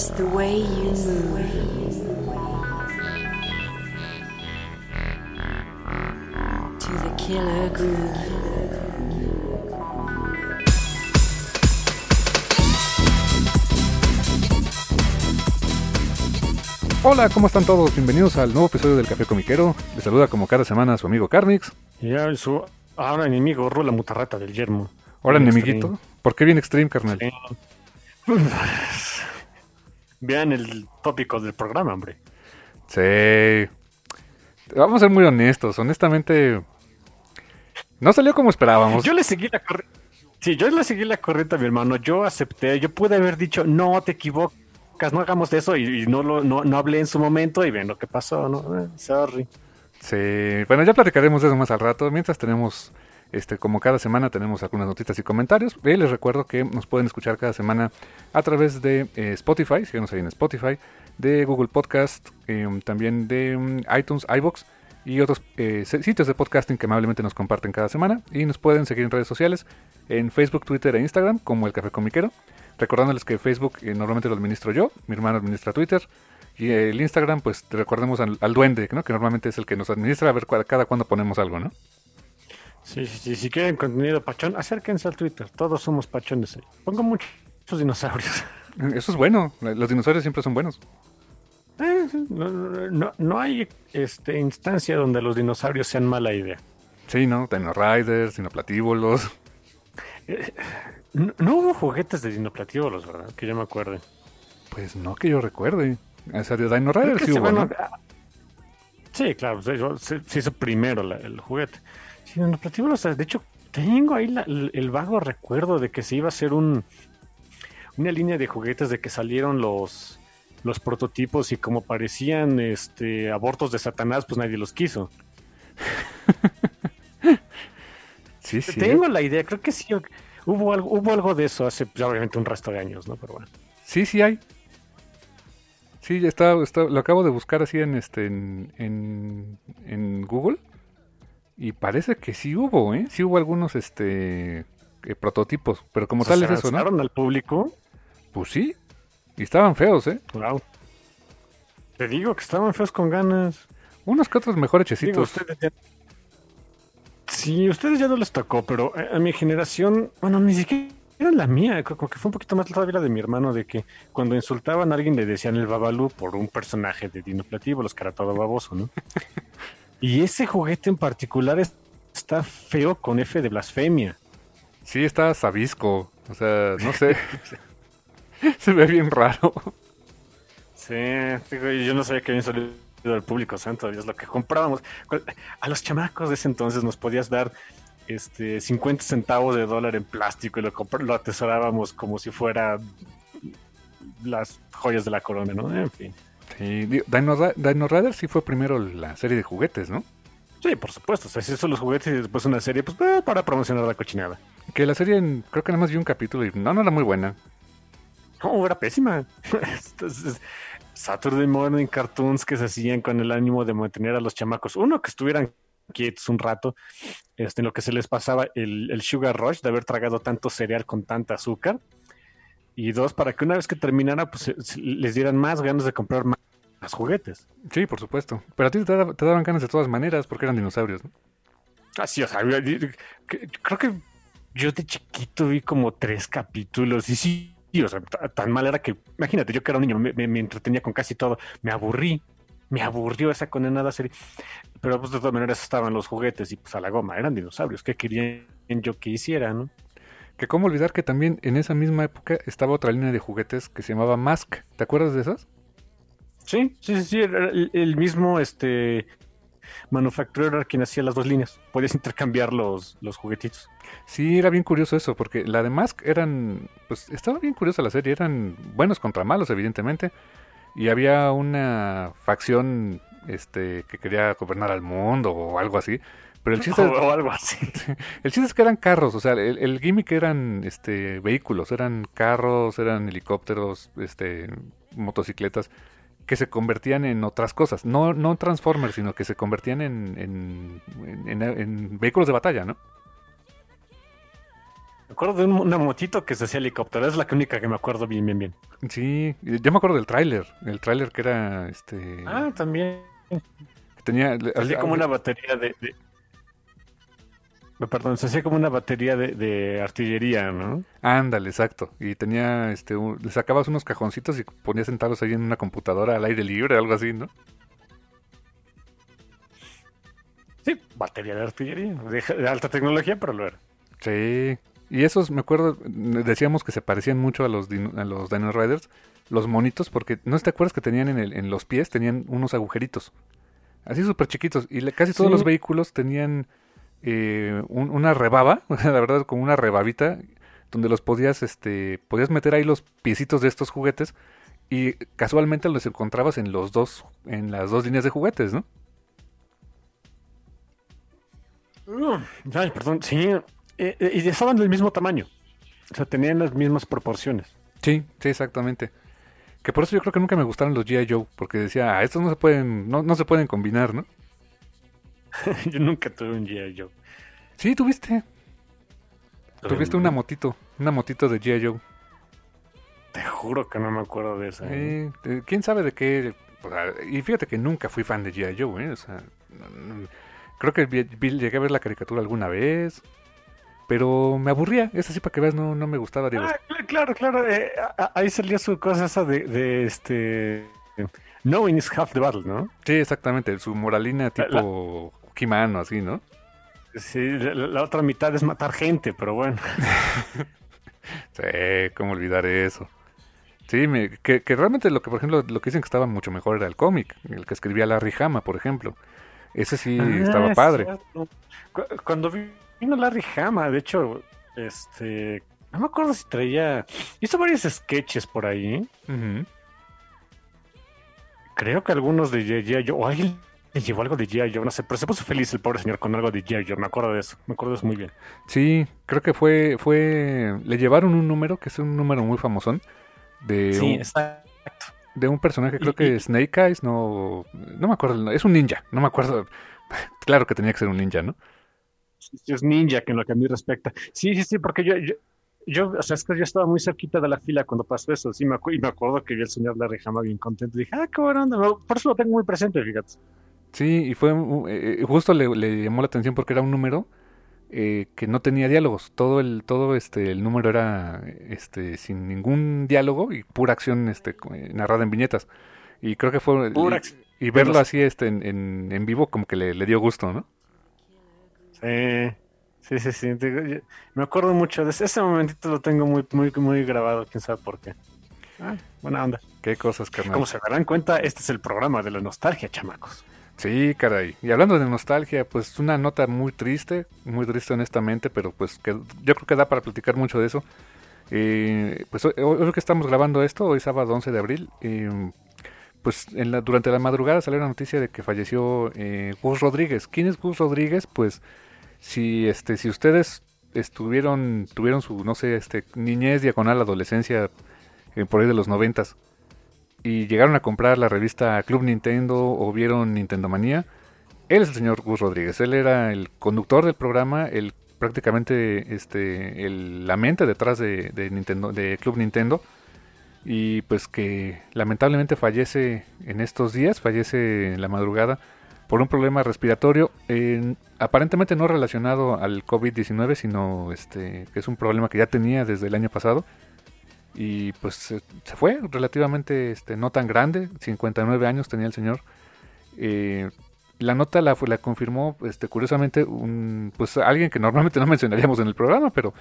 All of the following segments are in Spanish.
It's the way you move. To the killer groove. Hola, ¿cómo están todos? Bienvenidos al nuevo episodio del Café Comiquero. Les saluda como cada semana su amigo Carnix. Y ya su ahora enemigo, Rula Mutarrata del Yermo. Hola, Bien enemiguito. ¿Por qué bien extreme, carnal? extreme. Vean el tópico del programa, hombre. Sí. Vamos a ser muy honestos. Honestamente, no salió como esperábamos. Yo le seguí la corriente. Sí, yo le seguí la corriente a mi hermano. Yo acepté. Yo pude haber dicho, no, te equivocas, no hagamos eso. Y, y no, lo, no, no hablé en su momento y ven lo que pasó, ¿no? Eh, sorry. Sí. Bueno, ya platicaremos de eso más al rato. Mientras tenemos, este, como cada semana, tenemos algunas notitas y comentarios. Les recuerdo que nos pueden escuchar cada semana a través de eh, Spotify, síganos ahí en Spotify, de Google Podcast, eh, también de mm, iTunes, iBox y otros eh, sitios de podcasting que amablemente nos comparten cada semana. Y nos pueden seguir en redes sociales, en Facebook, Twitter e Instagram, como El Café Comiquero. Recordándoles que Facebook eh, normalmente lo administro yo, mi hermano administra Twitter. Y el Instagram, pues recordemos al, al duende, ¿no? que normalmente es el que nos administra a ver cada cuándo ponemos algo, ¿no? Sí, sí, sí. Si quieren contenido pachón, acérquense al Twitter. Todos somos pachones ahí. Pongo muchos dinosaurios. Eso es bueno, los dinosaurios siempre son buenos. Eh, no, no- no- hay este, instancia donde los dinosaurios sean mala idea. Sí, ¿no? Dino Riders, Dinoplatíbulos. No, no hubo juguetes de dinoplatíbulos, ¿verdad? Que yo me acuerde. Pues no que yo recuerde. O sea, de Dino Riders sí hubo, sí, claro, se, se- se hizo primero la- el juguete. Sí, de hecho, tengo ahí la- el, vago recuerdo de que se iba a hacer un una línea de juguetes de que salieron los los prototipos y como parecían este abortos de Satanás, pues nadie los quiso. Sí, sí. Tengo la idea, creo que sí hubo algo, hubo algo de eso hace pues, obviamente un resto de años, ¿no? Pero bueno. Sí, sí hay. Sí, está, está- lo acabo de buscar así en este en, en, en Google y parece que sí hubo, ¿eh? Sí hubo algunos este eh, prototipos, pero como O tal es eso, ¿no? al público. Pues sí. Y estaban feos, ¿eh? Wow. Te digo que estaban feos con ganas. Unos que otros mejor Digo, hechecitos. ustedes ya... Sí, ustedes ya no les tocó, pero a mi generación, bueno, ni siquiera la mía, creo que fue un poquito más todavía la de mi hermano, de que cuando insultaban a alguien le decían el babalú por un personaje de Dinoplativo, los que era todo baboso, ¿no? y ese juguete en particular es- está feo con F de blasfemia. Sí, está sabisco. O sea, no sé. Se ve bien raro. Sí, yo no sabía que habían salido al público, santo Dios, lo que comprábamos. A los chamacos de ese entonces nos podías dar este 50 centavos de dólar en plástico y lo, lo atesorábamos como si fuera las joyas de la corona, ¿no? En fin. Sí, Dino, Ra- Dino Riders sí fue primero la serie de juguetes, ¿no? Sí, por supuesto. O sea, si son los juguetes y después una serie, pues eh, para promocionar la cochinada. Que la serie, creo que nada más vi un capítulo y no, no era muy buena. No, era pésima. Entonces, Saturday Morning Cartoons que se hacían con el ánimo de mantener a los chamacos, uno, que estuvieran quietos un rato, este, en lo que se les pasaba el, el sugar rush de haber tragado tanto cereal con tanta azúcar, Y dos, para que una vez que terminara, pues les dieran más ganas de comprar más, más juguetes. Sí, por supuesto. Pero a ti te, da- te daban ganas de todas maneras porque eran dinosaurios, ¿no? Así, o sea, creo que yo de chiquito vi como tres capítulos y sí, o sea, ta- tan mal era que, imagínate, yo que era un niño, me, me- me entretenía con casi todo, me aburrí, me aburrió esa condenada serie. Pero pues de todas maneras estaban los juguetes y pues a la goma, eran dinosaurios, ¿qué querían yo que hiciera, no? Que cómo olvidar que también en esa misma época estaba otra línea de juguetes que se llamaba Mask. ¿Te acuerdas de esas? Sí, sí, sí, sí, era el, el mismo este manufacturero era quien hacía las dos líneas. Podías intercambiar los, los juguetitos. Sí, era bien curioso eso, porque la de Mask eran, pues estaba bien curiosa la serie, eran buenos contra malos, evidentemente, y había una facción este que quería gobernar al mundo o algo así, pero el chiste, O, o algo así. el chiste es que eran carros, o sea, el, el gimmick eran este vehículos, eran carros, eran helicópteros, este motocicletas que se convertían en otras cosas, no no Transformers, sino que se convertían en, en, en- vehículos de batalla, ¿no? Me acuerdo de un- una motito que se hacía helicóptero, es la única que me acuerdo bien, bien, bien. Sí, yo me acuerdo del tráiler, el tráiler que era, este, Ah, también. tenía, hacía como una batería de... de- Perdón, se hacía como una batería de, de artillería, ¿no? ándale, exacto, y tenía, este, un- le sacabas unos cajoncitos y ponías sentados ahí en una computadora al aire libre, algo así, ¿no? Sí, batería de artillería, de, de alta tecnología, pero lo era. Sí, y esos, me acuerdo, decíamos que se parecían mucho a los, dino- a los Dino Riders, los monitos, porque, ¿no te acuerdas que tenían en, el- en los pies, tenían unos agujeritos, así súper chiquitos, y le- casi todos Sí. los vehículos tenían eh, un- una rebaba, la verdad, como una rebabita, donde los podías, este, podías meter ahí los piecitos de estos juguetes, y casualmente los encontrabas en los dos, en las dos líneas de juguetes, ¿no? Mm, Ay, perdón, sí. eh, eh, y estaban del mismo tamaño. O sea, tenían las mismas proporciones. Sí, sí, exactamente. Que por eso yo creo que nunca me gustaron los G.I. Joe, porque decía, ah, estos no se pueden, no, no se pueden combinar, ¿no? Yo nunca tuve un G.I. Joe. Sí, tuviste, Tuve tuviste un- una motito, una motito de G.I. Joe. Te juro que no me acuerdo de esa. ¿eh? Eh, ¿Quién sabe de qué? y fíjate que nunca fui fan de G.I. Joe, ¿eh? O sea, creo que llegué a ver la caricatura alguna vez, pero me aburría. Esa sí, para que veas, no, no me gustaba, digo. Ah, cl- claro, claro. eh, ahí salía su cosa esa de, de este. Knowing is half the battle, ¿no? Sí, exactamente, su moralina tipo He-Man o así, ¿no? Sí, la, la otra mitad es matar gente, pero bueno. Sí, cómo olvidar eso. Sí, me- que, que realmente lo que, por ejemplo, lo que dicen que estaba mucho mejor era el cómic, el que escribía Larry Hama, por ejemplo. Ese sí estaba Ah, padre. cierto. Cu- Cuando vi- vino Larry Hama, de hecho, este. No me acuerdo si traía. Hizo varios sketches por ahí. Creo que algunos de G.I. Joe. O alguien le llevó algo de G.I. Joe, no sé. Pero se puso feliz el pobre señor con algo de G.I. Joe. Me acuerdo de eso. Me acuerdo de eso muy bien. Sí, creo que fue, fue, le llevaron un número, que es un número muy famosón, de, Sí, un, exacto. de un personaje, creo Y- que y- Snake Eyes, no, no me acuerdo, es un ninja, no me acuerdo, claro que tenía que ser un ninja, ¿no? Es ninja que en lo que a mí respecta. Sí, sí, sí, porque yo, yo, yo, o sea, es que yo estaba muy cerquita de la fila cuando pasó eso. Sí, me acu- y me acuerdo que vi al señor Larry Hama bien contento. Dije, ah, qué buena onda. Por eso lo tengo muy presente, fíjate. Sí, y fue un- eh, justo le, le llamó la atención porque era un número eh, que no tenía diálogos. Todo el, todo este, el número era este, sin ningún diálogo y pura acción este, eh, narrada en viñetas. Y creo que fue Pura y- y, verlo así este, en, en, en vivo como que le, le dio gusto, ¿no? Sí, sí, sí, sí. Me acuerdo mucho de ese, ese momentito, lo tengo muy, muy, muy grabado, quién sabe por qué. Ah, buena onda. Qué cosas, carnal. Como se darán cuenta, este es el programa de la nostalgia, chamacos. Sí, caray. Y hablando de nostalgia, pues una nota muy triste, muy triste honestamente, pero pues que yo creo que da para platicar mucho de eso. Eh, pues hoy, hoy que estamos grabando esto, hoy sábado 11 de abril, eh, pues en la, durante la madrugada salió la noticia de que falleció eh, Gus Rodríguez. ¿Quién es Gus Rodríguez? Pues si este si ustedes estuvieron tuvieron su no sé este niñez diagonal adolescencia eh, por ahí de los noventas y llegaron a comprar la revista Club Nintendo o vieron Nintendo Manía, él es el señor Gus Rodríguez. Él era el conductor del programa, el prácticamente este, el- la mente detrás de, de Nintendo, de Club Nintendo. Y pues que lamentablemente fallece en estos días, fallece en la madrugada por un problema respiratorio, en- aparentemente no relacionado al COVID-19, sino este, que es un problema que ya tenía desde el año pasado. Y pues se, fue relativamente este, no tan grande, 59 años tenía el señor. Eh, la nota la, la confirmó, este, curiosamente, un, pues alguien que normalmente no mencionaríamos en el programa, pero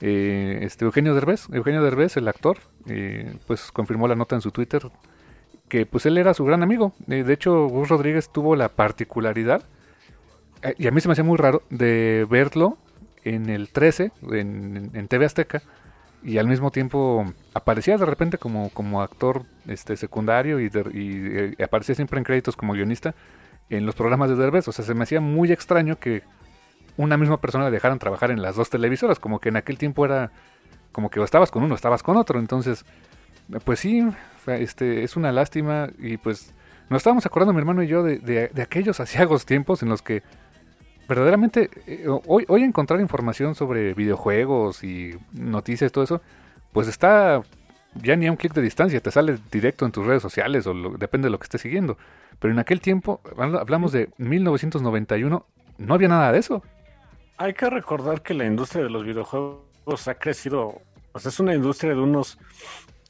eh, este Eugenio Derbez, Eugenio Derbez, el actor, eh, pues confirmó la nota en su Twitter que pues él era su gran amigo. De hecho, Gus Rodríguez tuvo la particularidad, y a mí se me hacía muy raro, de verlo en el 13, en, en TV Azteca, y al mismo tiempo aparecía de repente como, como actor este secundario y, de- eh, aparecía siempre en créditos como guionista en los programas de Derbez. O sea, se me hacía muy extraño que una misma persona le dejaran trabajar en las dos televisoras, como que en aquel tiempo era como que estabas con uno estabas con otro. Entonces, pues sí, este, es una lástima y pues nos estábamos acordando mi hermano y yo de, de- de aquellos asiagos tiempos en los que verdaderamente eh, hoy, hoy encontrar información sobre videojuegos y noticias, todo eso, pues está ya ni a un clic de distancia, te sale directo en tus redes sociales o lo- depende de lo que estés siguiendo. Pero en aquel tiempo, habla- hablamos de 1991, no había nada de eso. Hay que recordar que la industria de los videojuegos ha crecido, pues es una industria de unos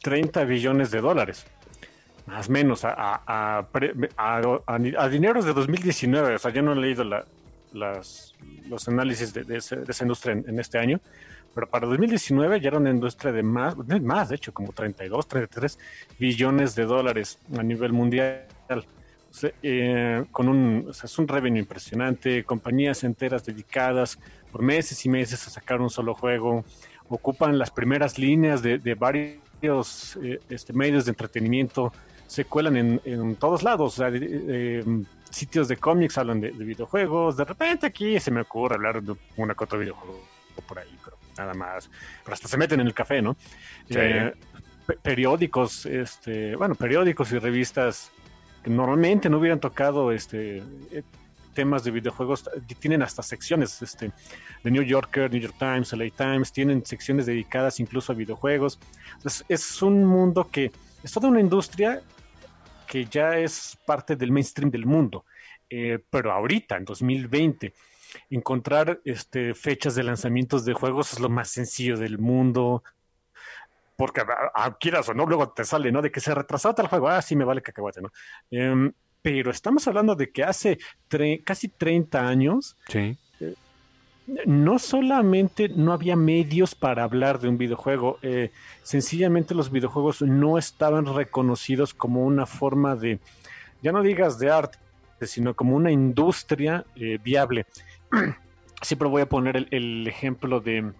30 billones de dólares. Más o menos a, a- a- a dineros de 2019. O sea, yo no he leído la- las, los análisis de, esa industria en, en este año. Pero para 2019 ya era una industria de más, de más de hecho, como 32, 33 billones de dólares a nivel mundial. O eh, con un, es un revenue impresionante, compañías enteras dedicadas por meses y meses a sacar un solo juego, ocupan las primeras líneas de, varios eh, este, medios de entretenimiento, se cuelan en, en todos lados, eh, sitios de cómics hablan de, de videojuegos, de repente aquí se me ocurre hablar de una que otro videojuego por ahí, pero nada más, pero hasta se meten en el café, ¿no? Sí. Eh, pe- periódicos, este, bueno, periódicos y revistas que normalmente no hubieran tocado este eh, temas de videojuegos tienen hasta secciones este The New Yorker, New York Times, LA Times tienen secciones dedicadas incluso a videojuegos es, es un mundo que es toda una industria que ya es parte del mainstream del mundo Eh, pero ahorita en 2020 encontrar este fechas de lanzamientos de juegos es lo más sencillo del mundo porque a- a- quieras o no, luego te sale, ¿no? De que se retrasó tal juego, ah, sí, me vale cacahuate, ¿no? Em, pero estamos hablando de que hace casi 30 años, Sí. No solamente no había medios para hablar de un videojuego, eh, sencillamente los videojuegos no estaban reconocidos como una forma de, ya no digas de arte, sino como una industria eh, viable. Siempre voy a poner el, el ejemplo de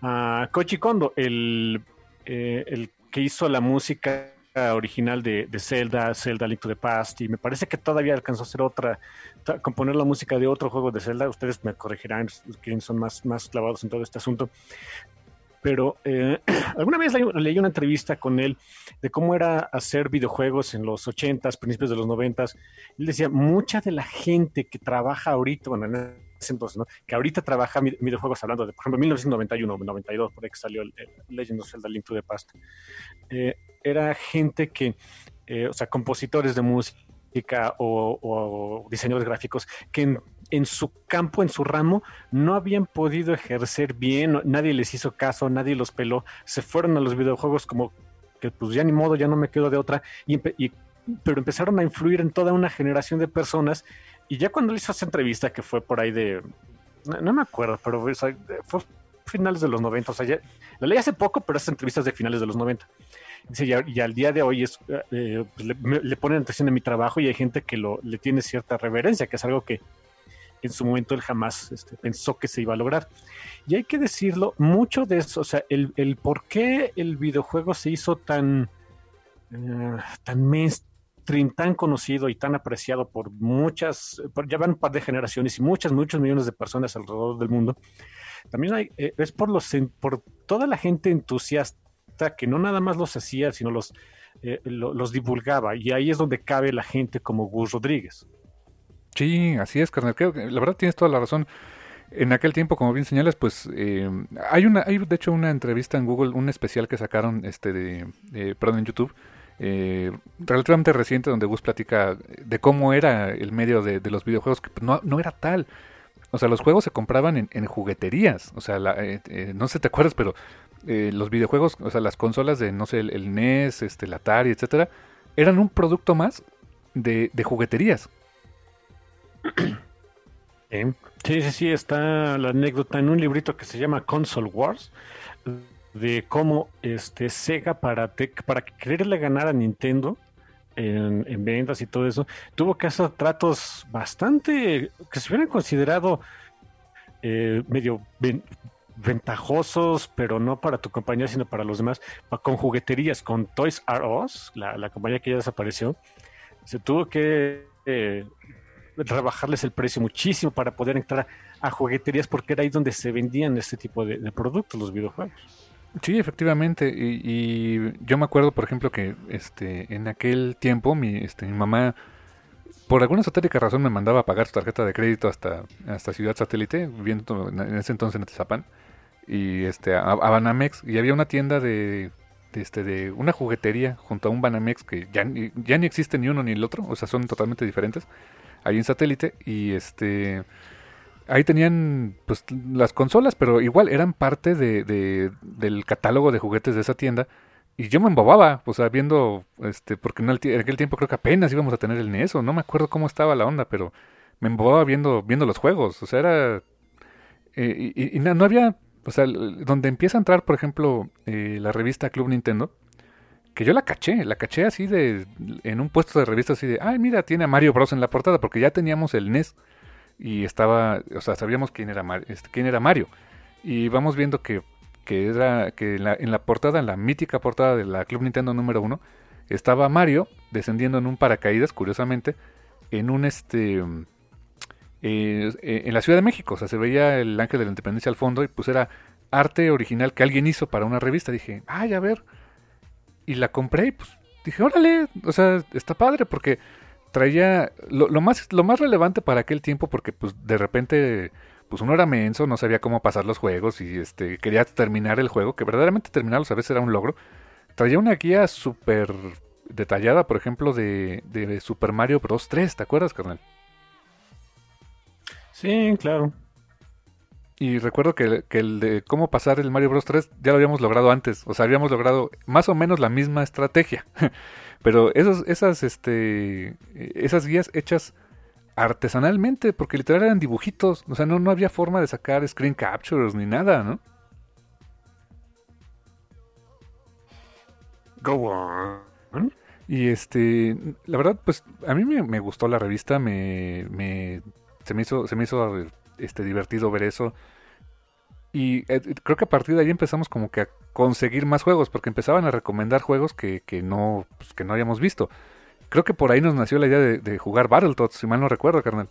ah, Koji Kondo, eh, el que hizo la música original de, Zelda, Zelda Link to the Past, y me parece que todavía alcanzó a hacer otra, componer la música de otro juego de Zelda. Ustedes me corregirán, quienes son más, más clavados en todo este asunto. Pero eh, alguna vez leí, una entrevista con él de cómo era hacer videojuegos en los 80s, principios de los 90s. Él decía, mucha de la gente que trabaja ahorita, bueno, en ese entonces, ¿no? que ahorita trabaja videojuegos, hablando de, por ejemplo, 1991 92, por ahí que salió el, el Legend of Zelda Link to the Past, eh, era gente que, eh, o sea, compositores de música o, o diseñadores gráficos que en, su campo, en su ramo, no habían podido ejercer bien, nadie les hizo caso, nadie los peló, se fueron a los videojuegos como que pues ya ni modo, ya no me quedo de otra, y, pero empezaron a influir en toda una generación de personas, y ya cuando le hizo esa entrevista, que fue por ahí de, no, me acuerdo, pero fue finales de los 90, o sea, ya, la leí hace poco, pero esas entrevistas de finales de los 90. Dice, y, al día de hoy es, eh, pues le, me, le, ponen atención a mi trabajo y hay gente que lo, le tiene cierta reverencia, que es algo que en su momento él jamás este, pensó que se iba a lograr. Y hay que decirlo, mucho de eso, o sea, el, por qué el videojuego se hizo tan, uh, tan mainstream, tan conocido y tan apreciado por muchas, ya van un par de generaciones y muchas, muchos millones de personas alrededor del mundo, también hay, eh, es por, los, por toda la gente entusiasta que no nada más los hacía, sino los, eh, lo, los divulgaba. Y ahí es donde cabe la gente como Gus Rodríguez. Sí, así es, carnal. Que la verdad tienes toda la razón. En aquel tiempo, como bien señalas, pues eh, hay una, hay de hecho una entrevista en Google, un especial que sacaron, este, de, eh, perdón, en YouTube, eh, relativamente reciente, donde Gus platica de cómo era el medio de, los videojuegos, que no, era tal. O sea, los juegos se compraban en, en jugueterías. O sea, eh, no sé te acuerdas, pero los videojuegos, o sea, las consolas de, no sé, el, el NES, este, el Atari, etcétera, eran un producto más de, de jugueterías. Sí, sí, sí, está la anécdota en un librito que se llama Console Wars de cómo este Sega para, para quererle ganar a Nintendo en, en ventas y todo eso, tuvo que hacer tratos bastante que se hubieran considerado eh, medio ven- ventajosos, pero no para tu compañía, sino para los demás, con jugueterías, con Toys R Us, la, la compañía que ya desapareció, se tuvo que eh, rebajarles el precio muchísimo para poder entrar a jugueterías porque era ahí donde se vendían este tipo de, productos, los videojuegos. Sí, efectivamente. Y, yo me acuerdo, por ejemplo, que este en aquel tiempo mi, este, mi mamá, por alguna esotérica razón, me mandaba a pagar su tarjeta de crédito hasta, hasta Ciudad Satélite, viviendo en ese entonces en Atizapán, y este, a, Banamex. Y había una tienda de, este, de una juguetería junto a un Banamex que ya, ya ni existe ni uno ni el otro, o sea, son totalmente diferentes, ahí en Satélite. Y este ahí tenían pues las consolas, pero igual eran parte de, de- del catálogo de juguetes de esa tienda. Y yo me embobaba, o sea, viendo, este, porque en, aquel tiempo creo que apenas íbamos a tener el NES, o no me acuerdo cómo estaba la onda, pero me embobaba viendo, viendo los juegos, o sea, era... eh, y, no, no había, o sea, donde empieza a entrar, por ejemplo, eh, la revista Club Nintendo, que yo la caché, la caché así de, en un puesto de revista así de, ay, mira, tiene a Mario Bros en la portada, porque ya teníamos el NES y estaba, o sea, sabíamos quién era, Mar- este, quién era Mario. Y vamos viendo que, que era que en la, portada, en la mítica portada de la Club Nintendo número uno, estaba Mario descendiendo en un paracaídas, curiosamente, en un este eh, en la Ciudad de México, o sea, se veía el Ángel de la Independencia al fondo y pues era arte original que alguien hizo para una revista. Dije, ay, a ver. Y la compré y pues dije, órale, o sea, está padre porque traía lo, más lo más relevante para aquel tiempo porque pues de repente pues uno era menso, no sabía cómo pasar los juegos y este quería terminar el juego, que verdaderamente terminarlos a veces era un logro. Traía una guía súper detallada, por ejemplo, de, de Super Mario Bros. 3, ¿te acuerdas, carnal? Sí, claro. Y recuerdo que, que el de cómo pasar el Mario Bros 3 ya lo habíamos logrado antes. O sea, habíamos logrado más o menos la misma estrategia. Pero esos, esas, este, esas guías hechas artesanalmente, porque literal eran dibujitos. O sea, no, no había forma de sacar screen captures ni nada, ¿no? Go on. Y este, la verdad, pues a mí me, me gustó la revista, me, me, se me hizo, se me hizo este, divertido ver eso. Y eh, creo que a partir de ahí empezamos como que a conseguir más juegos, porque empezaban a recomendar juegos que, que no, pues, que no habíamos visto. Creo que por ahí nos nació la idea de, de jugar Battletoads, si mal no recuerdo, carnal.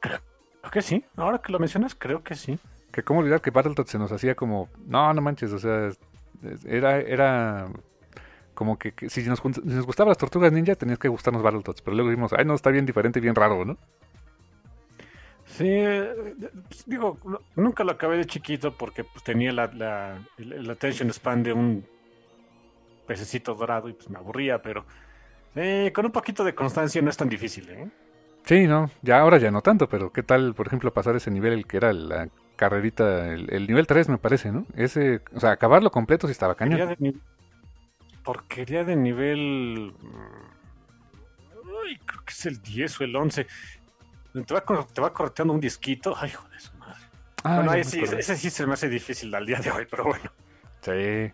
Creo que sí. Ahora que lo mencionas, creo que sí. Que cómo olvidar que Battletoads se nos hacía como, no, no manches, o sea, era, era como que, que si, nos, si nos gustaban las tortugas ninja, tenías que gustarnos Battletoads, pero luego dijimos, ay, no, está bien diferente y bien raro, ¿no? Sí, pues, digo, no- nunca lo acabé de chiquito porque pues, tenía la, la, el, el attention span de un pececito dorado y pues me aburría, pero eh, con un poquito de constancia no es tan difícil, ¿eh? Sí, no, ya ahora ya no tanto, pero ¿qué tal, por ejemplo, pasar ese nivel, el que era la carrerita, el, el nivel 3 me parece, ¿no? Ese, o sea, acabarlo completo sí estaba Porquería cañón. de, ni- porquería de nivel... mm, Uy, creo que es el 10 o el 11. Te va, te va correteando un disquito. Ay, hijo de su madre. Ah, bueno, ya ahí me sí, acordé. ese sí se me hace difícil al día de hoy, pero bueno. Sí.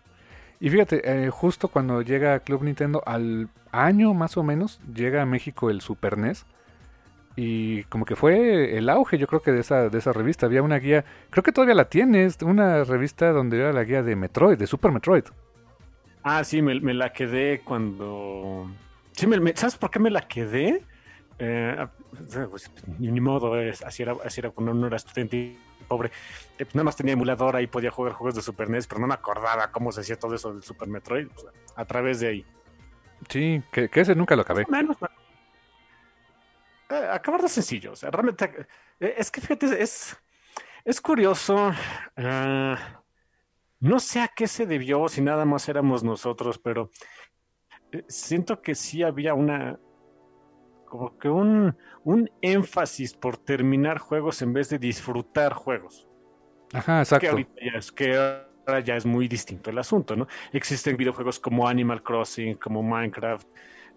Y fíjate, eh, justo cuando llega Club Nintendo, al año más o menos, llega a México el Super NES. Y como que fue el auge, yo creo que de esa, de esa revista. Había una guía, creo que todavía la tienes, una revista donde era la guía de Metroid, de Super Metroid. Ah, sí, me, me la quedé cuando... Sí, me- ¿sabes por qué me la quedé? Eh, pues, ni, modo, así, era, así era cuando uno era estudiante y pobre. Eh, pues nada más tenía emuladora y podía jugar juegos de Super NES, pero no me acordaba cómo se hacía todo eso del Super Metroid pues, a través de ahí. Sí, que, que ese nunca lo acabé. Menos. me- eh, acabar de sencillo. O sea, realmente, eh, es que fíjate, es, es curioso. no sé a qué se debió, si nada más éramos nosotros, pero siento que sí había una, como que un, un énfasis por terminar juegos en vez de disfrutar juegos. Ajá, Que exacto. ahorita ya es, que ahora ya es muy distinto el asunto, ¿no? Existen videojuegos como Animal Crossing, como Minecraft,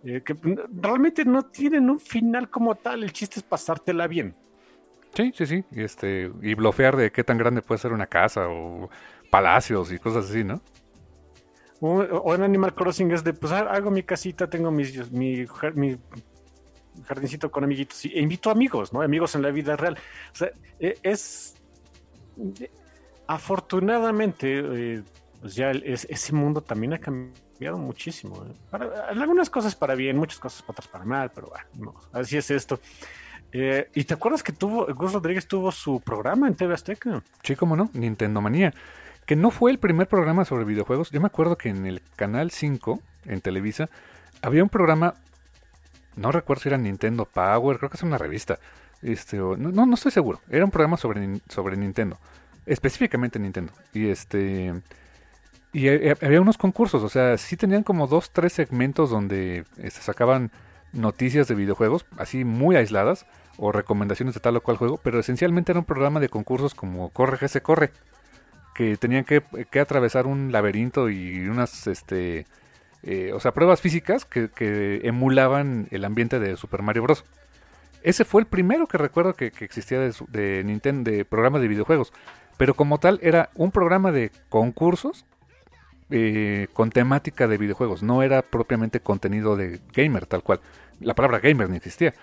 eh, que realmente no tienen un final como tal. El chiste es pasártela bien. Sí, sí, sí. Y, este, y blofear de qué tan grande puede ser una casa o palacios y cosas así, ¿no? O, o en Animal Crossing es de, pues ha- hago mi casita, tengo mis, mi jardincito con amiguitos e invito amigos, ¿no? Amigos en la vida real. O sea, e- es... Afortunadamente, eh, pues ya ese mundo también ha cambiado muchísimo. ¿eh? Algunas cosas para bien, muchas cosas para otras para mal, pero bueno, no, así es esto. Eh, ¿Y te acuerdas que tuvo, Gus Rodríguez tuvo su programa en TV Azteca? Sí, cómo no, Nintendo Manía. Que no fue el primer programa sobre videojuegos. Yo me acuerdo que en el Canal 5, en Televisa, había un programa, no recuerdo si era Nintendo Power, creo que es una revista. Este, no, no, estoy seguro. Era un programa sobre, sobre Nintendo. Específicamente Nintendo. Y este... Y eh, había unos concursos, o sea, sí tenían como dos, tres segmentos donde este, sacaban noticias de videojuegos, así muy aisladas, o recomendaciones de tal o cual juego, pero esencialmente era un programa de concursos como Corre GS Corre, que tenían que, que atravesar un laberinto y unas, este, eh, o sea, pruebas físicas que, emulaban el ambiente de Super Mario Bros. Ese fue el primero que recuerdo que, existía de, Nintendo, de programas de videojuegos, pero como tal era un programa de concursos eh, con temática de videojuegos, no era propiamente contenido de gamer tal cual. La palabra gamer ni existía.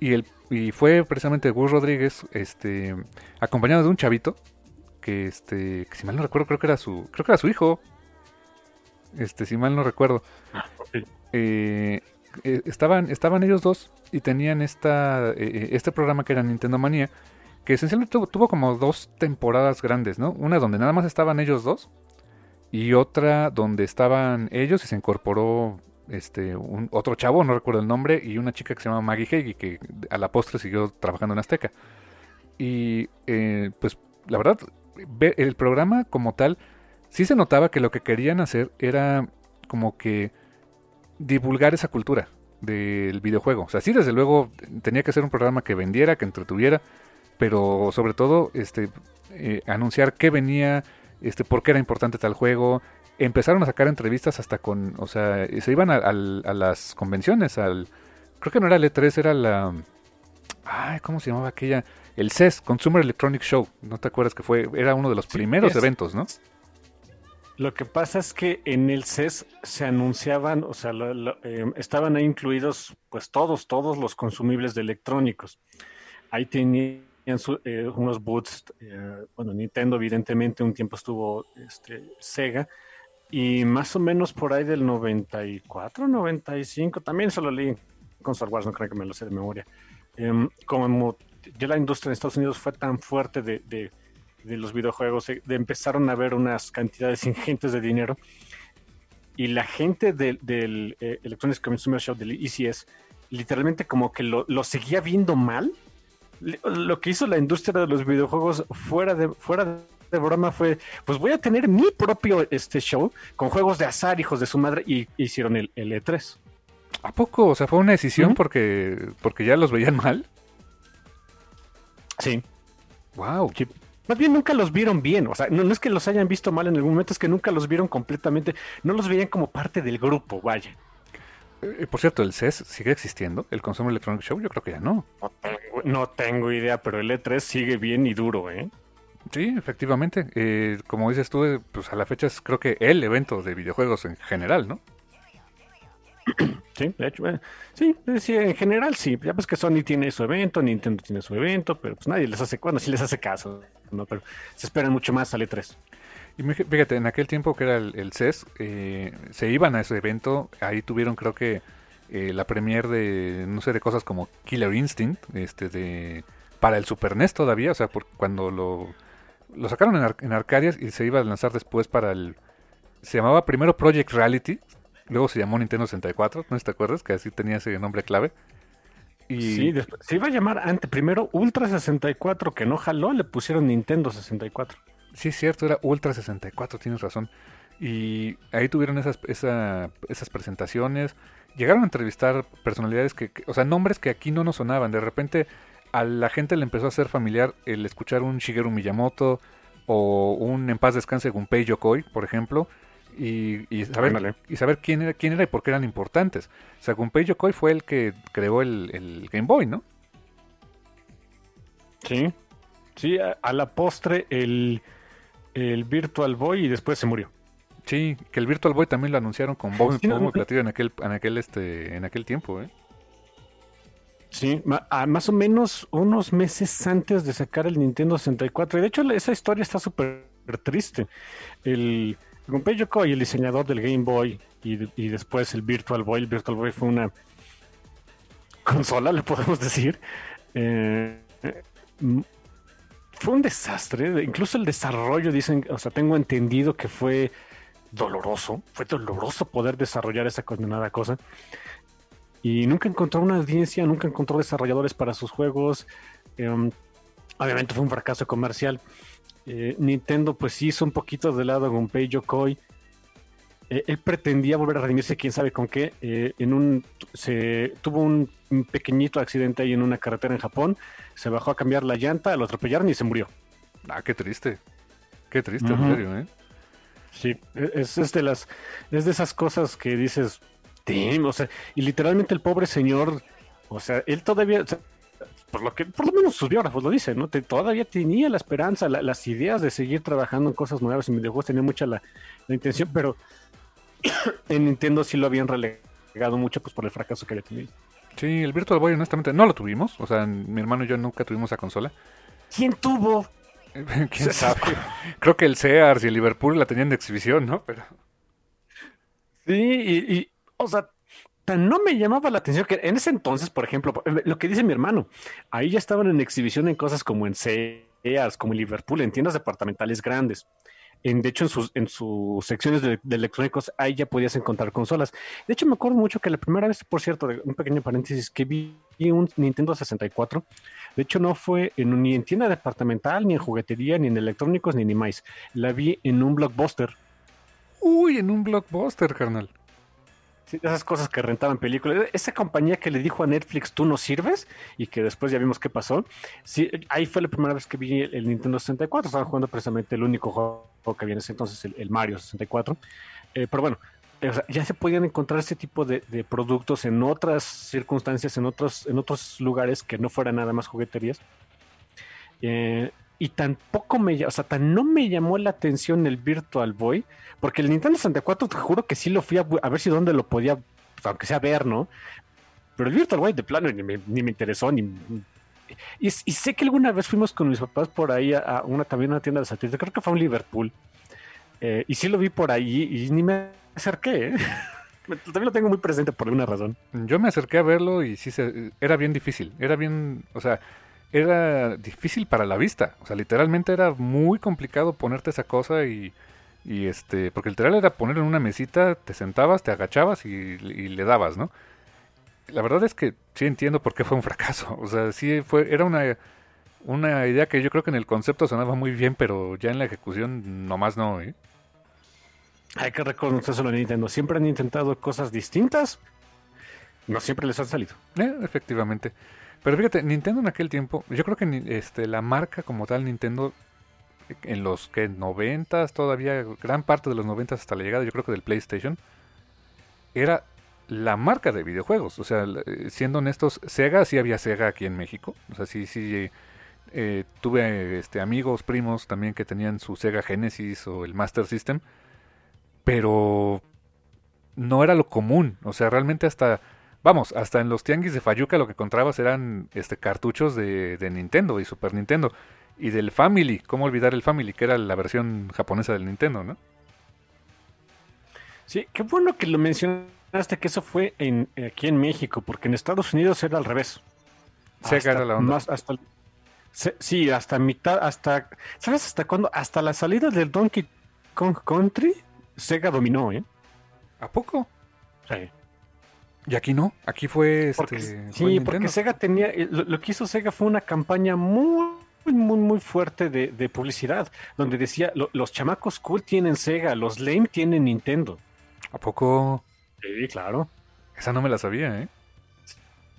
Y, el, fue precisamente Gus Rodríguez, este, acompañado de un chavito, que este, si mal no recuerdo, creo que era su, creo que era su hijo. Este, si mal no recuerdo. Eh, eh, estaban, estaban ellos dos y tenían esta, eh, este programa que era Nintendo Manía, que esencialmente tuvo, tuvo como dos temporadas grandes, ¿no? Una donde nada más estaban ellos dos y otra donde estaban ellos y se incorporó este un, otro chavo, no recuerdo el nombre, y una chica que se llama Maggie Heggie, que a la postre siguió trabajando en Azteca. Y pues la verdad, ve- el programa como tal, sí se notaba que lo que querían hacer era como que divulgar esa cultura del videojuego. O sea, sí, desde luego tenía que ser un programa que vendiera, que entretuviera, pero sobre todo este eh, anunciar qué venía, este por qué era importante tal juego. Empezaron a sacar entrevistas hasta con, o sea, se iban a, a las convenciones, al creo que no era el E3, era la ay, ¿cómo se llamaba aquella? El CES, Consumer Electronic Show. ¿No te acuerdas que fue era uno de los primeros eventos, ¿no? Lo que pasa es que en el CES se anunciaban, o sea, lo- lo- eh, estaban ahí incluidos, pues todos, todos los consumibles de electrónicos. Ahí tenían su- eh, unos boots, eh, bueno, Nintendo evidentemente un tiempo estuvo este, Sega, y más o menos por ahí del 94, 95, también solo leí con Star Wars, no creo que me lo sé de memoria. Em, como ya la industria en Estados Unidos fue tan fuerte de- de los videojuegos, eh, de empezaron a ver unas cantidades ingentes de dinero y la gente del, del eh, Electronic Consumer Show, del ECS, literalmente como que lo, lo seguía viendo mal. Lo que hizo la industria de los videojuegos fuera de, fuera de broma fue, pues voy a tener mi propio este show con juegos de azar, hijos de su madre, y hicieron el, el E3. ¿A poco? O sea, fue una decisión porque porque ya los veían mal. Sí. Wow. Sí. Más bien nunca los vieron bien, o sea, no, no es que los hayan visto mal en algún momento, es que nunca los vieron completamente, no los veían como parte del grupo, vaya. Eh, por cierto, el CES sigue existiendo, el Consumer Electronic Show, yo creo que ya no. No tengo, no tengo idea, pero el E3 sigue bien y duro, ¿eh? Sí, efectivamente. Eh, como dices tú, eh, pues a la fecha es creo que el evento de videojuegos en general, ¿no? Sí, de hecho, sí, sí, en general sí. Ya pues que Sony tiene su evento, Nintendo tiene su evento, pero pues nadie les hace, bueno, sí les hace caso, ¿no? Pero se esperan mucho más al E3. Y fíjate, en aquel tiempo que era el, el CES, eh, se iban a ese evento, ahí tuvieron creo que eh, la premier de, no sé, de cosas como Killer Instinct, este, de, para el Super NES todavía, o sea, por, cuando lo, lo sacaron en, Ar- en Arcadias y se iba a lanzar después para el, se llamaba primero Project Reality, luego se llamó Nintendo 64, ¿no te acuerdas? Que así tenía ese nombre clave. Y Sí, después, se iba a llamar ante primero Ultra 64, que no jaló, le pusieron Nintendo 64. Sí, es cierto, era Ultra 64, tienes razón. Y ahí tuvieron esas, esa- esas presentaciones. Llegaron a entrevistar personalidades que, que- o sea, nombres que aquí no nos sonaban. De repente a la gente le empezó a ser familiar el escuchar un Shigeru Miyamoto o un En paz descanse Gunpei Yokoi, por ejemplo. Y, y saber, Ándale. y saber quién era quién era y por qué eran importantes. O sea, Gunpei Yokoi fue el que creó el, el Game Boy, ¿no? Sí, sí, a, a la postre el, el Virtual Boy y después se murió. Sí, que el Virtual Boy también lo anunciaron con bombo, Sí, no. platillo en aquel, en aquel, este, en aquel tiempo, ¿eh? Sí, a más o menos unos meses antes de sacar el Nintendo 64. Y de hecho, esa historia está súper triste. El Gunpei Yokoi, el diseñador del Game Boy, y, y después el Virtual Boy. El Virtual Boy fue una consola, le podemos decir. Eh, eh, m- fue un desastre. Incluso el desarrollo, dicen, o sea, tengo entendido que fue doloroso. Fue doloroso poder desarrollar esa condenada cosa y nunca encontró una audiencia, nunca encontró desarrolladores para sus juegos. Em, obviamente fue un fracaso comercial. Eh, Nintendo pues sí hizo un poquito de lado a Gunpei Yokoi. Eh, él pretendía volver a redimirse, quién sabe con qué. Eh, en un, se tuvo un, un pequeñito accidente ahí en una carretera en Japón. Se bajó a cambiar la llanta, lo atropellaron y se murió. Ah, qué triste. Qué triste, Ujú. en serio, ¿eh? Sí, es, es de las, es de esas cosas que dices, "Damn", o sea, y literalmente el pobre señor, o sea, él todavía, o sea, por lo que, por lo menos sus biógrafos lo dicen, ¿no? Te- todavía tenía la esperanza, la- las ideas de seguir trabajando en cosas nuevas en videojuegos, tenía mucha la, la intención, pero en Nintendo sí lo habían relegado mucho, pues por el fracaso que había tenido. Sí, el Virtual Boy honestamente no lo tuvimos. O sea, mi hermano y yo nunca tuvimos esa consola. ¿Quién tuvo? ¿Quién sabe? Creo que el Sears y el Liverpool la tenían de exhibición, ¿no? Pero Sí, y, y, o sea, no me llamaba la atención que en ese entonces, por ejemplo, lo que dice mi hermano, ahí ya estaban en exhibición en cosas como en Sears, como en Liverpool, en tiendas departamentales grandes. En, de hecho, en sus, en sus secciones de, electrónicos, ahí ya podías encontrar consolas. De hecho, me acuerdo mucho que la primera vez, por cierto, un pequeño paréntesis, que vi un Nintendo 64, de hecho, no fue en, ni en tienda departamental, ni en juguetería, ni en electrónicos, ni en más. La vi en un blockbuster. Uy, en un blockbuster, carnal. Sí, esas cosas que rentaban películas. Esa compañía que le dijo a Netflix, tú no sirves, y que después ya vimos qué pasó. Ahí fue la primera vez que vi el, Nintendo 64. Estaban jugando precisamente el único juego que había en ese entonces, el, Mario 64. Eh, pero bueno, ya se podían encontrar ese tipo de, de productos en otras circunstancias, en otros, en otros lugares que no fueran nada más jugueterías. Eh, y tampoco me, o sea, tan no me llamó la atención el Virtual Boy, porque el Nintendo 64 te juro que sí lo fui a, ver si dónde lo podía, aunque sea ver, ¿no? Pero el Virtual Boy de plano ni me, interesó, ni... Y, sé que alguna vez fuimos con mis papás por ahí a, una también una tienda de satélite, creo que fue en Liverpool, eh, y sí lo vi por ahí y ni me acerqué, ¿eh? También lo tengo muy presente por alguna razón. Yo me acerqué a verlo y sí se, era bien difícil. Era bien, o sea, era difícil para la vista. O sea, literalmente era muy complicado ponerte esa cosa y, y este, porque literal era ponerlo en una mesita, te sentabas, te agachabas y, y le dabas, ¿no? La verdad es que sí entiendo por qué fue un fracaso. O sea, sí fue, era una, una idea que yo creo que en el concepto sonaba muy bien, pero ya en la ejecución nomás no, ¿eh? Hay que reconocerlo a Nintendo. Siempre han intentado cosas distintas. No siempre les han salido. Eh, efectivamente. Pero fíjate, Nintendo en aquel tiempo, yo creo que este, la marca como tal Nintendo en los que noventas, todavía gran parte de los noventas hasta la llegada, yo creo que del PlayStation, era la marca de videojuegos. O sea, eh, siendo honestos, Sega sí había Sega aquí en México. O sea, sí, sí. eh, tuve este, amigos, primos también que tenían su Sega Genesis o el Master System. Pero no era lo común. O sea, realmente hasta Vamos, hasta en los tianguis de Fayuca lo que encontrabas eran este cartuchos de, de Nintendo y Super Nintendo. Y del Family, ¿cómo olvidar el Family? Que era la versión japonesa del Nintendo, ¿no? Sí, qué bueno que lo mencionaste, que eso fue en, aquí en México, porque en Estados Unidos era al revés. Sega Hasta era la onda. más- hasta, se- sí, hasta mitad, hasta, ¿sabes hasta cuándo? Hasta la salida del Donkey Kong Country, Sega dominó, ¿eh? ¿A poco? Sí. Y aquí no, aquí fue este. Porque, fue el sí, Nintendo. porque Sega tenía, eh, lo, lo que hizo Sega fue una campaña muy, muy, muy fuerte de, de publicidad, donde decía, "Lo- los chamacos cool tienen Sega, los lame tienen Nintendo. ¿A poco? Sí, claro. Esa no me la sabía, ¿eh?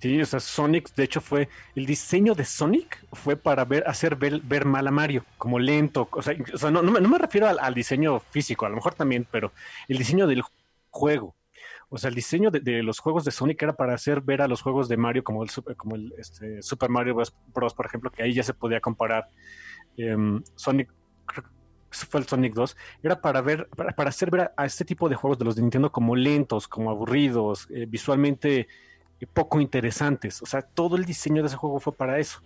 Sí, o sea, Sonic, de hecho, fue el diseño de Sonic fue para ver, hacer ver, ver mal a Mario, como lento. O sea, o sea, no, no me, no me refiero al, al diseño físico, a lo mejor también, pero el diseño del juego. O sea, el diseño de, los juegos de Sonic era para hacer ver a los juegos de Mario como el, Super- como el este, Super Mario Bros, por ejemplo, que ahí ya se podía comparar. em, Sonic, fue el Sonic 2, era para ver, para, para hacer ver a, este tipo de juegos de los de Nintendo como lentos, como aburridos, eh, visualmente eh, poco interesantes. O sea, todo el diseño de ese juego fue para eso.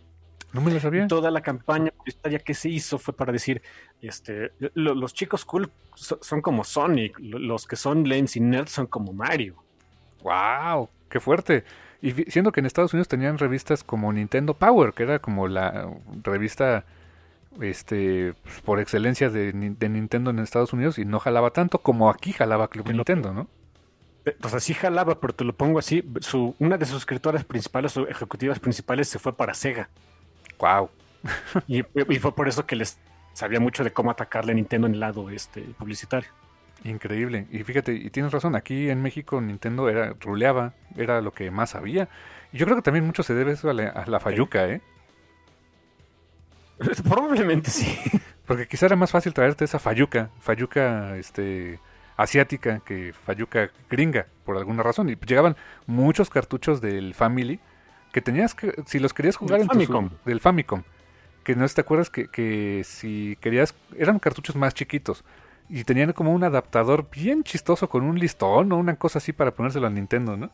No me la sabía. Toda la campaña publicitaria que se hizo fue para decir, este, lo- los chicos cool so- son como Sonic, lo- los que son lames y nerds son como Mario. ¡Wow! ¡Qué fuerte! Y siendo que en Estados Unidos tenían revistas como Nintendo Power, que era como la revista este pues, por excelencia de, Ni- de Nintendo en Estados Unidos y no jalaba tanto como aquí jalaba Club Pero- Nintendo, ¿no? Eh, O sea, sí jalaba, pero te lo pongo así, su, una de sus escritoras principales o ejecutivas principales se fue para Sega. ¡Wow! Y, y fue por eso que les sabía mucho de cómo atacarle a Nintendo en el lado este, publicitario. Increíble. Y fíjate, y tienes razón, aquí en México Nintendo era ruleaba, era lo que más sabía. Y yo creo que también mucho se debe eso a la, a la fayuca, ¿eh? Probablemente sí. Porque quizá era más fácil traerte esa fayuca, fayuca este asiática que fayuca gringa, por alguna razón. Y llegaban muchos cartuchos del Family que tenías que, si los querías jugar Del en tu Famicom. del Famicom, que no te acuerdas que, que si querías, eran cartuchos más chiquitos y tenían como un adaptador bien chistoso con un listón o una cosa así para ponérselo al Nintendo, ¿no?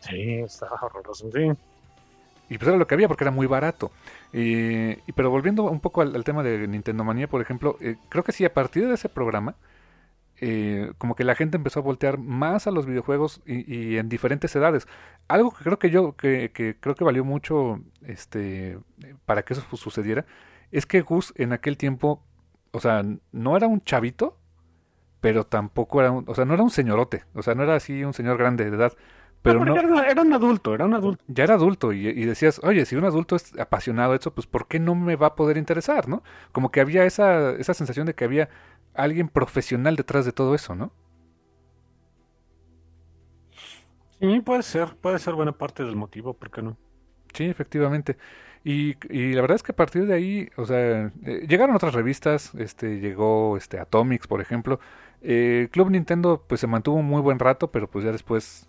Sí, estaba horroroso. Sí. Y pues era lo que había porque era muy barato. Eh, y pero volviendo un poco al, al tema de Nintendo Manía, por ejemplo, eh, creo que sí, a partir de ese programa, eh, como que la gente empezó a voltear más a los videojuegos y, y en diferentes edades. Algo que creo que yo, que, que creo que valió mucho este para que eso sucediera, es que Gus en aquel tiempo, o sea, no era un chavito, pero tampoco era un, o sea, no era un señorote, o sea, no era así un señor grande de edad, pero No, no, porque Era, era un adulto, era un adulto. ya era adulto y, y decías, oye, si un adulto es apasionado de eso, pues ¿por qué no me va a poder interesar, no? Como que había esa, esa sensación de que había alguien profesional detrás de todo eso, ¿no? Sí, puede ser, puede ser buena parte del motivo, ¿por qué no? Sí, efectivamente. Y, y la verdad es que a partir de ahí, o sea, eh, llegaron otras revistas, este, llegó este Atomics, por ejemplo. Eh, Club Nintendo pues se mantuvo un muy buen rato, pero pues ya después,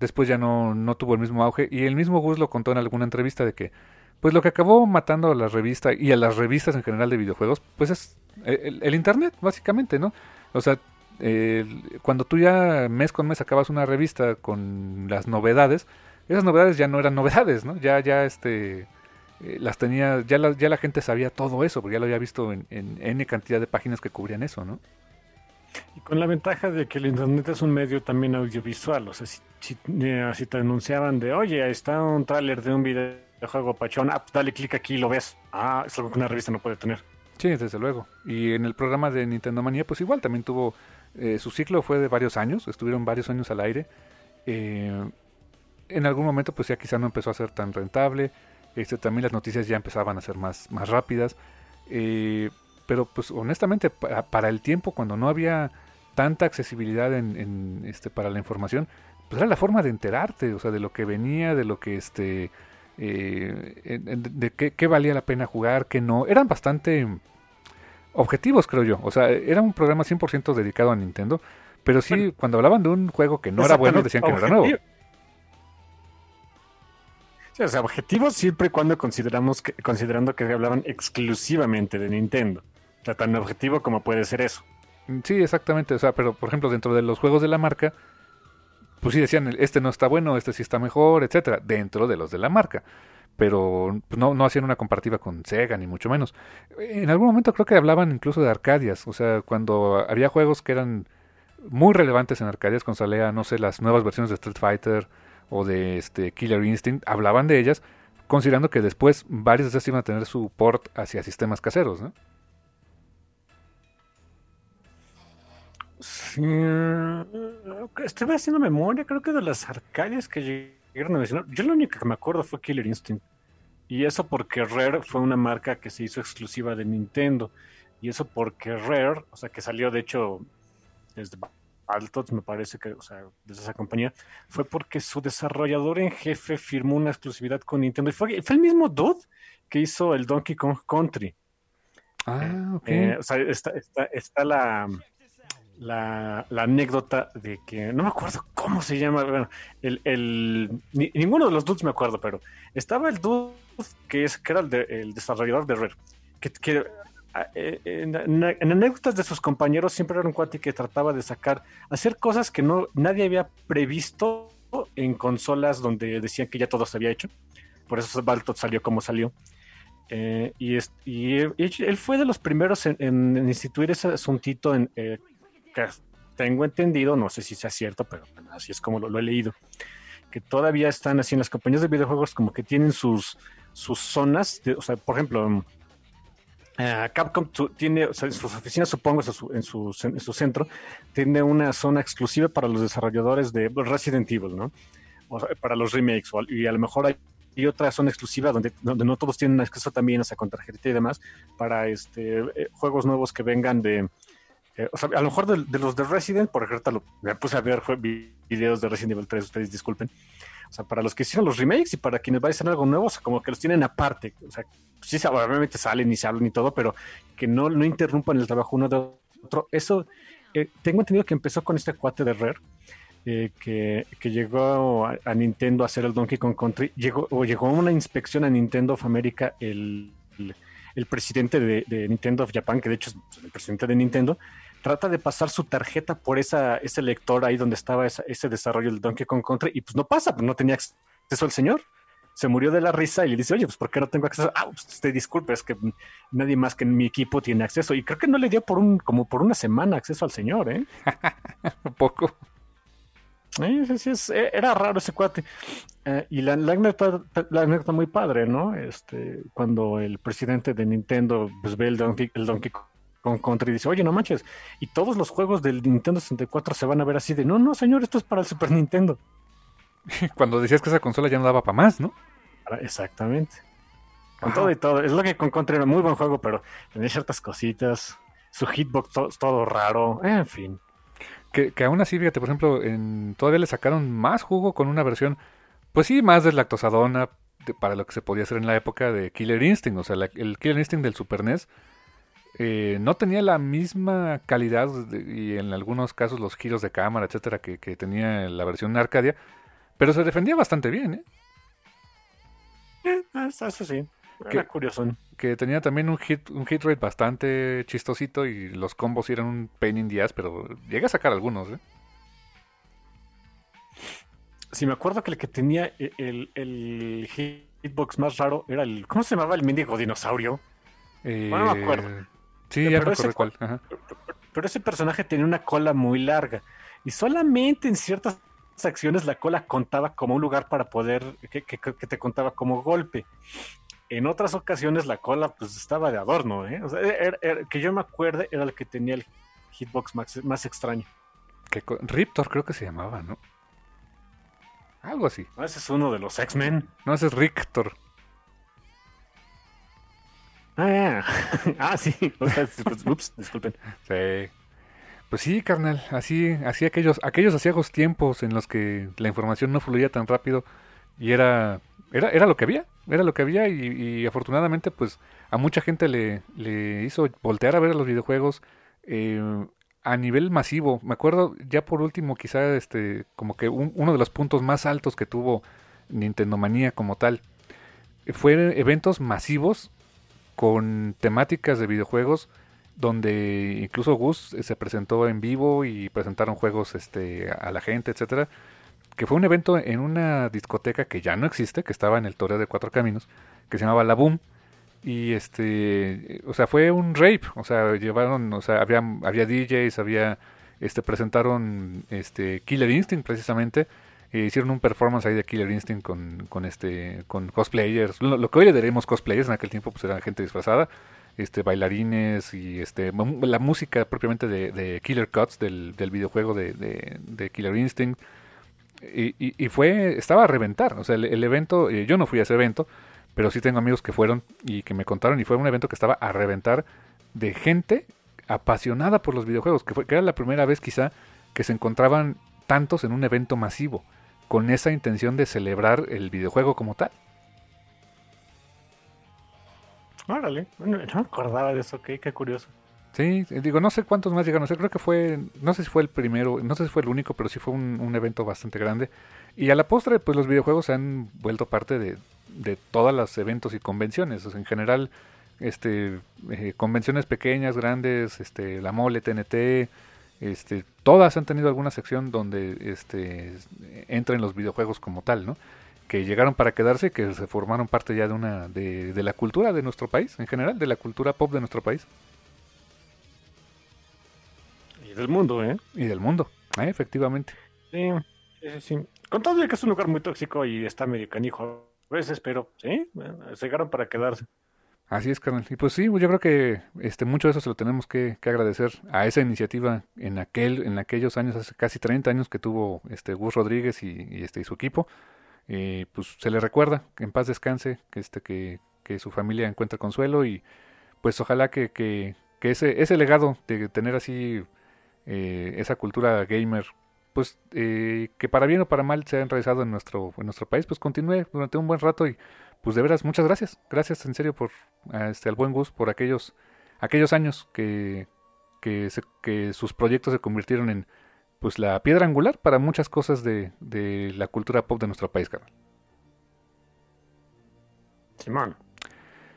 después ya no, no tuvo el mismo auge. Y el mismo Gus lo contó en alguna entrevista de que, pues lo que acabó matando a la revista y a las revistas en general de videojuegos, pues es el, internet, básicamente, ¿no? O sea, cuando tú ya mes con mes acabas una revista con las novedades, esas novedades ya no eran novedades, ¿no? Ya, ya, este, eh, las tenía, ya la, ya la gente sabía todo eso, porque ya lo había visto en, en N cantidad de páginas que cubrían eso, ¿no? Y con la ventaja de que el internet es un medio también audiovisual, o sea, si, si, eh, te anunciaban de, oye, está un tráiler de un videojuego pachón, ah, pues dale clic aquí y lo ves. Ah, es algo que una revista no puede tener. Sí, desde luego. Y en el programa de Nintendo Manía, pues igual también tuvo, eh, su ciclo fue de varios años, estuvieron varios años al aire. Eh, en algún momento, pues ya quizá no empezó a ser tan rentable. Este, también las noticias ya empezaban a ser más, más rápidas. Eh, pero pues honestamente, para, para el tiempo, cuando no había tanta accesibilidad en, en, este, para la información, pues era la forma de enterarte, o sea, de lo que venía, de lo que este... eh, de qué, qué valía la pena jugar, qué no. Eran bastante objetivos, creo yo. O sea, era un programa 100% dedicado a Nintendo. Pero sí, Bueno. cuando hablaban de un juego que no era bueno, decían que no era nuevo. Sí, o sea, objetivos siempre y cuando consideramos que, considerando que hablaban exclusivamente de Nintendo. O sea, tan objetivo como puede ser eso. Mm, Sí, exactamente. O sea, pero por ejemplo, dentro de los juegos de la marca, pues sí decían, este no está bueno, este sí está mejor, etcétera, dentro de los de la marca. Pero pues, no, no hacían una comparativa con Sega, ni mucho menos. En algún momento creo que hablaban incluso de Arcadias. O sea, cuando había juegos que eran muy relevantes en Arcadias, cuando salía, no sé, las nuevas versiones de Street Fighter o de este Killer Instinct, hablaban de ellas, considerando que después varios de esas iban a tener su port hacia sistemas caseros, ¿no? Sí, eh, estuve haciendo memoria, creo que de las arcadias que llegaron a mencionar. Yo lo único que me acuerdo fue Killer Instinct. Y eso porque Rare fue una marca que se hizo exclusiva de Nintendo. Y eso porque Rare, o sea, que salió de hecho desde Battletoads, me parece que, o sea, desde esa compañía, fue porque su desarrollador en jefe firmó una exclusividad con Nintendo. Y fue, fue el mismo dude que hizo el Donkey Kong Country. Ah, ok. Eh, o sea, está, está, está la, la, la anécdota de que no me acuerdo cómo se llama. Bueno, el, el- ni- ninguno de los dudes me acuerdo, pero estaba el dude que, es, que era el, de- el desarrollador de Rare. Que, que, ah, eh, en, en- en anécdotas de sus compañeros siempre era un cuate que trataba de sacar, hacer cosas que no nadie había previsto en consolas donde decían que ya todo se había hecho. Por eso Baltot salió como salió. Eh, y, es- y él, fue de los primeros en- en instituir ese asuntito en, eh, que tengo entendido, no sé si sea cierto, pero así es como lo, lo he leído, que todavía están así en las compañías de videojuegos como que tienen sus, sus zonas, de- o sea, por ejemplo, eh, Capcom tiene, o sea, en sus oficinas, supongo, en su, en su, en su centro, tiene una zona exclusiva para los desarrolladores de Resident Evil, ¿no? O sea, para los remakes, o- y a lo mejor hay otra zona exclusiva donde, donde no todos tienen acceso también, o sea, con tarjetita y demás, para este eh, juegos nuevos que vengan de, eh, o sea, a lo mejor de, de los de Resident, por ejemplo, lo- me puse a ver videos de Resident Evil 3, ustedes disculpen. O sea, para los que hicieron los remakes y para quienes vayan a hacer algo nuevo, o sea, como que los tienen aparte. O sea, sí, obviamente salen y se hablan y todo, pero que no, no interrumpan el trabajo uno de otro. Eso, eh, tengo entendido que empezó con este cuate de Rare, eh, que, que llegó a, a Nintendo a hacer el Donkey Kong Country. Llegó, o llegó a una inspección a Nintendo of America el, el, el presidente de, Nintendo of Japan, que de hecho es el presidente de Nintendo, trata de pasar su tarjeta por esa, ese lector ahí donde estaba esa- ese desarrollo del Donkey Kong Country y pues no pasa, pues no tenía acceso al señor. Se murió de la risa y le dice, oye, pues ¿por qué no tengo acceso? Ah, pues usted disculpe, es que nadie más que mi equipo tiene acceso. Y creo que no le dio por un, como por una semana acceso al señor, ¿eh? Un poco. Sí, sí, es- eh, era raro ese cuate. Eh, y la, la anécdota, la anécdota muy padre, ¿no? Este, cuando el presidente de Nintendo pues, ve el Donkey, el Donkey Kong Country y dice, oye, no manches, y todos los juegos del Nintendo 64 se van a ver así de, no, no, señor, esto es para el Super Nintendo. Cuando decías que esa consola ya no daba para más, ¿no? Exactamente. Con todo y todo. Es lo que con Country era muy buen juego, pero tenía ciertas cositas. Su hitbox to- todo raro. En fin. Que, aún así, fíjate, por ejemplo, en, todavía le sacaron más jugo con una versión, pues sí, más deslactosadona de- para lo que se podía hacer en la época de Killer Instinct. O sea, la- el Killer Instinct del Super NES eh, no tenía la misma calidad y en algunos casos los giros de cámara, etcétera, que, tenía la versión Arcadia, pero se defendía bastante bien, ¿eh? Eso, eso sí. ¿Qué? Era curioso. Que tenía también un hit, un hit rate bastante chistosito y los combos eran un pain in the ass, pero llega a sacar algunos, ¿eh? Sí, me acuerdo que el que tenía e- el, el hitbox más raro era el. ¿Cómo se llamaba el mendigo dinosaurio? Eh, Bueno, no me acuerdo. Sí, Eh, ya pero ese cuál. Ajá. Pero ese personaje tenía una cola muy larga. Y solamente en ciertas acciones la cola contaba como un lugar para poder. que, que- que te contaba como golpe. En otras ocasiones la cola pues estaba de adorno, ¿eh? O sea, era- era- que yo me acuerde era el que tenía el hitbox más, más extraño. Que Riptor creo que se llamaba, ¿no? Algo así. ¿no? Ese es uno de los X-Men. No, ese es Rictor. Ah, ah, sí. O sea, Ups, disculpen. Sí. Pues sí, carnal. Así, así aquellos, aquellos tiempos en los que la información no fluía tan rápido y era, era, era lo que había. Era lo que había y, afortunadamente pues a mucha gente le, le hizo voltear a ver los videojuegos eh, a nivel masivo. Me acuerdo ya por último quizá este como que un- uno de los puntos más altos que tuvo Nintendo Manía como tal fue eventos masivos con temáticas de videojuegos donde incluso Gus eh, se presentó en vivo y presentaron juegos este a la gente, etcétera, que fue un evento en una discoteca que ya no existe, que estaba en el Toreo de Cuatro Caminos, que se llamaba La Boom. Y este, o sea, fue un rape, o sea, llevaron, o sea, había había DJs, había este presentaron este Killer Instinct precisamente. E hicieron un performance ahí de Killer Instinct con, con este con cosplayers. Lo, que hoy le daremos cosplayers en aquel tiempo pues era gente disfrazada. Este bailarines y este la música propiamente de, Killer Cuts del, del videojuego de, de- de Killer Instinct y, y- y fue estaba a reventar o sea el, evento eh, yo no fui a ese evento pero sí tengo amigos que fueron y que me contaron y fue un evento que estaba a reventar de gente apasionada por los videojuegos que, fue, que era la primera vez quizá que se encontraban tantos en un evento masivo con esa intención de celebrar el videojuego como tal Órale, no me acordaba de eso, qué, qué curioso. Sí, eh, digo, no sé cuántos más llegaron. O sea, creo que fue, no sé si fue el primero, no sé si fue el único, pero sí fue un, evento bastante grande. Y a la postre, pues los videojuegos se han vuelto parte de, de todos los eventos y convenciones. En general, este, eh, convenciones pequeñas, grandes, este, la mole, TNT, este, todas han tenido alguna sección donde este, entran los videojuegos como tal, ¿no? Que llegaron para quedarse, que se formaron parte ya de una, de, de la cultura de nuestro país, en general, de la cultura pop de nuestro país. Y del mundo, ¿eh? Y del mundo, ¿eh? efectivamente. Sí, sí, sí. Con todo de que es un lugar muy tóxico y está medio canijo a veces, pero sí, bueno, llegaron para quedarse. Así es, carnal. Y pues sí, yo creo que este mucho de eso se lo tenemos que, que agradecer a esa iniciativa en aquel, en aquellos años, hace casi 30 años que tuvo este Gus Rodríguez y, y este y su equipo. Eh, pues se le recuerda que en paz descanse, que este que, que su familia encuentre consuelo y pues ojalá que, que, que ese, ese legado de tener así eh, esa cultura gamer, pues eh, que para bien o para mal se ha enraizado en nuestro, en nuestro país, pues continúe durante un buen rato y pues de veras, muchas gracias. Gracias en serio por este, al buen Gus por aquellos, aquellos años que, que, se- que sus proyectos se convirtieron en pues la piedra angular para muchas cosas de, de la cultura pop de nuestro país, carnal. Simón.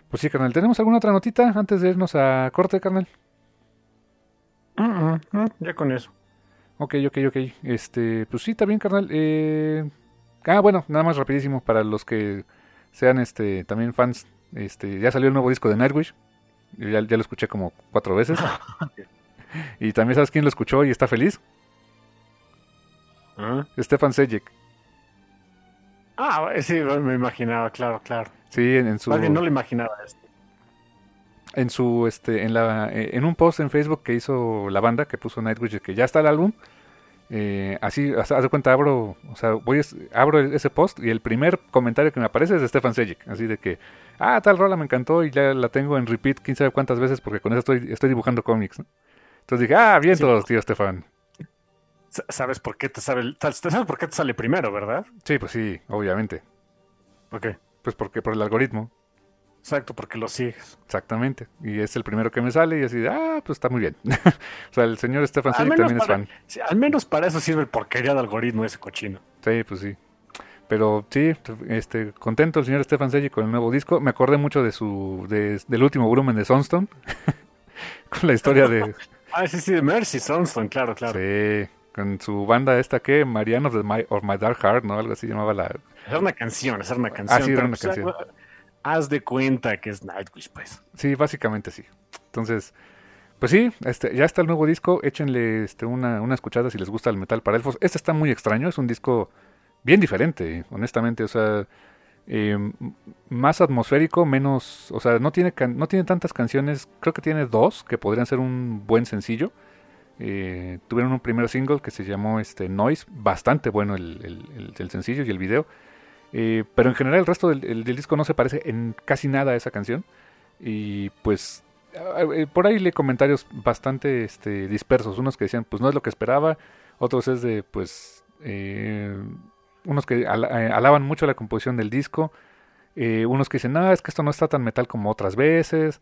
Pues sí, carnal, ¿tenemos alguna otra notita antes de irnos a corte, carnal? Mm, ya con eso. Ok, ok, ok. Este, pues sí, está bien, carnal. Eh, ah, bueno, nada más rapidísimo para los que sean este también fans. Este, ya salió el nuevo disco de Nightwish. Yo ya, ya lo escuché como cuatro veces. y también sabes quién lo escuchó y está feliz. Ah, Stefan Sejic. Ah, sí, me imaginaba, claro, claro. Sí, en, en su Más bien no lo imaginaba esto. En su este en la eh, en un post en Facebook que hizo la banda que puso Nightwish que ya está el álbum eh, así haz de cuenta abro o sea voy abro ese post y el primer comentario que me aparece es de Stefan Sejic así de que ah tal rola me encantó y ya la tengo en repeat quién sabe cuántas veces porque con eso estoy estoy dibujando cómics ¿no? entonces dije ah bien Sí. todos tío Stefan Sa- ¿Sabes por qué te sale, sabes por qué te sale primero, verdad? sí pues sí obviamente ¿Por qué? pues porque por el algoritmo Exacto, porque lo sigues. exactamente y es el primero que me sale y así ah pues está muy bien o sea el señor Stefan menos, también es fan sí, al menos para eso sirve el porquería de algoritmo ese cochino. Sí, pues sí. Pero sí, este, contento el señor Stefan Selly con el nuevo disco. Me acordé mucho de su, de- del último volumen de Sunstone. con la historia de, Ah, sí, sí, de Mercy Sunstone, claro, claro. sí, con su banda esta que, Marianne of, the My, of My Dark Heart, ¿no? Algo así llamaba la... Era una canción, era una canción. Ah, sí, era una pues, canción. Haz de cuenta que es Nightwish, pues. Sí, básicamente sí. Entonces, pues sí, este, ya está el nuevo disco. Échenle este, una, escuchada si les gusta el metal para elfos. Este está muy extraño, es un disco bien diferente, honestamente. O sea, eh, m- más atmosférico, menos. O sea, no tiene, no tiene tantas canciones. Creo que tiene dos que podrían ser un buen sencillo. Eh, tuvieron un primer single que se llamó este, Noise, bastante bueno el sencillo y el video. Eh, pero en general el resto del, el- del disco no se parece en casi nada a esa canción. Y pues eh, por ahí leí comentarios bastante este, dispersos. Unos que decían, pues no es lo que esperaba. Otros es de, pues, eh, unos que eh, alaban mucho la composición del disco. Unos que dicen, no, es que esto no está tan metal como otras veces.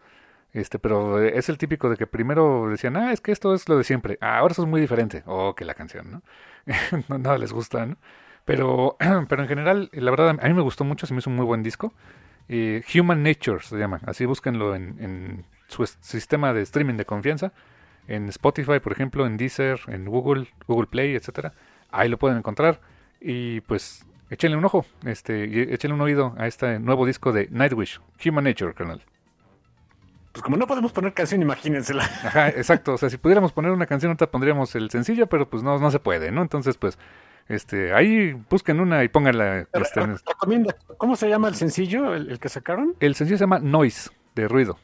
Este, pero es el típico de que primero decían, ah, es que esto es lo de siempre. Ah, ahora eso es muy diferente. Oh, que la canción, ¿no? no nada les gusta, ¿no? Pero, pero en general, la verdad, a mí me gustó mucho, se me hizo un muy buen disco. Eh, Human Nature se llama, así búsquenlo en, en su sistema de streaming de confianza, en Spotify, por ejemplo, en Deezer, en Google, Google Play, etcétera. Ahí lo pueden encontrar y pues échenle un ojo, este, y échenle un oído a este nuevo disco de Nightwish, Human Nature, canal. Pues como no podemos poner canción, imagínensela. Ajá, exacto. O sea, si pudiéramos poner una canción, ahorita pondríamos el sencillo, pero pues no, no se puede, ¿no? Entonces, pues, este, ahí busquen una y pónganla. este, Recomienda- ¿Cómo se llama el sencillo, el, el que sacaron? el sencillo se llama Noise, de ruido.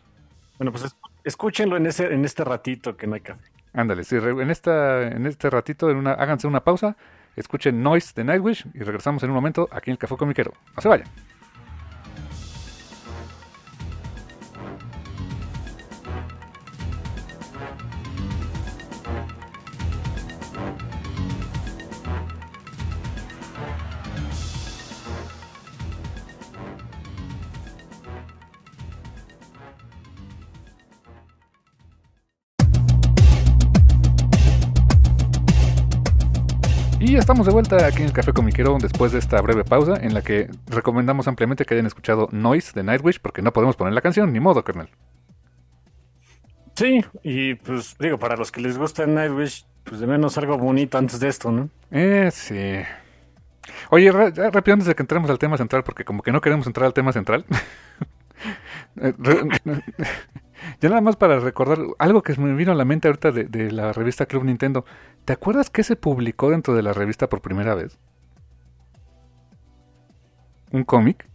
Bueno, pues es- escúchenlo en ese en este ratito que no hay café. Ándale, sí, en, esta, en este ratito, en una, háganse una pausa, escuchen Noise de Nightwish y regresamos en un momento aquí en el Café Comiquero. No se vayan. Estamos de vuelta aquí en el Café Comiquero después de esta breve pausa en la que recomendamos ampliamente que hayan escuchado Noise de Nightwish porque no podemos poner la canción, ni modo, carnal. Sí, y pues digo, para los que les gusta Nightwish, pues de menos algo bonito antes de esto, ¿no? Eh, sí. Oye, rápido antes de que entremos al tema central, porque como que no queremos entrar al tema central. Eh, ya nada más para recordar algo que me vino a la mente ahorita de, de la revista Club Nintendo. ¿Te acuerdas que se publicó dentro de la revista por primera vez? ¿Un cómic?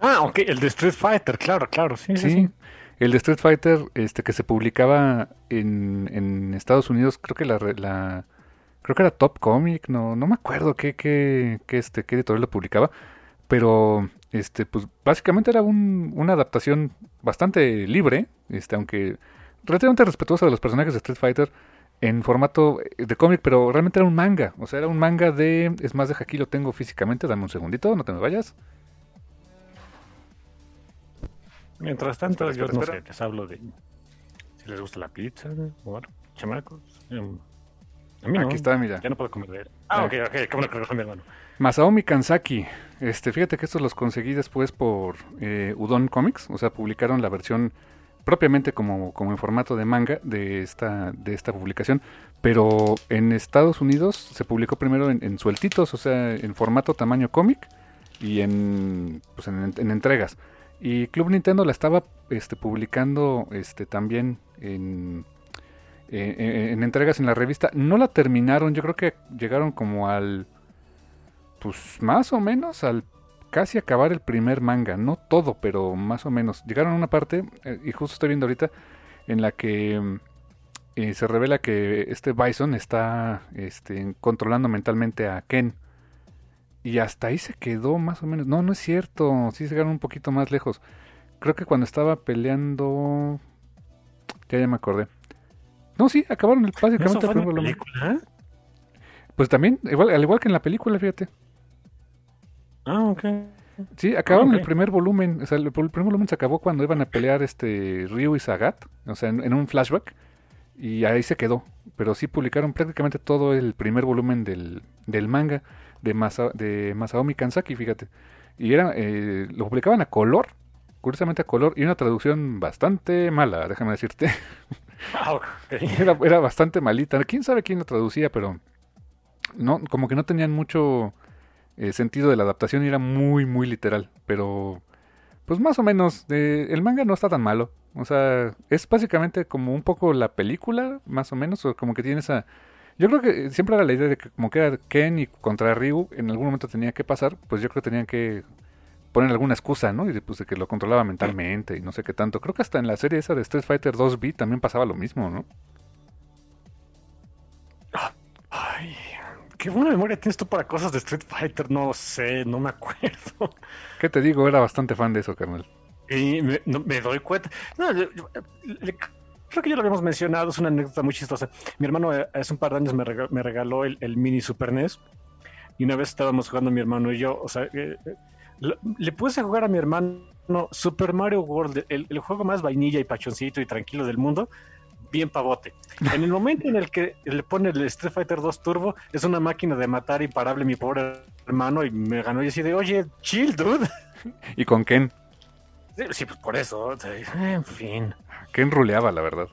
Ah, ok, el de Street Fighter, claro, claro, sí, sí. Sí, el de Street Fighter, este que se publicaba en, en Estados Unidos, creo que la, la creo que era Top Comic, no, no me acuerdo qué, qué, qué, este, qué editorial lo publicaba, pero este, pues básicamente era un, una adaptación bastante libre, este, aunque relativamente respetuosa de los personajes de Street Fighter en formato eh, de cómic, pero realmente era un manga, o sea, era un manga de, es más, deja aquí lo tengo físicamente, dame un segundito, no te me vayas. Mientras tanto, Espera, yo espera, no espera. sé, les hablo de si les gusta la pizza, o algo, chamacos. A mí no, Aquí está, mira. ya no puedo comer de él. Ah, Ah. ok, ok, cómo no creo que mi hermano. Masaomi Kanzaki. Este, fíjate que estos los conseguí después por eh, Udon Comics. O sea, publicaron la versión propiamente como, como en formato de manga de esta, de esta publicación. Pero en Estados Unidos se publicó primero en, en sueltitos, o sea, en formato tamaño cómic y en, pues en, en entregas. Y Club Nintendo la estaba este, publicando este, también en, en- en- en entregas en la revista. No la terminaron, yo creo que llegaron como al pues más o menos al casi acabar el primer manga, no todo, pero más o menos. Llegaron a una parte, eh, y justo estoy viendo ahorita, en la que eh, se revela que este Bison está este, controlando mentalmente a Ken. Y hasta ahí se quedó más o menos. No, no es cierto, sí llegaron un poquito más lejos. Creo que cuando estaba peleando... Ya, ya me acordé. No, sí, acabaron el ¿Eso básicamente el fue primer película? Pues también, igual, al igual que en la película, fíjate. Ah, ok. Sí, acabaron ok. el primer volumen. O sea, el, el primer volumen se acabó cuando iban a pelear este Ryu y Sagat. O sea, en, en un flashback. Y ahí se quedó. Pero sí publicaron prácticamente todo el primer volumen del, del manga de, Masa, de Masaomi Kanzaki, fíjate. Y era, eh, lo publicaban a color. Curiosamente a color. Y una traducción bastante mala, déjame decirte. Ah. Era, era bastante malita. Quién sabe quién lo traducía, pero no, como que no tenían mucho eh, sentido de la adaptación era muy, muy literal. Pero, pues más o menos, eh, el manga no está tan malo. O sea, es básicamente como un poco la película, más o menos, o como que tiene esa... Yo creo que siempre era la idea de que como que era Ken y contra Ryu, en algún momento tenía que pasar, pues yo creo que tenían que poner alguna excusa, ¿no? Y pues de que lo controlaba mentalmente y no sé qué tanto. Creo que hasta en la serie esa de Street Fighter 2B también pasaba lo mismo, ¿no? Qué buena memoria tienes tú para cosas de Street Fighter. No sé, no me acuerdo. ¿Qué te digo? Era bastante fan de eso, carnal. Y me, no- me doy cuenta. No, yo- yo- le- creo que ya lo habíamos mencionado, es una anécdota muy chistosa. Mi hermano eh, hace un par de años me rega- me regaló, el, el mini Super NES y una vez estábamos jugando mi hermano y yo, o sea, eh, eh, lo- le puse a jugar a mi hermano Super Mario World, el, el juego más vainilla y pachoncito y tranquilo del mundo, bien pavote. En el momento en el que le pone el Street Fighter 2 Turbo, es una máquina de matar imparable mi pobre hermano y me ganó y así de, oye, chill, dude. Y con Ken. Sí, Sí, pues por eso. En fin. Ken ruleaba, la verdad.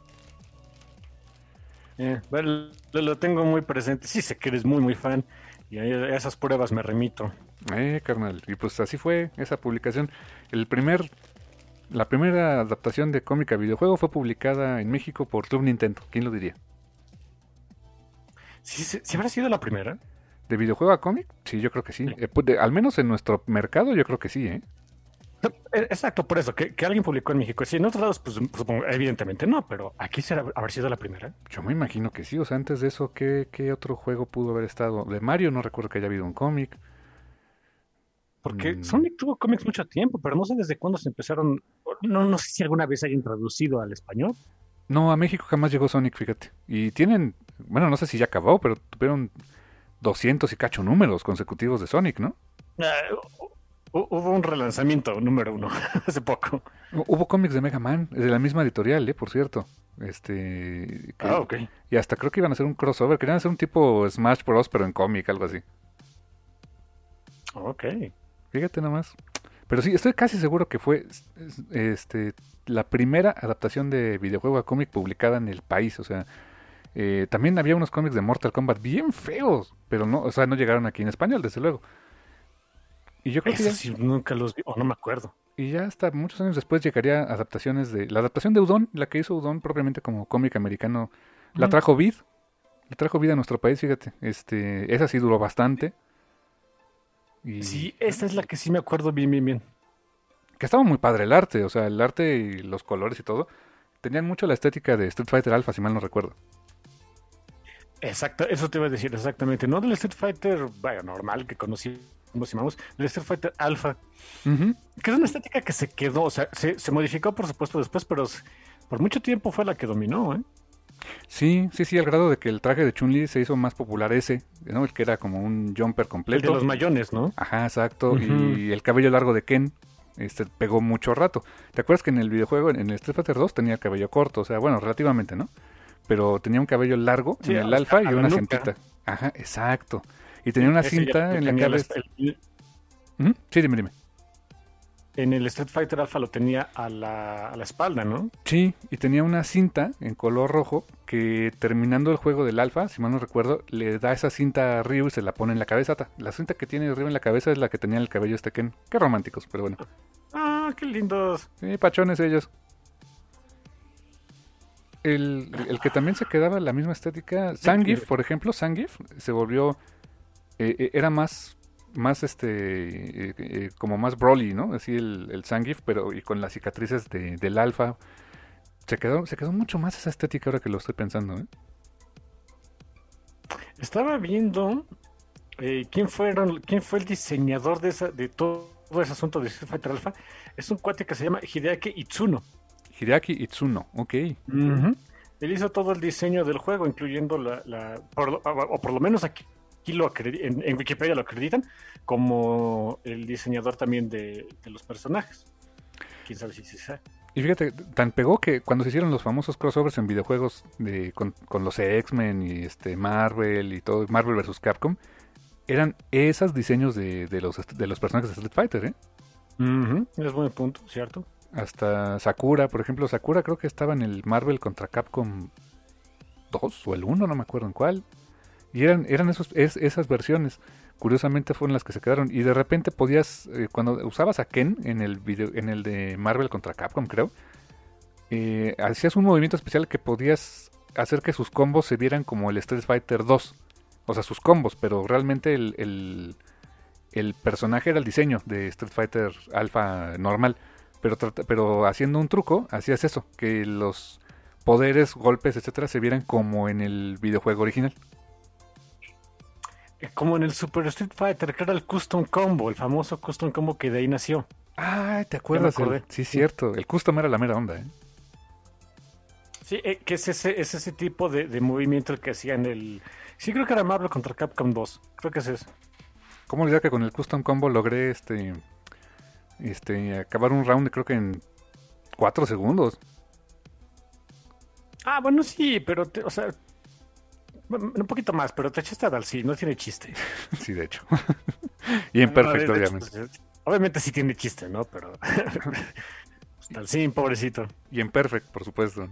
Eh, bueno, lo, lo tengo muy presente. Sí, sé que eres muy, muy fan. Y a esas pruebas me remito. Eh, carnal. Y pues así fue esa publicación. El primer... La primera adaptación de cómic a videojuego fue publicada en México por Club Nintendo. ¿Quién lo diría? ¿Sí, sí, sí habrá sido la primera? ¿De videojuego a cómic? Sí, yo creo que sí. Eh, pues, de- al menos en nuestro mercado yo creo que sí, ¿eh? eh, exacto, por eso, que, que alguien publicó en México. Sí, en otros lados, pues supongo, evidentemente no, pero aquí será haber sido la primera. Yo me imagino que sí, o sea, antes de eso, ¿qué, qué otro juego pudo haber estado? De Mario no recuerdo que haya habido un cómic. Porque Mm. Sonic tuvo cómics mucho tiempo, pero no sé desde cuándo se empezaron. No, no sé si alguna vez hayan traducido al español. No, a México jamás llegó Sonic, fíjate. Y tienen, bueno, no sé si ya acabó, pero tuvieron 200 y cacho números consecutivos de Sonic, ¿no? Hu- hubo un relanzamiento número uno hace poco. Hu- Hubo cómics de Mega Man, de la misma editorial, ¿eh? Por cierto. Este. que- Ah, ok. Y hasta creo que iban a hacer un crossover. Querían hacer un tipo Smash Bros. pero en cómic, algo así. Ok. Fíjate nomás. Pero sí, estoy casi seguro que fue es- este, la primera adaptación de videojuego a cómic publicada en el país. O sea, eh, también había unos cómics de Mortal Kombat bien feos, pero no, o sea, no llegaron aquí en español, desde luego. Y yo creo que ya, sí, nunca los vi, o no me acuerdo. y ya hasta muchos años después llegaría adaptaciones de... La adaptación de Udon, la que hizo Udon propiamente como cómic americano, la trajo Vid. La trajo Vid a nuestro país, fíjate. Este, esa sí duró bastante. Y Sí, esta es la que sí me acuerdo bien, bien, bien. que estaba muy padre el arte, o sea, el arte y los colores y todo. Tenían mucho la estética de Street Fighter Alpha, si mal no recuerdo. Exacto, eso te iba a decir exactamente. No del Street Fighter, vaya, normal que conocimos, llamamos, del Street Fighter Alpha, que es una estética que se quedó, o sea, se, se modificó por supuesto después, pero por mucho tiempo fue la que dominó, ¿eh? Sí, sí, sí, al grado de que el traje de Chun-Li se hizo más popular ese, ¿no? El que era como un jumper El de completo. los mayones, ¿no? Ajá, exacto. Y el cabello largo de Ken este, pegó mucho rato. ¿Te acuerdas que en el videojuego, en el Street Fighter 2, tenía el cabello corto? O sea, bueno, relativamente, ¿no? Pero tenía un cabello largo Sí, en el alfa y una cintita. Ajá, exacto. Y tenía una cinta en la les- el- Sí, dime, dime. En el Street Fighter Alpha lo tenía a la, a la espalda, ¿no? Sí, y tenía una cinta en color rojo que terminando el juego del alfa, si mal no recuerdo, le da esa cinta a Ryu y se la pone en la cabeza. La cinta que tiene Ryu en la cabeza es la que tenía en el cabello este Ken. Qué románticos, pero bueno. Ah, qué lindos. Sí, pachones ellos. El, el que también se quedaba la misma estética, Sangif, por ejemplo, Sangif se volvió, eh, eh, era más, más este, eh, eh, como más Broly, ¿no? Así el, el Sangif, pero y con las cicatrices de- del alfa. Se quedó, se quedó mucho más esa estética ahora que lo estoy pensando, ¿eh? Estaba viendo eh, quién fueron, quién fue el diseñador de esa, de todo ese asunto de Street Fighter Alpha. Es un cuate que se llama Hideaki Itsuno. Hideaki Itsuno, ok. Él hizo todo el diseño del juego, incluyendo la, la- por o por lo menos aquí, aquí lo en, en Wikipedia lo acreditan como el diseñador también de, de los personajes. Quién sabe si se sabe. Y fíjate, tan pegó que cuando se hicieron los famosos crossovers en videojuegos de, con, con los X-Men y este Marvel y todo, Marvel vs. Capcom, eran esos diseños de, de los, de los personajes de Street Fighter, ¿eh? Es buen punto, ¿cierto? Hasta Sakura, por ejemplo, Sakura creo que estaba en el Marvel contra Capcom 2 o el 1, no me acuerdo en cuál. Y eran, eran esos, es- esas versiones. Curiosamente fueron las que se quedaron. Y de repente podías, eh, cuando usabas a Ken en el video, en el de Marvel contra Capcom, creo, eh, hacías un movimiento especial que podías hacer que sus combos se vieran como el Street Fighter 2. O sea, sus combos, pero realmente el, el, el personaje era el diseño de Street Fighter Alpha normal. Pero, pero haciendo un truco, hacías eso, que los poderes, golpes, etcétera, se vieran como en el videojuego original. Como en el Super Street Fighter, que era el Custom Combo, el famoso Custom Combo que de ahí nació. Ah, ¿te acuerdas? El- sí, cierto. El custom era la mera onda, ¿eh? Sí, eh, que es ese, es ese tipo de, de movimiento el que hacía en el... Sí, creo que era Marvel contra Capcom 2. Creo que es eso. ¿Cómo olvidar que con el custom combo logré este este acabar un round creo que en cuatro segundos? Ah, bueno, sí, pero, te- o sea, un poquito más, pero te echaste a Dalcy, no tiene chiste. sí, de hecho. y en perfecto, No, obviamente. pues, obviamente sí tiene chiste, ¿no? Pero... Dalcy, pobrecito. Y en perfect, por supuesto.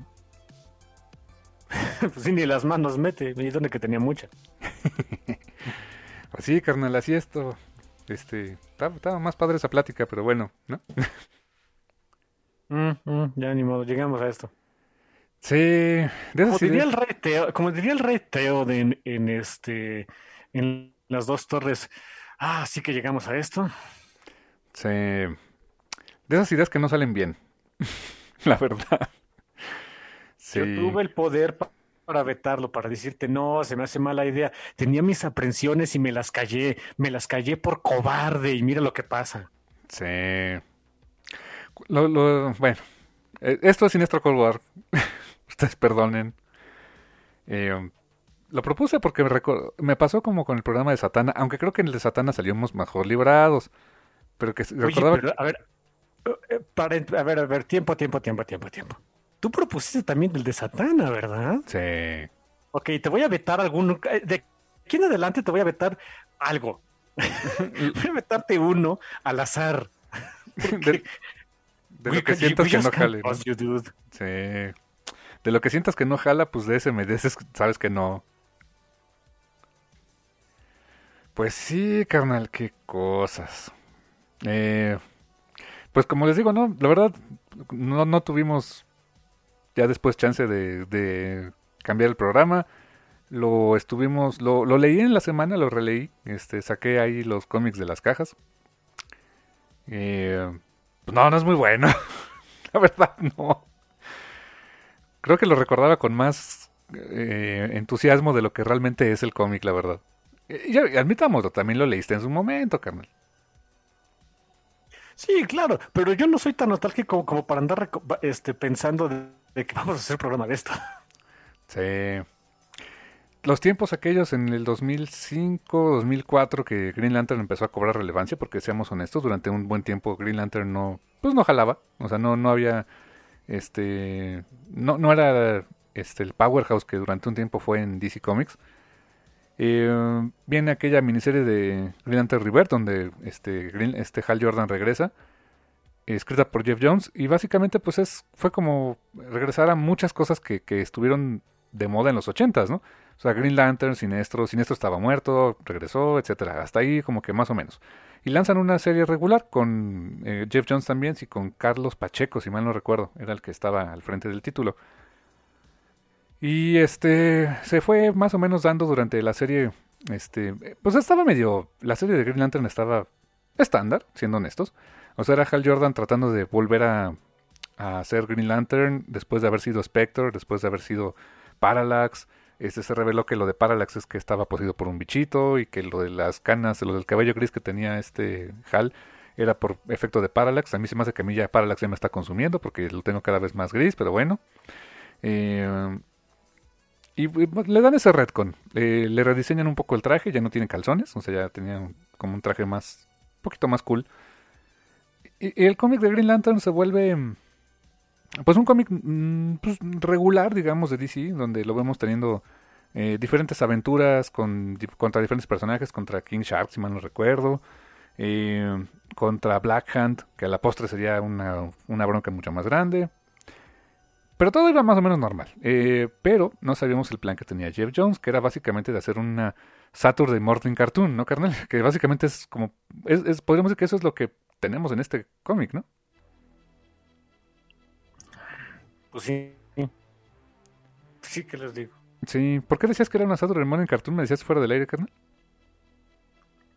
Pues sí, ni las manos mete, me donde que tenía mucha. Así, carnal, así esto. Este, estaba, estaba más padre esa plática, pero bueno, ¿no? Mm, mm, ya ni modo, llegamos a esto. Sí, de Como diría el rey Teo, como diría el rey Teo de en, en este en las dos torres. Ah, sí que llegamos a esto. Sí. de esas ideas que no salen bien. la verdad. Sí. Yo tuve el poder pa- para vetarlo, para decirte, no, se me hace mala idea. Tenía mis aprensiones y me las callé. Me las callé por cobarde y mira lo que pasa. Sí. Lo- lo- bueno, eh, esto es Sinestro Cold War. Ustedes perdonen. Eh, lo propuse porque me, me pasó como con el programa de Satana, aunque creo que en el de Satana salimos mejor librados. Pero que Oye, recordaba pero, a ver, eh, eh, para, a ver, a ver, tiempo, tiempo, tiempo, tiempo, tiempo. Tú propusiste también el de Satana, ¿verdad? Sí. Ok, te voy a vetar algún... De aquí en adelante te voy a vetar algo. voy a vetarte uno al azar. De, lo que sientas we que no jale. Sí. De lo que sientas que no jala, pues de ese me ese sabes que no. Pues sí, carnal, qué cosas. Eh, pues como les digo, no, la verdad, no, no tuvimos ya después chance de, cambiar el programa. Lo estuvimos, lo, lo leí en la semana, lo releí, este, saqué ahí los cómics de las cajas. Eh, pues no, no es muy bueno. la verdad, no. Creo que lo recordaba con más eh, entusiasmo de lo que realmente es el cómic, la verdad. Y ya, admitámoslo, también lo leíste en su momento, carnal. Sí, claro, pero yo no soy tan nostálgico como, como para andar este, pensando de, de que vamos a hacer programa de esto. Sí. Los tiempos aquellos en el 2005, 2004 que Green Lantern empezó a cobrar relevancia, porque seamos honestos, durante un buen tiempo Green Lantern no, pues no jalaba, o sea, no, no había, este, no, no era, este, el powerhouse que durante un tiempo fue en DC Comics. Eh, viene aquella miniserie de Green Lantern Rebirth donde este, este Hal Jordan regresa, escrita por Jeff Jones y básicamente pues es fue como regresar a muchas cosas que, que estuvieron de moda en los ochentas, ¿no? O sea, Green Lantern, Sinestro, Sinestro estaba muerto, regresó, etcétera. Hasta ahí como que más o menos. Y lanzan una serie regular con eh, Jeff Jones también, sí, con Carlos Pacheco, si mal no recuerdo, era el que estaba al frente del título. Y este se fue más o menos dando durante la serie, este, pues estaba medio, la serie de Green Lantern estaba estándar, siendo honestos. O sea, era Hal Jordan tratando de volver a, a ser Green Lantern después de haber sido Spectre, después de haber sido Parallax. Este se reveló que lo de Parallax es que estaba poseído por un bichito y que lo de las canas, lo del cabello gris que tenía este Hal era por efecto de Parallax. A mí se me hace que a mí ya Parallax ya me está consumiendo porque lo tengo cada vez más gris, pero bueno. Eh, y le dan ese retcon. Eh, le rediseñan un poco el traje, ya no tiene calzones, o sea, ya tenía como un traje más, un poquito más cool. Y, y el cómic de Green Lantern se vuelve, mm, pues un cómic mm, pues, regular, digamos, de DC, donde lo vemos teniendo eh, diferentes aventuras con, contra diferentes personajes, contra King Shark, si mal no recuerdo, eh, contra Black Hand, que a la postre sería una, una bronca mucho más grande. Pero todo iba más o menos normal. Eh, pero no sabíamos el plan que tenía Jeff Jones, que era básicamente de hacer una Saturday Morning Cartoon, ¿no, carnal? Que básicamente es como... Es, es- podríamos decir que eso es lo que tenemos en este cómic, ¿no? Pues sí. Sí que les digo. Sí. ¿Por qué decías que era una Saturday Morning Cartoon? ¿Me decías fuera del aire, carnal?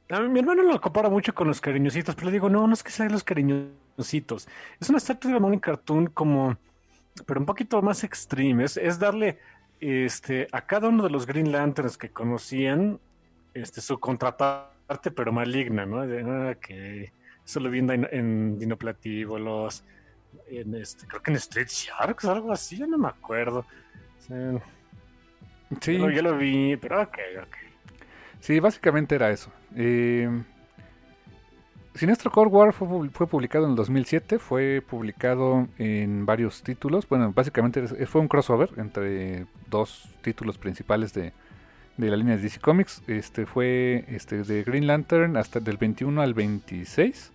A mí, mi hermano lo compara mucho con los cariñositos, pero le digo, no, no es que sean los cariñositos. Es una Saturday Morning Cartoon como, pero un poquito más extreme. Es, es darle este, a cada uno de los Green Lanterns que conocían este, su contraparte, pero maligna, ¿no? De, ah, que eso lo vi en, en Dinoplatívolos, en este, creo que en Street Sharks, algo así, yo no me acuerdo. Sí. yo, yo lo vi, pero ok, ok. Sí, básicamente era eso. Eh, Sinestro Cold War fue, pub- fue publicado en el 2007, fue publicado en varios títulos. Bueno, básicamente fue un crossover entre dos títulos principales de, de la línea de DC Comics. Este fue este de Green Lantern hasta del 21 al 26,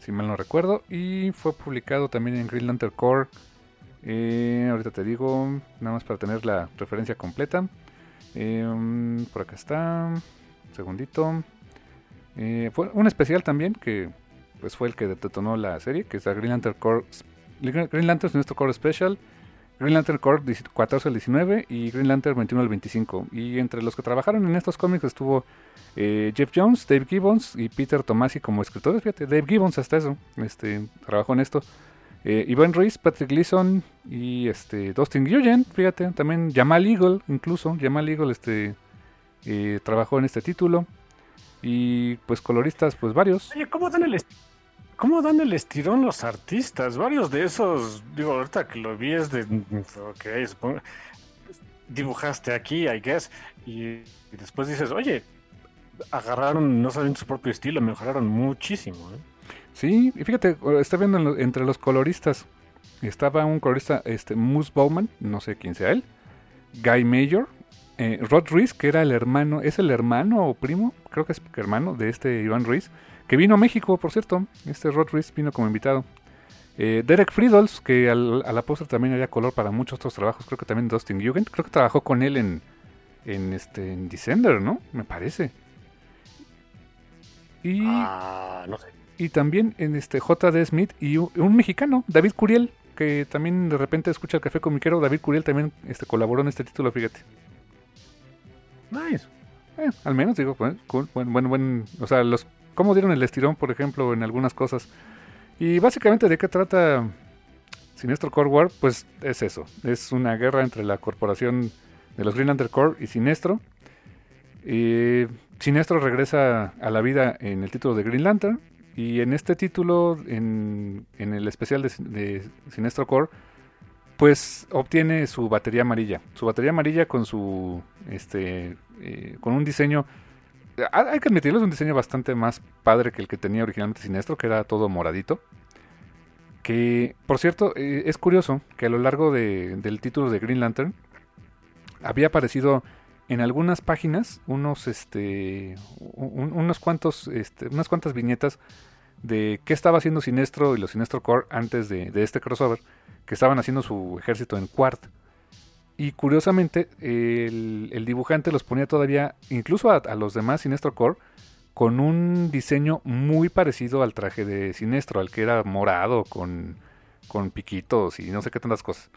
si mal no recuerdo, y fue publicado también en Green Lantern Core. eh, ahorita te digo, nada más para tener la referencia completa. Eh, por acá está. Un segundito. Eh, fue un especial también que pues fue el que detonó la serie, que es la Green Lantern Core, Green Lantern Core Special. Green Lantern Corps 14 al 19 y Green Lantern 21 al 25. Y entre los que trabajaron en estos cómics estuvo eh, Jeff Jones, Dave Gibbons y Peter Tomasi como escritores. Fíjate, Dave Gibbons hasta eso, este, trabajó en esto. Eh, Ivan Ruiz, Patrick Gleason y este Dustin Nguyen, fíjate, también Jamal Eagle, incluso Jamal Eagle este, eh, trabajó en este título. Y pues coloristas, pues varios. Oye, ¿cómo dan, el ¿cómo dan el estirón los artistas? Varios de esos, digo, ahorita que lo vi es de, ok, supongo, dibujaste aquí, I guess, y, y después dices, oye, agarraron no solamente su propio estilo, mejoraron muchísimo. ¿eh? Sí, y fíjate, está viendo entre los coloristas. Estaba un colorista, este, Moose Bowman, no sé quién sea él. Guy Major. eh, Rod Ruiz, que era el hermano, es el hermano o primo, creo que es hermano de este Iván Ruiz, que vino a México, por cierto. Este Rod Ruiz vino como invitado. Eh, Derek Friedels, que al, a la postre también había color para muchos otros trabajos, creo que también Dustin Jugend, creo que trabajó con él en, en, este, en Descender, ¿no? Me parece. Y... Ah, no sé. Y también en este JD Smith y un, un mexicano, David Curiel, que también de repente escucha el café comiquero. David Curiel también este, colaboró en este título, fíjate. Nice. Eh, al menos digo, pues, cool, buen, buen, buen, o sea, los, cómo dieron el estirón, por ejemplo, en algunas cosas. Y básicamente de qué trata Sinestro Core War, pues es eso, es una guerra entre la corporación de los Green Lantern Corps y Sinestro. Eh, Sinestro regresa a la vida en el título de Green Lantern y en este título, en, el especial de, de Sinestro Core, pues obtiene su batería amarilla. Su batería amarilla con su este eh, con un diseño hay que admitirlo, es un diseño bastante más padre que el que tenía originalmente Sinestro, que era todo moradito. Que, por cierto, eh, es curioso que a lo largo de- del título de Green Lantern había aparecido en algunas páginas unos, este, un- unos cuantos, este, unas cuantas viñetas de qué estaba haciendo Sinestro y los Sinestro Corps antes de, de este crossover, que estaban haciendo su ejército en Quart. Y curiosamente, el, dibujante los ponía todavía, incluso a, los demás Sinestro Corps, con un diseño muy parecido al traje de Sinestro, al que era morado, con, con piquitos y no sé qué tantas cosas.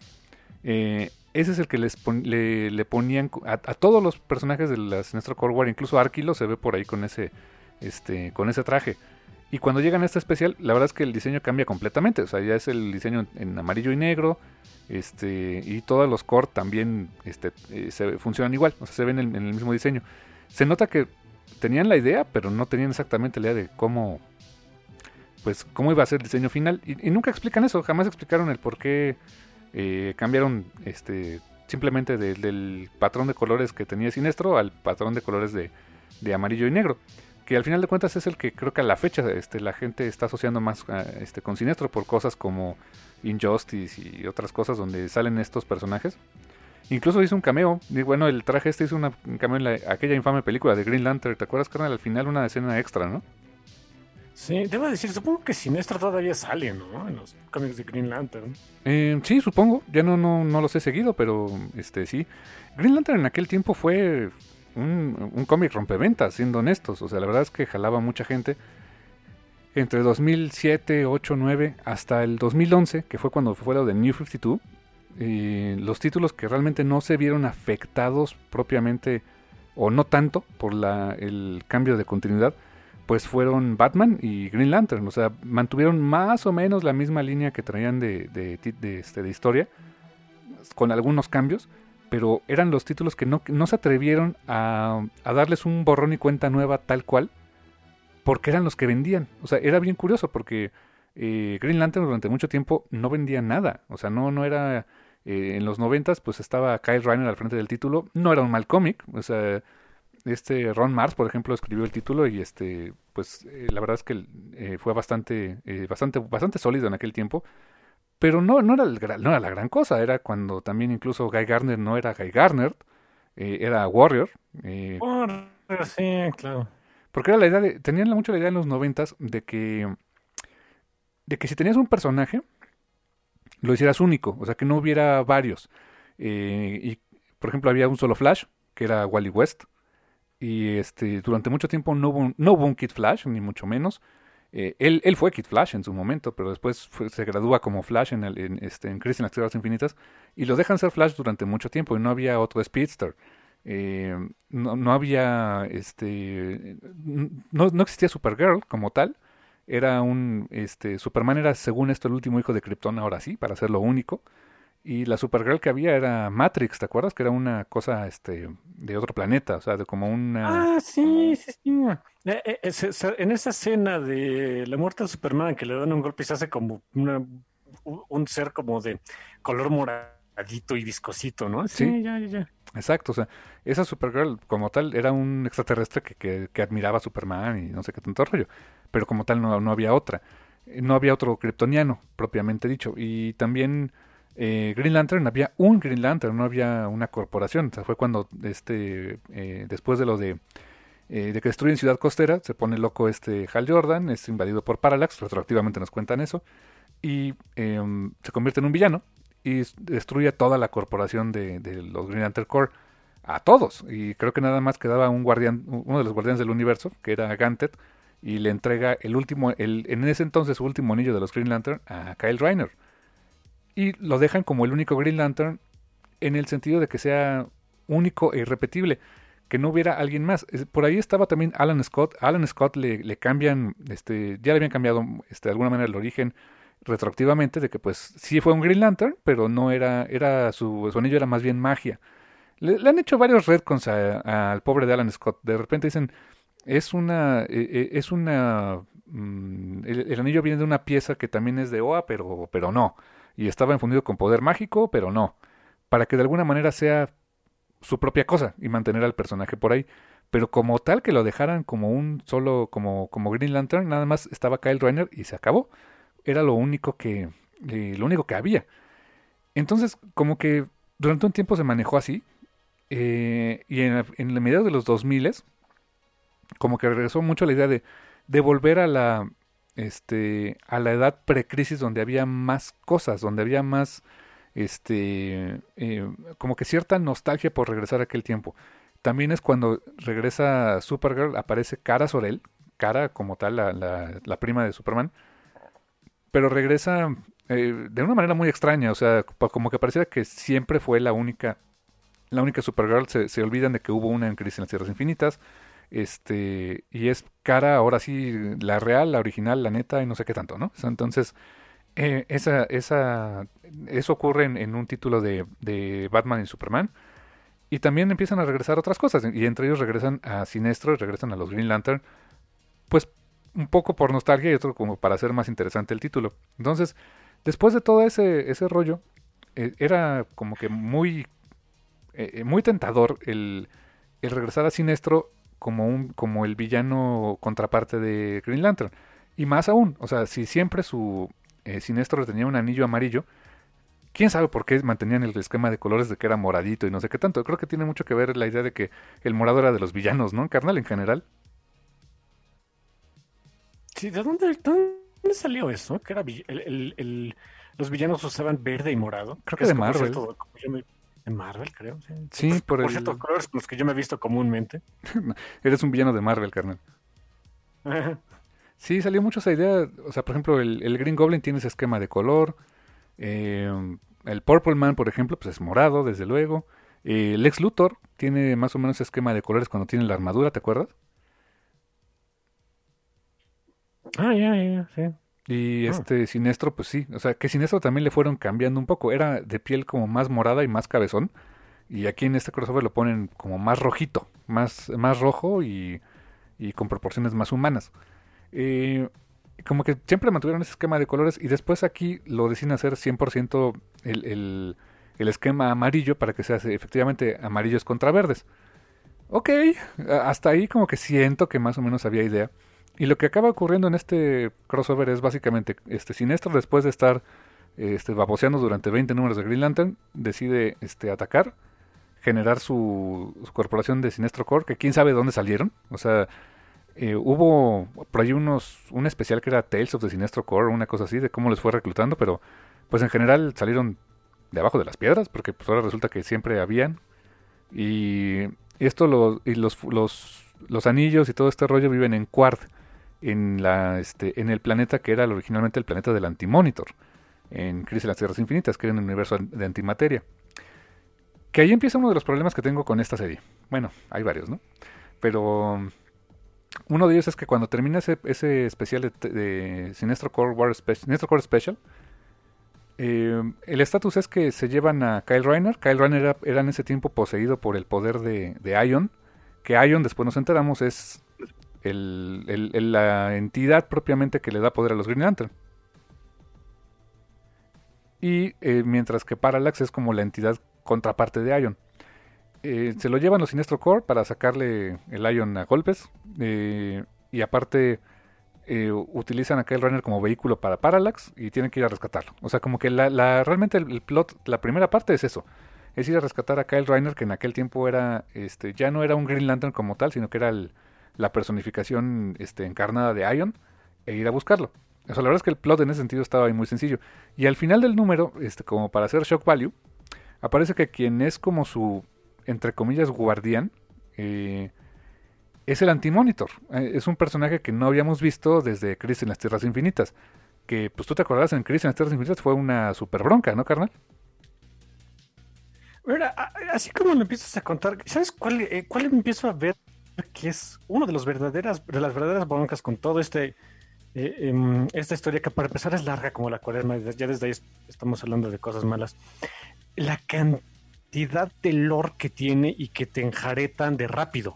Eh, ese es el que les le, ponían a, a todos los personajes de la Sinestro Core War, incluso Arquilo se ve por ahí con ese, este, con ese traje. Y cuando llegan a este especial, la verdad es que el diseño cambia completamente. O sea, ya es el diseño en, amarillo y negro. Este, y todos los core también este, eh, se funcionan igual. O sea, se ven en, el mismo diseño. Se nota que tenían la idea, pero no tenían exactamente la idea de cómo. Pues cómo iba a ser el diseño final. Y, nunca explican eso. Jamás explicaron el por qué eh, cambiaron este. Simplemente de- del patrón de colores que tenía Sinestro al patrón de colores de, de amarillo y negro que al final de cuentas es el que creo que a la fecha este, la gente está asociando más a, este, con Sinestro por cosas como Injustice y otras cosas donde salen estos personajes. Incluso hizo un cameo, y bueno, el traje este hizo una- un cameo en la- aquella infame película de Green Lantern, ¿te acuerdas, carnal? Al final una escena extra, ¿no? Sí, debo decir, supongo que Sinestro todavía sale, ¿no? En los cómics de Green Lantern. Eh, sí, supongo, ya no, no, no los he seguido, pero este sí. Green Lantern en aquel tiempo fue un, un cómic rompeventas, siendo honestos. O sea, la verdad es que jalaba mucha gente. Entre 2007, 8, 9 hasta el 2011, que fue cuando fue lo de New 52, eh, los títulos que realmente no se vieron afectados propiamente o no tanto por la, el cambio de continuidad, pues fueron Batman y Green Lantern. O sea, mantuvieron más o menos la misma línea que traían de, de, este, de historia, con algunos cambios, pero eran los títulos que no, no se atrevieron a, a darles un borrón y cuenta nueva tal cual, porque eran los que vendían. O sea, era bien curioso porque eh, Green Lantern durante mucho tiempo no vendía nada. O sea, no, no era... eh, en los noventas pues estaba Kyle Reiner al frente del título. No era un mal cómic. O sea, este Ron Mars, por ejemplo, escribió el título y este, pues eh, la verdad es que fue bastante, bastante, bastante sólido en aquel tiempo. Pero no, no, era el no era la gran cosa. Era cuando también incluso Guy Garner no era Guy Garner, eh, era Warrior. eh, Oh, sí, claro. porque era la idea de, tenían mucho la idea en los noventas de que, de que si tenías un personaje, lo hicieras único, o sea, que no hubiera varios. Eh, y, por ejemplo, había un solo Flash, que era Wally West, y este, durante mucho tiempo no hubo, un- no hubo un Kid Flash, ni mucho menos. Eh, él, él fue Kid Flash en su momento, pero después se gradúa como Flash en, el, en, este, en Crisis en las Tierras Infinitas y lo dejan ser Flash durante mucho tiempo y no había otro Speedster. Eh, no, no había, este, no, existía Supergirl como tal. Era un, este, Superman era según esto el último hijo de Krypton, ahora sí, para ser lo único. Y la Supergirl que había era Matrix, ¿te acuerdas? Que era una cosa, este, de otro planeta, o sea, de como una... Ah, sí, sí, sí. Eh, eh, eh, en esa escena de la muerte de Superman que le dan un golpe y se hace como una, un, ser como de color moradito y viscosito, ¿no? Sí, Sí. ya, ya, ya. Exacto, o sea, esa Supergirl como tal era un extraterrestre que, que, que admiraba a Superman y no sé qué tanto rollo, pero como tal no, no había otra, no había otro kryptoniano propiamente dicho, y también eh, Green Lantern, había un Green Lantern, no había una corporación, o sea, fue cuando este, eh, después de lo de, eh, de que destruyen Ciudad Costera, se pone loco este Hal Jordan, es invadido por Parallax, retroactivamente nos cuentan eso, y em, se convierte en un villano, y destruye a toda la corporación de, de los Green Lantern Corps, a todos. Y creo que nada más quedaba un guardián, uno de los guardianes del universo, que era Gantet, y le entrega el último, el, en ese entonces su último anillo de los Green Lantern a Kyle Reiner. Y lo dejan como el único Green Lantern en el sentido de que sea único e irrepetible, que no hubiera alguien más. Por ahí estaba también Alan Scott. Alan Scott le, le cambian, este, ya le habían cambiado este, de alguna manera el origen retroactivamente de que pues sí fue un Green Lantern, pero no era, era su, anillo era más bien magia. Le, han hecho varios retcons al pobre de Alan Scott. De repente dicen, es una, eh, eh, es una, mm, el, el anillo viene de una pieza que también es de Oa, pero, pero no. Y estaba infundido con poder mágico, pero no. Para que de alguna manera sea su propia cosa y mantener al personaje por ahí. Pero como tal que lo dejaran como un solo, como, como Green Lantern, nada más estaba Kyle Reiner y se acabó. Era lo único que, eh, lo único que había. Entonces, como que durante un tiempo se manejó así. eh, y en, en la mediados de los 2000 como que regresó mucho la idea de, de volver a la, este, a la edad precrisis donde había más cosas, donde había más, este, eh, como que cierta nostalgia por regresar a aquel tiempo. También es cuando regresa Supergirl, aparece Kara Sorel, Kara como tal, la, prima de Superman, pero regresa eh, de una manera muy extraña, o sea, como que pareciera que siempre fue la única, la única Supergirl, se, se olvidan de que hubo una en Crisis en las Tierras Infinitas, este, y es cara ahora sí, la real, la original, la neta, y no sé qué tanto, ¿no? Entonces, eh, esa, esa, eso ocurre en, en un título de, de Batman y Superman, y también empiezan a regresar otras cosas, y entre ellos regresan a Sinestro, regresan a los Green Lantern, pues un poco por nostalgia y otro como para hacer más interesante el título. Entonces, después de todo ese, ese rollo, eh, era como que muy, eh, muy tentador el, el regresar a Sinestro como, un, como el villano contraparte de Green Lantern. Y más aún, o sea, si siempre su eh, Sinestro tenía un anillo amarillo, quién sabe por qué mantenían el esquema de colores de que era moradito y no sé qué tanto. Creo que tiene mucho que ver la idea de que el morado era de los villanos, ¿no? Carnal en general. Sí, ¿de dónde, dónde salió eso? Que era el, el- el- los villanos usaban verde y morado. Creo que es de Marvel. cierto, me- de Marvel, creo. Sí, Sí, por el- cierto, colores con los que yo me he visto comúnmente. Eres un villano de Marvel, carnal. Sí, salió mucho esa idea. O sea, por ejemplo, el, el Green Goblin tiene ese esquema de color. eh, el Purple Man, por ejemplo, pues es morado, desde luego. Eh, el Lex Luthor tiene más o menos ese esquema de colores cuando tiene la armadura, ¿te acuerdas? ah, ya, ya, ya, sí. Y Ah. este Sinestro, pues sí. O sea, que Sinestro también le fueron cambiando un poco. Era de piel como más morada y más cabezón. Y aquí en este crossover lo ponen como más rojito, más, más rojo y, y con proporciones más humanas. Eh, como que siempre mantuvieron ese esquema de colores y después aquí lo deciden hacer 100% el, el, el esquema amarillo para que sea efectivamente amarillos contra verdes. Ok, hasta ahí como que siento que más o menos había idea. Y lo que acaba ocurriendo en este crossover es básicamente este Sinestro después de estar este, baboseando durante 20 números de Green Lantern, decide este, atacar, generar su, corporación de Sinestro Corps, que quién sabe de dónde salieron. O sea, eh, hubo por ahí unos, un especial que era Tales of the Sinestro Corps, una cosa así, de cómo les fue reclutando, pero pues en general salieron de abajo de las piedras, porque pues ahora resulta que siempre habían. Y esto lo, y los, los, los anillos y todo este rollo viven en Quard. Este, en el planeta que era originalmente el planeta del Antimonitor, en Crisis en las Tierras Infinitas, que era el universo de antimateria. Que ahí empieza uno de los problemas que tengo con esta serie. Bueno, hay varios, ¿no? Pero uno de ellos es que cuando termina ese, especial de, de Sinestro, Core War Special, Core Special, eh, el estatus es que se llevan a Kyle Reiner. Kyle Reiner era, en ese tiempo poseído por el poder de, de Ion. Que Ion, después nos enteramos, es la entidad propiamente que le da poder a los Green Lantern. Y eh, mientras que Parallax es como la entidad contraparte de Ion. Eh, se lo llevan los Sinestro Core para sacarle el Ion a golpes. eh, y aparte utilizan a Kyle Runner como vehículo para Parallax y tienen que ir a rescatarlo. O sea, como que la, realmente el, el plot, la primera parte es eso. Es ir a rescatar a Kyle Reiner, que en aquel tiempo era, este, ya no era un Green Lantern como tal, sino que era el- la personificación este, encarnada de Ion, e ir a buscarlo. O sea, la verdad es que el plot en ese sentido estaba ahí muy sencillo. Y al final del número, este, como para hacer shock value, aparece que quien es como su, entre comillas, guardián, eh, es el Antimonitor. Eh, es un personaje que no habíamos visto desde Crisis en las Tierras Infinitas. Que, pues tú te acordarás, en Crisis en las Tierras Infinitas fue una super bronca, ¿no, carnal? Mira, así como lo empiezas a contar, ¿sabes cuál, eh, cuál empiezo a ver que es uno de los verdaderas, de las verdaderas broncas con todo este eh, em, esta historia que para empezar es larga como la cuaresma, ya desde ahí es- estamos hablando de cosas malas. La cantidad de lore que tiene y que te enjaretan de rápido.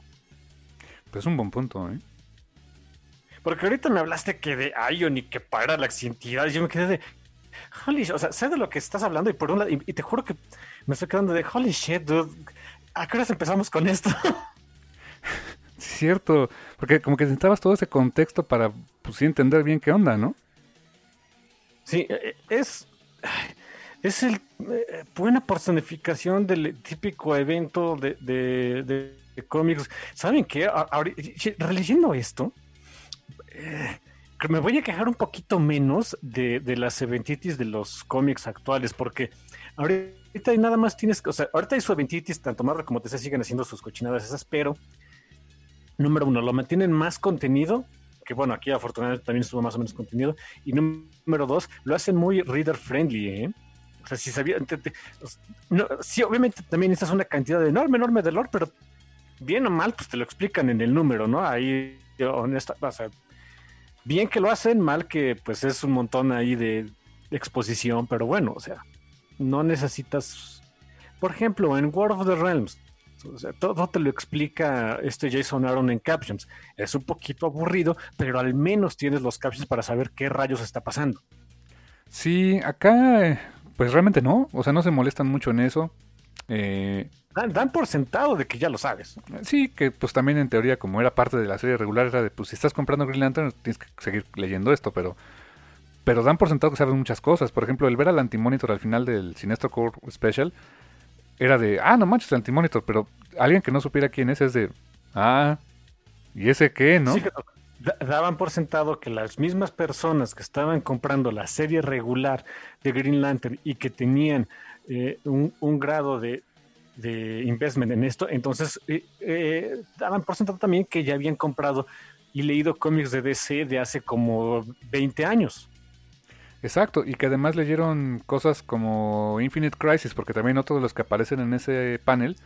Pues es un buen punto, ¿eh? Porque ahorita me hablaste que de Ion y que para las entidades, yo me quedé de holy, o sea, sé de lo que estás hablando y por un lado, y, y te juro que me estoy quedando de holy shit, dude. ¿A qué horas empezamos con esto? Cierto. Porque como que necesitabas todo ese contexto para, pues entender bien qué onda, ¿no? Sí, eh, es. Es el eh, buena personificación del típico evento de, de- de- cómics. ¿Saben qué? Releyendo esto, eh, me voy a quejar un poquito menos de, de las eventitis de los cómics actuales, porque ahorita nada más tienes, o sea, ahorita hay su eventitis, tanto Marvel como TC siguen haciendo sus cochinadas esas, pero número uno, lo mantienen más contenido, que bueno, aquí afortunadamente también estuvo más o menos contenido, y número dos, lo hacen muy reader friendly, ¿eh? O sea, si sabía, te- no, sí, obviamente también esta es una cantidad enorme, enorme de lore, pero bien o mal, pues te lo explican en el número, ¿no? Ahí, honesta, o sea, bien que lo hacen, mal que pues es un montón ahí de exposición, pero bueno, o sea, no necesitas, por ejemplo, en World of the Realms, o sea, todo te lo explica este Jason Aaron en captions. Es un poquito aburrido, pero al menos tienes los captions para saber qué rayos está pasando. Sí, acá, pues realmente no. O sea, no se molestan mucho en eso. Eh, Dan, dan por sentado de que ya lo sabes. sí, que pues también en teoría, como era parte de la serie regular, era de, pues si estás comprando Green Lantern, tienes que seguir leyendo esto, pero... Pero dan por sentado que sabes muchas cosas. Por ejemplo, el ver al Antimonitor al final del Sinestro Core Special era de, ah, no manches, Antimonitor, pero alguien que no supiera quién es es de, ah, ¿y ese qué, no? Sí, daban por sentado que las mismas personas que estaban comprando la serie regular de Green Lantern y que tenían eh, un, un grado de, de investment en esto, entonces eh, eh, daban por sentado también que ya habían comprado y leído cómics de DC de hace como 20 años. Exacto, y que además leyeron cosas como Infinite Crisis, porque también otro de los que aparecen en ese panel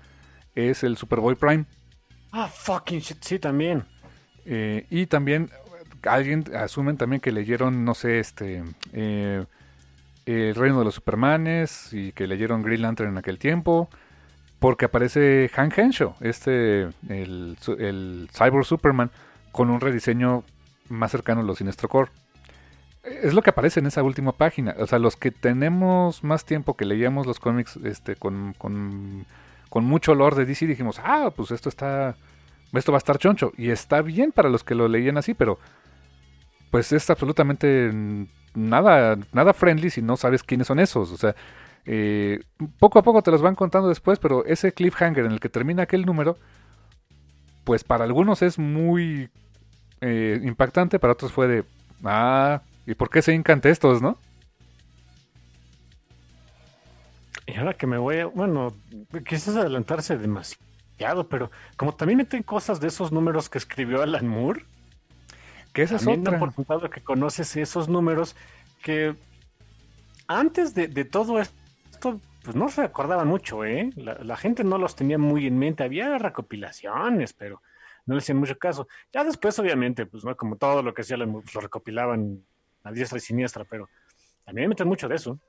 es el Superboy Prime. Ah, fucking shit, sí, también. Eh, y también alguien asumen también que leyeron, no sé, este eh, El Reino de los Supermanes y que leyeron Green Lantern en aquel tiempo, porque aparece Hank Henshaw, este, el, el Cyborg Superman, con un rediseño más cercano a los Sinestro Core. Es lo que aparece en esa última página. O sea, los que tenemos más tiempo que leíamos los cómics este, con, con, con mucho olor de DC, dijimos, ah, pues esto está esto va a estar choncho. Y está bien para los que lo leían así, pero pues es absolutamente nada, nada friendly si no sabes quiénes son esos. O sea, eh, poco a poco te los van contando después, pero ese cliffhanger en el que termina aquel número, pues para algunos es muy eh, impactante, para otros fue de, ah, ¿y por qué se hincan estos, no? Y ahora que me voy a, bueno, quizás adelantarse demasiado, pero como también meten cosas de esos números que escribió Alan Moore, Que esa es otra. por sentado que conoces esos números que antes de, de todo esto, pues no se acordaban mucho, ¿eh? La, la gente no los tenía muy en mente. Había recopilaciones, pero no le hacían mucho caso. Ya después, obviamente, pues no como todo lo que hacía, lo lo recopilaban a diestra y siniestra, pero también meten mucho de eso.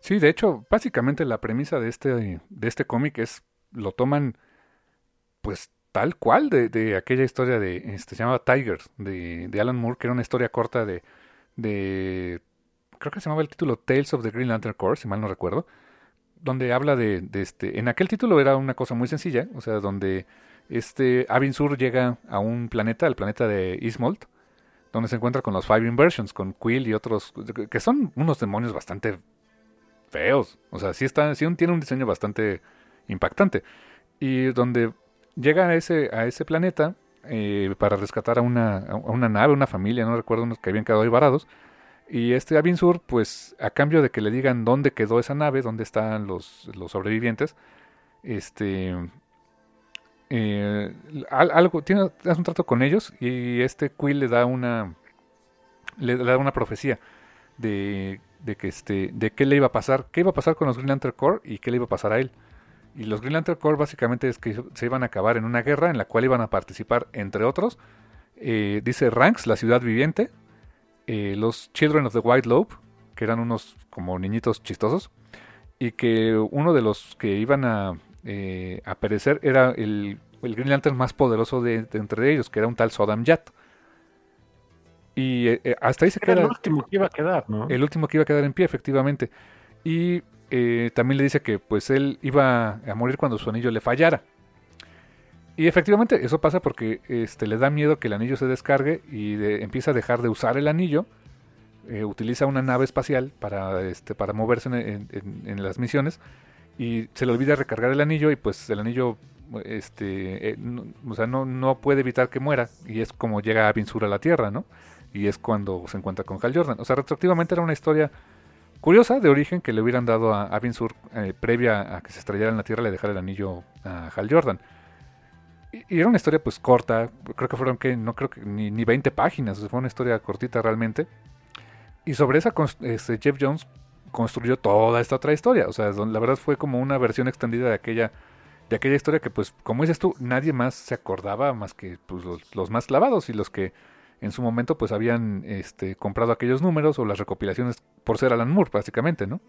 Sí, de hecho, básicamente la premisa de este, de este cómic es, lo toman pues tal cual de, de aquella historia de, este, se llamaba Tigers, de, de Alan Moore, que era una historia corta de, de, creo que se llamaba el título Tales of the Green Lantern Corps, si mal no recuerdo, donde habla de, este, en aquel título era una cosa muy sencilla, o sea, donde este Avin Sur llega a un planeta, el planeta de Ismold, donde se encuentra con los Five Inversions, con Quill y otros, que son unos demonios bastante feos. O sea, sí, está, sí tiene un diseño bastante impactante. Y donde llega a ese, a ese planeta eh, para rescatar a una, a una nave, una familia, no recuerdo que habían quedado ahí varados. Y este Avin Sur, pues a cambio de que le digan dónde quedó esa nave, dónde están los, los sobrevivientes, este eh, al- algo tiene hace un trato con ellos y este Quill le da una le da una profecía de, de que este de qué le iba a pasar, qué iba a pasar con los Green Lantern Corps y qué le iba a pasar a él. Y los Green Lantern Corps básicamente es que se iban a acabar en una guerra en la cual iban a participar entre otros eh, dice Ranks, la ciudad viviente, eh, los Children of the White Lobe, que eran unos como niñitos chistosos, y que uno de los que iban a, eh, a perecer era el, el Green Lantern más poderoso de, de entre ellos, que era un tal Sodam Yat. Y eh, eh, hasta ahí se Era el queda último que iba a quedar, ¿no? el último que iba a quedar en pie, efectivamente. Y eh, también le dice que pues él iba a morir cuando su anillo le fallara. Y efectivamente eso pasa porque este, le da miedo que el anillo se descargue y de- empieza a dejar de usar el anillo. eh, utiliza una nave espacial para, este, para moverse en, en- en- en las misiones y se le olvida recargar el anillo y pues el anillo este, eh, no, o sea, no, no puede evitar que muera y es como llega Abin Sur a la Tierra, ¿no? Y es cuando se encuentra con Hal Jordan. O sea, retroactivamente era una historia curiosa de origen que le hubieran dado a Avin Sur eh, previa a que se estrellara en la Tierra le dejara el anillo a Hal Jordan. Y, era una historia pues corta, creo que fueron que no creo que ni, ni 20 páginas, fue una historia cortita realmente. Y sobre esa este, Jeff Jones construyó toda esta otra historia, o sea, la verdad fue como una versión extendida de aquella de aquella historia que pues como dices tú, nadie más se acordaba más que pues, los, más clavados y los que en su momento pues habían este, comprado aquellos números o las recopilaciones por ser Alan Moore básicamente, ¿no?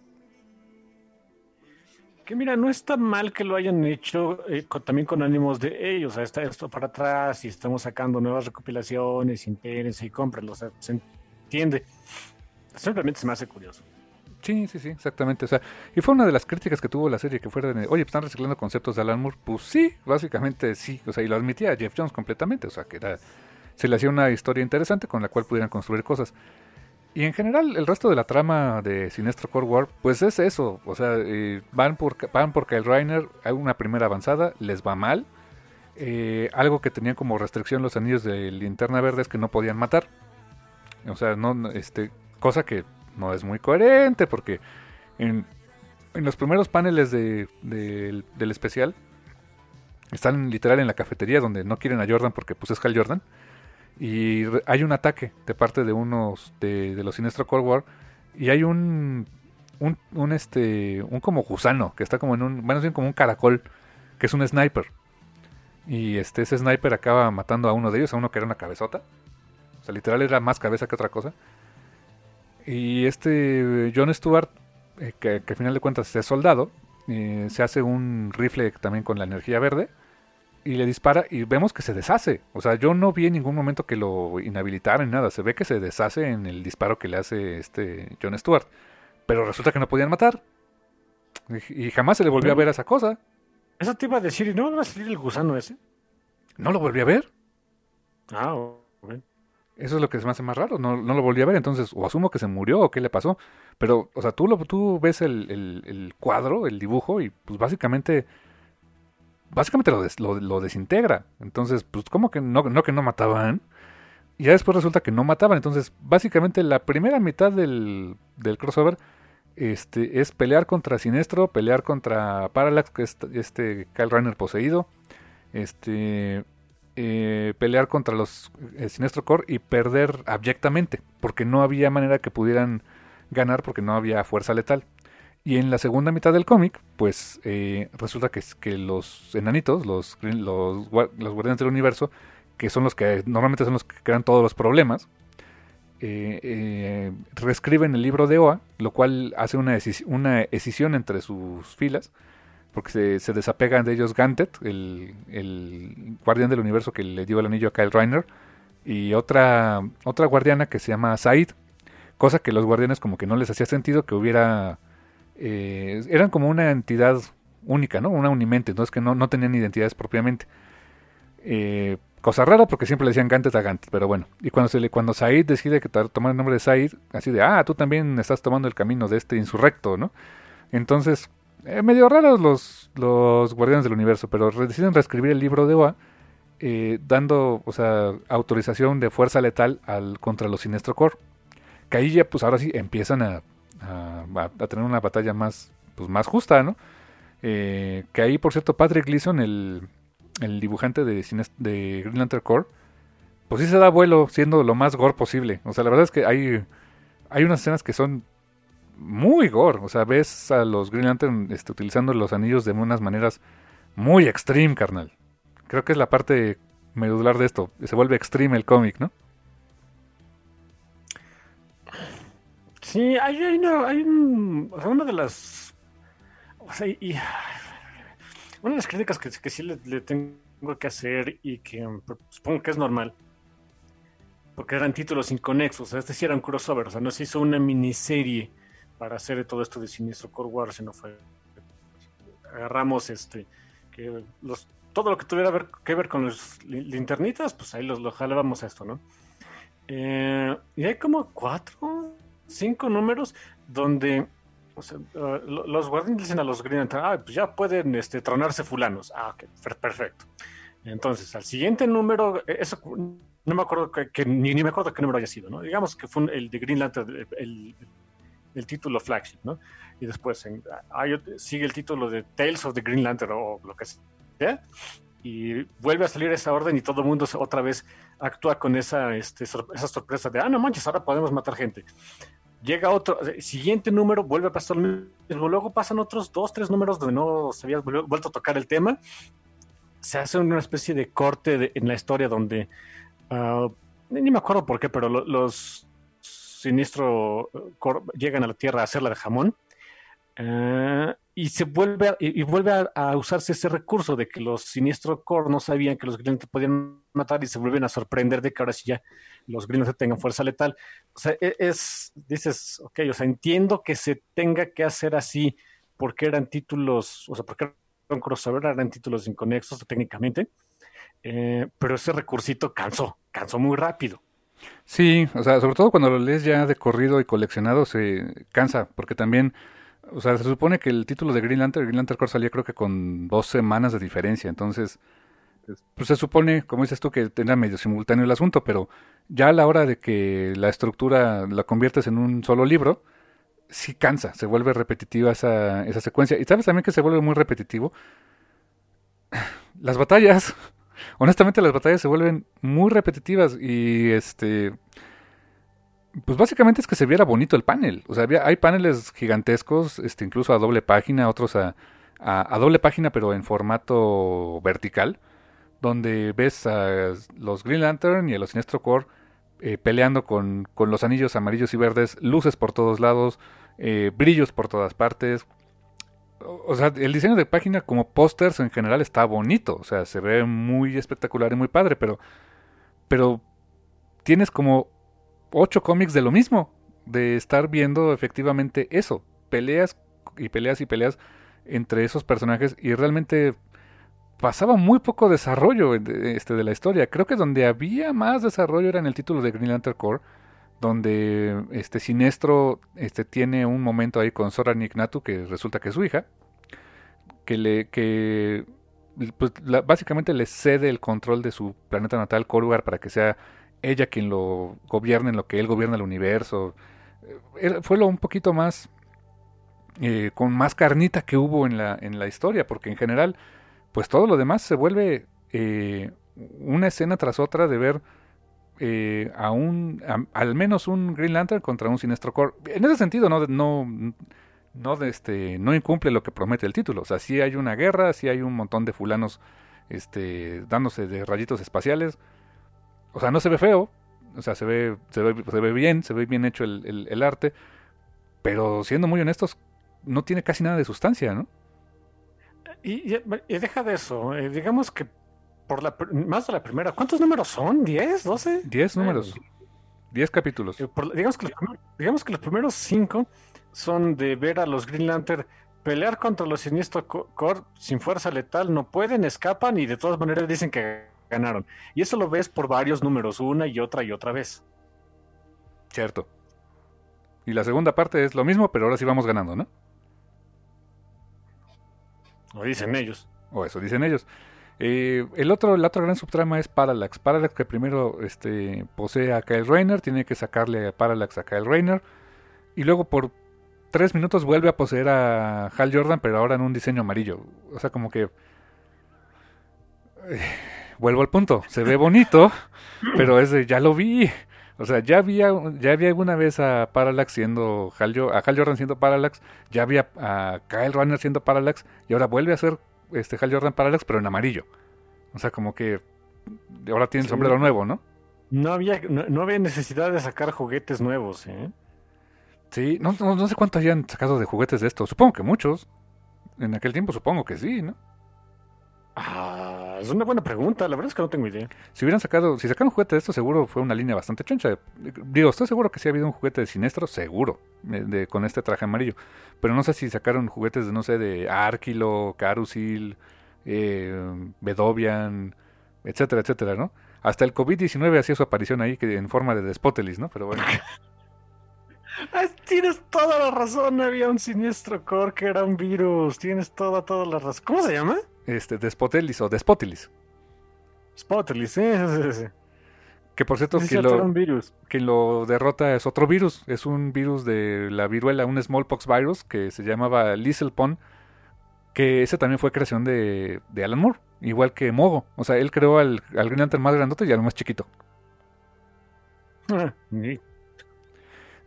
Que mira, no está mal que lo hayan hecho eh, también con ánimos de ellos. O sea, está esto para atrás y estamos sacando nuevas recopilaciones, intérense y cómprenlo. O sea, se entiende. Simplemente se me hace curioso. Sí, sí, sí, exactamente. O sea, y fue una de las críticas que tuvo la serie que fuera de, oye, están reciclando conceptos de Alan Moore. Pues sí, básicamente sí. O sea, y lo admitía Jeff Jones completamente. O sea, que era, se le hacía una historia interesante con la cual pudieran construir cosas. Y en general, el resto de la trama de Sinestro Core War, pues es eso. O sea, eh, van, por, van por Kyle Reiner, hay una primera avanzada, les va mal. Eh, algo que tenían como restricción los anillos de linterna verde es que no podían matar. O sea, no, este, cosa que no es muy coherente porque en, en los primeros paneles de- del- del especial están literal en la cafetería donde no quieren a Jordan porque pues es Hal Jordan y hay un ataque de parte de unos de, de los Sinestro Core War y hay un un, este un como gusano que está como en un bueno, como un caracol que es un sniper. Y este ese sniper acaba matando a uno de ellos a uno que era una cabezota. O sea literal era más cabeza que otra cosa y este John Stewart eh, que, que al final de cuentas es soldado eh, se hace un rifle también con la energía verde y le dispara y vemos que se deshace. O sea, yo no vi en ningún momento que lo inhabilitaran ni nada. Se ve que se deshace en el disparo que le hace este John Stewart. Pero resulta que no podían matar. Y, y jamás se le volvió a ver a esa cosa. Eso te iba a decir, ¿y no va a salir el gusano ese? No lo volví a ver. Ah, ok. Eso es lo que se me hace más raro. No, no lo volví a ver. Entonces, o asumo que se murió o qué le pasó. Pero, o sea, tú, lo, tú ves el, el- cuadro, el dibujo, y pues básicamente. Básicamente lo, des- lo, desintegra. Entonces, pues, como que no, no que no mataban? Y ya después resulta que no mataban. Entonces, básicamente la primera mitad del, del crossover este, es pelear contra Sinestro, pelear contra Parallax, que es este Kyle Reiner poseído. Este. Eh, pelear contra los eh, Sinestro Corps y perder abyectamente, porque no había manera que pudieran ganar porque no había fuerza letal. Y en la segunda mitad del cómic, pues eh, resulta que, que los enanitos, los, los, gua- los guardianes del universo, que son los que normalmente son los que crean todos los problemas, eh, eh, reescriben el libro de Oa, lo cual hace una, una escisión entre sus filas, porque se, desapegan de ellos Gantet, el, el guardián del universo que le dio el anillo a Kyle Reiner, y otra, otra guardiana que se llama Said, cosa que los guardianes como que no les hacía sentido que hubiera... eh, eran como una entidad única, ¿no? Una unimente, entonces que no, no tenían identidades propiamente. Eh, cosa rara porque siempre le decían Gantet a Gantet, pero bueno. Y cuando se le, cuando Said decide que tomar el nombre de Said, así de, ah, tú también estás tomando el camino de este insurrecto, ¿no? Entonces, eh, medio raros los, los guardianes del universo, pero deciden reescribir el libro de Oa, eh, dando, o sea, autorización de fuerza letal al contra los Sinestro Corps. Que ahí ya, pues ahora sí empiezan a, a, a tener una batalla más, pues más justa, ¿no? Eh, que ahí, por cierto, Patrick Gleason, el, el dibujante de, de Green Lantern Corps, pues sí se da vuelo siendo lo más gore posible. O sea, la verdad es que hay, hay unas escenas que son muy gore. O sea, ves a los Green Lantern este, utilizando los anillos de unas maneras muy extreme, carnal. Creo que es la parte medular de esto. Se vuelve extreme el cómic, ¿no? Sí, hay, hay, una, hay un, o sea, una de las, o sea, y, una de las críticas que, que sí le, le tengo que hacer y que mm, supongo que es normal, porque eran títulos inconexos, o sea, este sí era un crossover, o sea, no se hizo una miniserie para hacer todo esto de Siniestro Core War, sino fue, agarramos este, que los, todo lo que tuviera ver- que ver con los li- linternitas, pues ahí los, lo jalábamos a esto, ¿no? Eh, y hay como cuatro, cinco números donde o sea, uh, lo- los guardianes dicen a los Green ah, pues ya pueden este, tronarse fulanos. Ah, ok, per- perfecto. Entonces, al siguiente número, eh, eso no me acuerdo que, que- ni, ni me acuerdo qué número haya sido, ¿no? Digamos que fue el de Green Lantern, el, el- el título flagship, ¿no? Y después en- ot- sigue el título de Tales of the Green Lantern o lo que sea. Y vuelve a salir esa orden y todo el mundo otra vez actúa con esa, este, sor- esa sorpresa de, ah, no manches, ahora podemos matar gente. Llega otro, eh, siguiente número, vuelve a pasar lo mismo. Luego pasan otros dos, tres números donde no se había vuel- vuelto a tocar el tema. Se hace una especie de corte de- en la historia donde, ah, ni ni me acuerdo por qué, pero lo- los Sinistro eh, llegan a la Tierra a hacerla de jamón. Ah, y se vuelve a, y, vuelve a, usarse ese recurso de que los Sinistro Core no sabían que los Lantern podían matar y se vuelven a sorprender de que ahora sí ya los Lantern tengan fuerza letal. O sea, e- es, dices, ok, o sea, entiendo que se tenga que hacer así porque eran títulos, o sea, porque era un crossover, eran títulos inconexos técnicamente, eh, pero ese recursito cansó, cansó muy rápido. Sí, o sea, sobre todo cuando lo lees ya de corrido y coleccionado se cansa, porque también, o sea, se supone que el título de Green Lantern, Green Lantern Corps salía creo que con dos semanas de diferencia, entonces, pues se supone, como dices tú, que era medio simultáneo el asunto, pero ya a la hora de que la estructura la conviertes en un solo libro, sí cansa, se vuelve repetitiva esa, esa secuencia. Y sabes también que se vuelve muy repetitivo. Las batallas, honestamente las batallas se vuelven muy repetitivas y este... Pues básicamente es que se viera bonito el panel. O sea, había- hay paneles gigantescos, este, incluso a doble página, otros a, a, doble página pero en formato vertical, donde ves a los Green Lantern y a los Sinestro Core eh, peleando con, con los anillos amarillos y verdes, luces por todos lados, eh, brillos por todas partes. O, sea, el diseño de página como pósters en general está bonito, o sea, se ve muy espectacular y muy padre, pero, pero tienes como ocho cómics de lo mismo, de estar viendo efectivamente eso, peleas y peleas y peleas entre esos personajes y realmente pasaba muy poco desarrollo de, este, de la historia. Creo que donde había más desarrollo era en el título de Green Lantern Corps, donde este Sinestro este, tiene un momento ahí con Sora Nick-Natu, que resulta que es su hija, que le que pues, básicamente le cede el control de su planeta natal, Korugar, para que sea ella quien lo gobierne en lo que él gobierna el universo. Eh, fue lo un poquito más eh, con más carnita que hubo en la, en la historia, porque en general, pues todo lo demás se vuelve eh, una escena tras otra de ver eh, a un, al menos un Green Lantern contra un Sinestro Corps. En ese sentido, no, no, no, este, no incumple lo que promete el título. O sea, sí hay una guerra, sí hay un montón de fulanos este, dándose de rayitos espaciales. O sea, no se ve feo. O sea, se ve, se ve, bien, se ve bien hecho el, el- arte. Pero siendo muy honestos, no tiene casi nada de sustancia, ¿no? Y deja de eso. eh, digamos que por la más de la primera. ¿Cuántos números son? ¿10? ¿12? 10 números, 10 capítulos. Eh, por- digamos, que los, digamos que los primeros cinco son de ver a los Green Lantern pelear contra los Siniestro Co- Corps sin fuerza letal, no pueden, escapan y de todas maneras dicen que ganaron. Y eso lo ves por varios números, una y otra y otra vez. Cierto. Y la segunda parte es lo mismo, pero ahora sí vamos ganando, ¿no? Lo dicen ellos. O eso dicen ellos. Eh, el otro, la otra gran subtrama es Parallax. Parallax que primero este, posee a Kyle Rayner, tiene que sacarle a Parallax a Kyle Rayner. Y luego por tres minutos vuelve a poseer a Hal Jordan, pero ahora en un diseño amarillo. O sea, como que... eh, vuelvo al punto. Se ve bonito, pero es de, ya lo vi. O sea, ya había, ya había alguna vez a Parallax siendo Hal, a Hal Jordan siendo Parallax, ya había a Kyle Rayner siendo Parallax, y ahora vuelve a ser este Hal Jordan Parallax, pero en amarillo. O sea, como que ahora tiene el Sí. sombrero nuevo, ¿no? No había, no, no había necesidad de sacar juguetes nuevos, ¿eh? Sí, no, no, no sé cuántos hayan sacado de juguetes de esto. Supongo que muchos. En aquel tiempo supongo que sí, ¿no? Ah, es una buena pregunta, la verdad es que no tengo idea. Si hubieran sacado, si sacaron juguete de esto, seguro fue una línea bastante choncha. Digo, estoy seguro que sí ha habido un juguete de Sinestro, seguro, eh, de, con este traje amarillo. Pero no sé si sacaron juguetes de, no sé, de Arquilo, Carusil, eh, Bedovian, etcétera, etcétera, ¿no? Hasta el COVID-19 hacía su aparición ahí que en forma de Despotelis, ¿no? Pero bueno. Tienes toda la razón, había un siniestro core que era un virus, tienes toda, toda la razón. ¿Cómo se llama? Este Despotelis o Despotilis. Spotilis, sí, sí, sí, sí. Que por cierto, Sí, quien lo, un virus. quien lo derrota es otro virus. Es un virus de la viruela, un smallpox virus que se llamaba Liselpon. Que ese también fue creación de, de Alan Moore, igual que Mogo. O sea, él creó al, al Green Lantern más grandote y al más chiquito. Ah,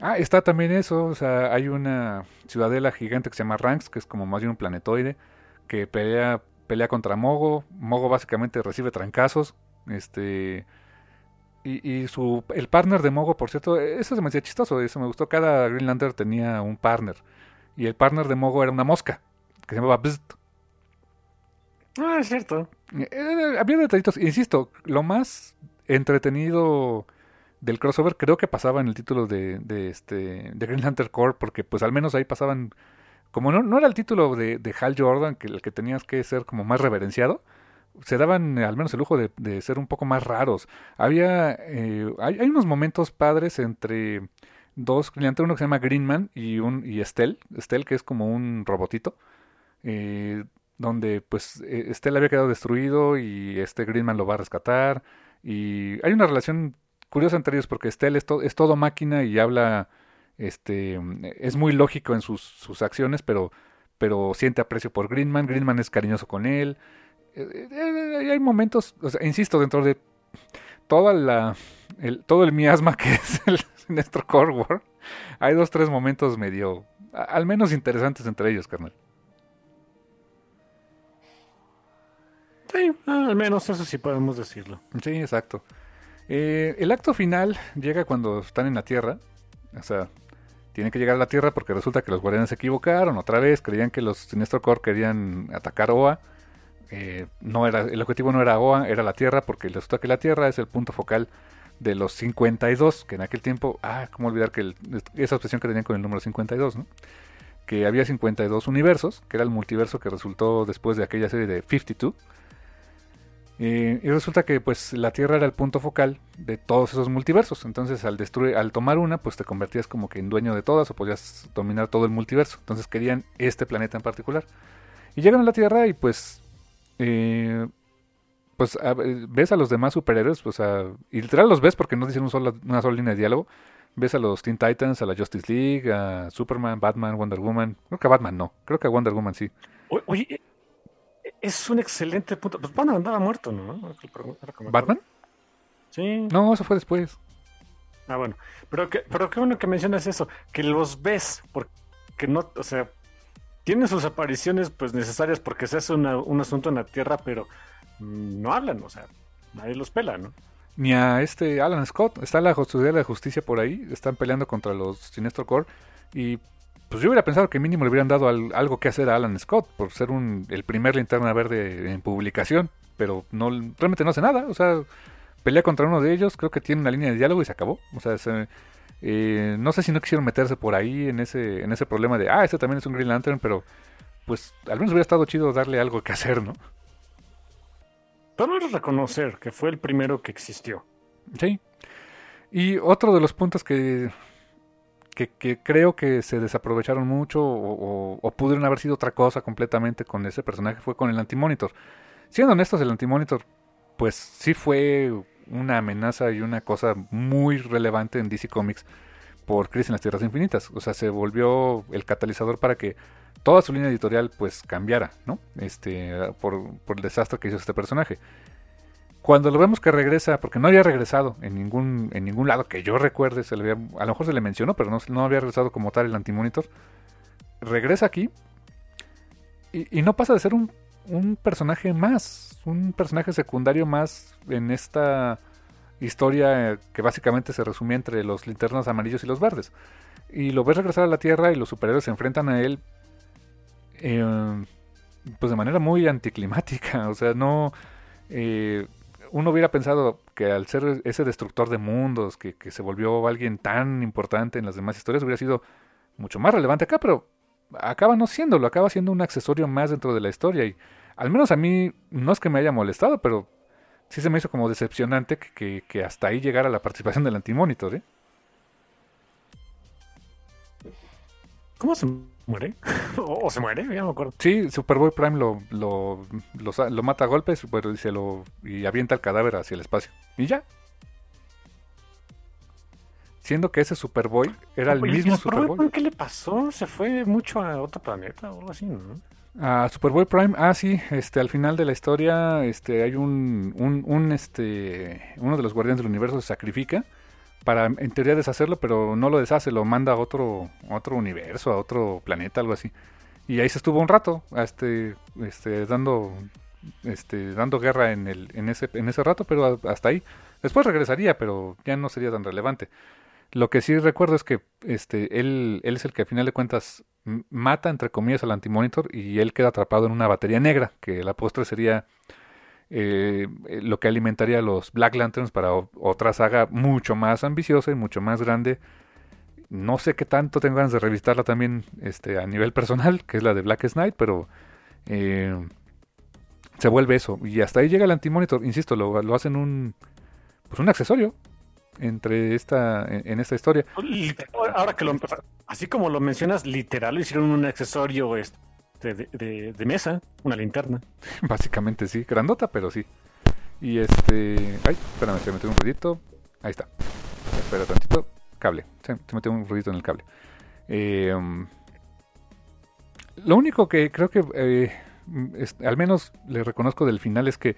Ah, está también eso. O sea, hay una ciudadela gigante que se llama Ranks, que es como más bien un planetoide, que pelea, pelea contra Mogo. Mogo básicamente recibe trancazos. Este. Y, y su, el partner de Mogo, por cierto, eso se me hacía chistoso, eso me gustó. Cada Green Lantern tenía un partner. Y el partner de Mogo era una mosca, que se llamaba Bzzt. Ah, es cierto. Eh, había detallitos, insisto, lo más entretenido del crossover creo que pasaba en el título de, de este de Green Lantern Corps porque pues al menos ahí pasaban como no, no era el título de, de Hal Jordan que el que tenías que ser como más reverenciado se daban eh, al menos el lujo de, de ser un poco más raros. Había eh, hay, unos momentos padres entre dos Lantern uno que se llama Greenman y un y Estelle Estelle que es como un robotito eh, donde pues Estelle había quedado destruido y este Greenman lo va a rescatar. Y hay una relación curiosa entre ellos porque Estelle es, to- es todo máquina y habla este es muy lógico en sus, sus acciones pero pero siente aprecio por Greenman Greenman es cariñoso con él Eh, eh, hay momentos o sea, insisto dentro de toda la el, todo el miasma que es el Sinestro Core War hay dos tres momentos medio a- al menos interesantes entre ellos carnal Sí, ah, al menos eso sí podemos decirlo. Sí, exacto. Eh, el acto final llega cuando están en la Tierra. O sea, tienen que llegar a la Tierra porque resulta que los guardianes se equivocaron otra vez. Creían que los Sinestro Corps querían atacar OA. Eh, no era, el objetivo no era OA, era la Tierra porque resulta que la Tierra es el punto focal de los 52, que en aquel tiempo, ah, cómo olvidar que esa obsesión que tenían con el número 52, ¿no? Que había 52 universos, que era el multiverso que resultó después de aquella serie de 52. Eh, y resulta que pues la Tierra era el punto focal de todos esos multiversos. Entonces al destruir, al tomar una, pues te convertías como que en dueño de todas o podías dominar todo el multiverso. Entonces querían este planeta en particular. Y llegan a la Tierra y pues eh, pues ves a los demás superhéroes, pues y literal los ves porque no dicen solo- una sola línea de diálogo. Ves a los Teen Titans, a la Justice League, a Superman, Batman, Wonder Woman. Creo que a Batman no, creo que a Wonder Woman sí. Oye, es un excelente punto. Pues bueno, andaba muerto, ¿no? ¿Batman? Sí. No, eso fue después. Ah, bueno. Pero, que, pero qué bueno que mencionas eso, que los ves, porque no, o sea, tienen sus apariciones pues necesarias porque se hace una- un asunto en la Tierra, pero mm, no hablan, o sea, nadie los pela, ¿no? Ni a este Alan Scott. Está la de la Justicia por ahí. Están peleando contra los Sinestro Corps. Y pues yo hubiera pensado que mínimo le hubieran dado al- algo que hacer a Alan Scott por ser un, el primer linterna verde en publicación. Pero no realmente no hace nada. O sea, pelea contra uno de ellos. Creo que tiene una línea de diálogo y se acabó. O sea, se- eh, no sé si no quisieron meterse por ahí en ese, en ese problema de, ah, este también es un Green Lantern. Pero pues al menos hubiera estado chido darle algo que hacer, ¿no? Es reconocer que fue el primero que existió. Sí. Y otro de los puntos que, que, creo que se desaprovecharon mucho o, o- o pudieron haber sido otra cosa completamente con ese personaje fue con el Antimonitor. Siendo honestos, el Antimonitor, pues sí fue una amenaza y una cosa muy relevante en DC Comics por Crisis en las Tierras Infinitas. O sea, se volvió el catalizador para que toda su línea editorial pues cambiara, ¿no? Este, por, por el desastre que hizo este personaje. Cuando lo vemos que regresa, porque no había regresado en ningún, en ningún lado que yo recuerde, se le a lo mejor se le mencionó, pero no, no había regresado como tal el Antimonitor. Regresa aquí y, y no pasa de ser un, un personaje más, un personaje secundario más en esta historia eh, que básicamente se resumía entre los linternas amarillos y los verdes. Y lo ves regresar a la Tierra y los superhéroes se enfrentan a él eh, pues de manera muy anticlimática. O sea, no... eh, uno hubiera pensado que al ser ese destructor de mundos, que, que se volvió alguien tan importante en las demás historias, hubiera sido mucho más relevante acá, pero acaba no siéndolo, acaba siendo un accesorio más dentro de la historia. Y al menos a mí, no es que me haya molestado, pero sí se me hizo como decepcionante que, que- hasta ahí llegara la participación del Antimonitor, ¿eh? ¿Cómo se muere? ¿O, o se muere? Ya no me acuerdo. Sí, Superboy Prime lo, lo, lo, mata a golpes pero, y, se lo, y avienta el cadáver hacia el espacio. Y ya. Siendo que ese Superboy era el Oye, ¿y mismo Superboy, Superboy. ¿Qué le pasó? ¿Se fue mucho a otro planeta o algo así, no? A Superboy Prime, ah sí, este, al final de la historia, este, hay un, un, un, este, uno de los guardianes del universo se sacrifica para, en teoría, deshacerlo, pero no lo deshace, lo manda a otro, otro universo, a otro planeta, algo así. Y ahí se estuvo un rato, este, este, dando, este, dando guerra en el, en ese, en ese rato, pero hasta ahí. Después regresaría, pero ya no sería tan relevante. Lo que sí recuerdo es que este, él, él es el que a final de cuentas mata, entre comillas, al antimonitor y él queda atrapado en una batería negra, que la postre sería eh, eh, lo que alimentaría a los Black Lanterns para otra saga mucho más ambiciosa y mucho más grande. No sé qué tanto tengo ganas de revistarla también este, a nivel personal, que es la de Black Knight, pero eh, se vuelve eso. Y hasta ahí llega el antimonitor, insisto, lo, lo hacen un, pues un accesorio entre esta, en, en esta historia. Ahora que lo así como lo mencionas, literal lo hicieron un accesorio este, de, de- mesa, una linterna. Básicamente sí, grandota, pero sí. Y este. Ay, espérame, se metió un ruidito. Ahí está. Espera tantito. Cable. Se, se metió un ruidito en el cable. Um, lo único que creo que. eh, al menos le reconozco del final es que.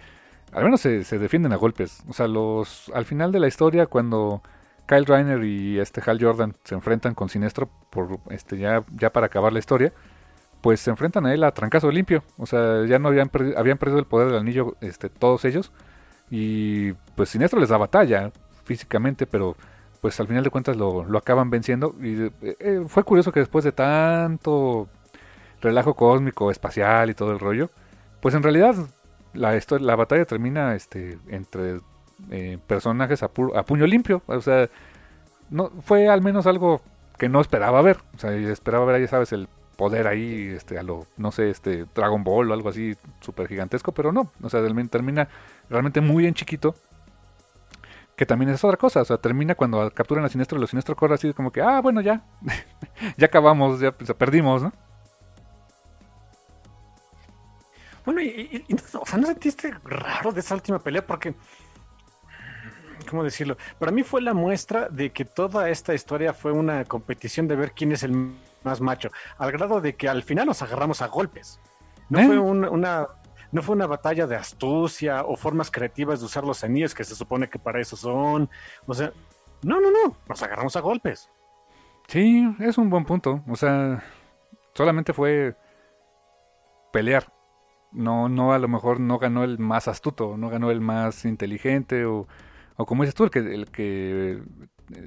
Al menos se, se defienden a golpes. O sea, los. Al final de la historia, cuando. Kyle Reiner y este Hal Jordan se enfrentan con Sinestro por este ya, ya para acabar la historia pues se enfrentan a él a trancazo limpio. O sea, ya no habían, habían perdido el poder del anillo este, todos ellos. Y pues Sinestro les da batalla físicamente, pero pues al final de cuentas lo, lo acaban venciendo. Y eh, eh, fue curioso que después de tanto relajo cósmico, espacial y todo el rollo, pues en realidad la, histo- la batalla termina este, entre eh, personajes a, pu- a puño limpio. O sea, no, fue al menos algo que no esperaba ver. O sea, esperaba ver, ya sabes, el poder ahí, este, a lo, no sé, este, Dragon Ball o algo así súper gigantesco, pero no, o sea, termi- termina realmente muy en chiquito, que también es otra cosa, o sea, termina cuando capturan a Sinestro y los Sinestro corre así como que, ah, bueno, ya, ya acabamos, ya pues, perdimos, ¿no? Bueno, y, y- o sea, ¿no sentiste raro de esa última pelea? Porque, ¿cómo decirlo? Para mí fue la muestra de que toda esta historia fue una competición de ver quién es el más macho, al grado de que al final nos agarramos a golpes. No ¿Eh? fue un- una... no fue una batalla de astucia o formas creativas de usar los anillos que se supone que para eso son. O sea, no, no, no, nos agarramos a golpes. Sí, es un buen punto. O sea, solamente fue pelear. No, no, a lo mejor no ganó el más astuto, no ganó el más inteligente o, o como dices tú, el que, el que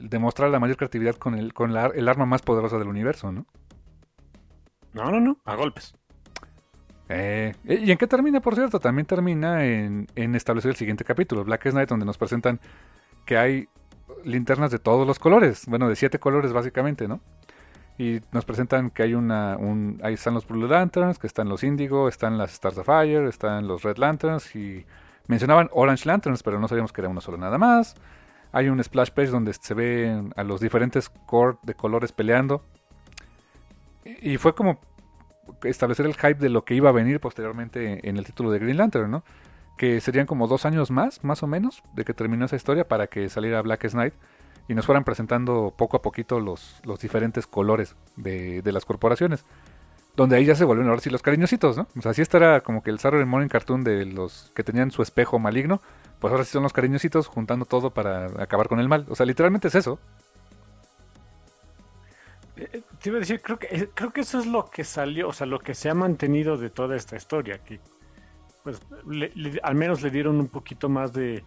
demostrar la mayor creatividad con, el, con la, el arma más poderosa del universo, ¿no? No, no, no, a golpes. Eh, ¿Y en qué termina, por cierto? También termina en, en establecer el siguiente capítulo, Black Knight, donde nos presentan que hay linternas de todos los colores, bueno, de siete colores básicamente, ¿no? Y nos presentan que hay una, un, ahí están los Blue Lanterns, que están los Indigo, están las Stars of Fire, están los Red Lanterns y mencionaban Orange Lanterns, pero no sabíamos que era uno solo nada más. Hay un splash page donde se ve a los diferentes core de colores peleando. Y fue como establecer el hype de lo que iba a venir posteriormente en el título de Green Lantern, ¿no? Que serían como dos años más, más o menos, de que terminó esa historia para que saliera Black Knight y nos fueran presentando poco a poquito los, los diferentes colores de, de, las corporaciones. Donde ahí ya se volvieron ahora sí los cariñositos, ¿no? O sea, así era como que el Saturday Morning Cartoon de los que tenían su espejo maligno, pues ahora sí son los cariñositos juntando todo para acabar con el mal. O sea, literalmente es eso. Eh, te iba a decir, creo que, eh, creo que eso es lo que salió, o sea, lo que se ha mantenido de toda esta historia, que pues le, al menos le dieron un poquito más de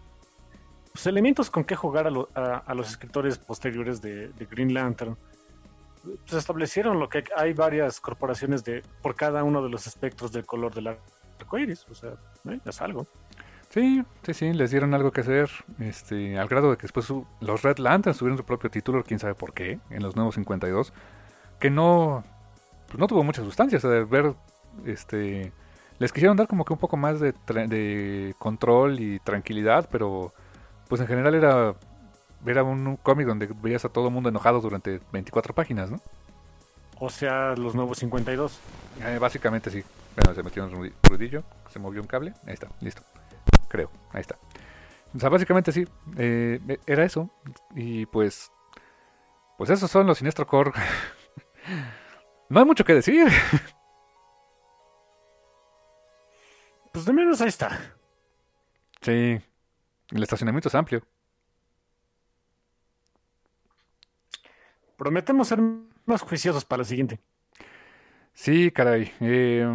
pues, elementos con que jugar a, a los escritores posteriores de, de, Green Lantern. Pues establecieron lo que hay varias corporaciones de por cada uno de los espectros del color del arco iris, o sea, ¿eh? es algo. Sí, sí, sí, les dieron algo que hacer, este, al grado de que después los Red Lanterns tuvieron su propio título, quién sabe por qué, en los nuevos 52, que no, pues no tuvo mucha sustancia, o sea, de ver, este, les quisieron dar como que un poco más de, de control y tranquilidad, pero pues en general era, era un, un cómic donde veías a todo el mundo enojado durante 24 páginas, ¿no? O sea, los nuevos 52. Eh, básicamente sí. Bueno, se metió un rudillo, se movió un cable, ahí está, listo creo. Ahí está. O sea, básicamente sí, eh, era eso. Y pues, pues esos son los Sinestro Core. no hay mucho que decir. pues de menos ahí está. Sí, el estacionamiento es amplio. Prometemos ser más juiciosos para la siguiente. Sí, caray. Eh,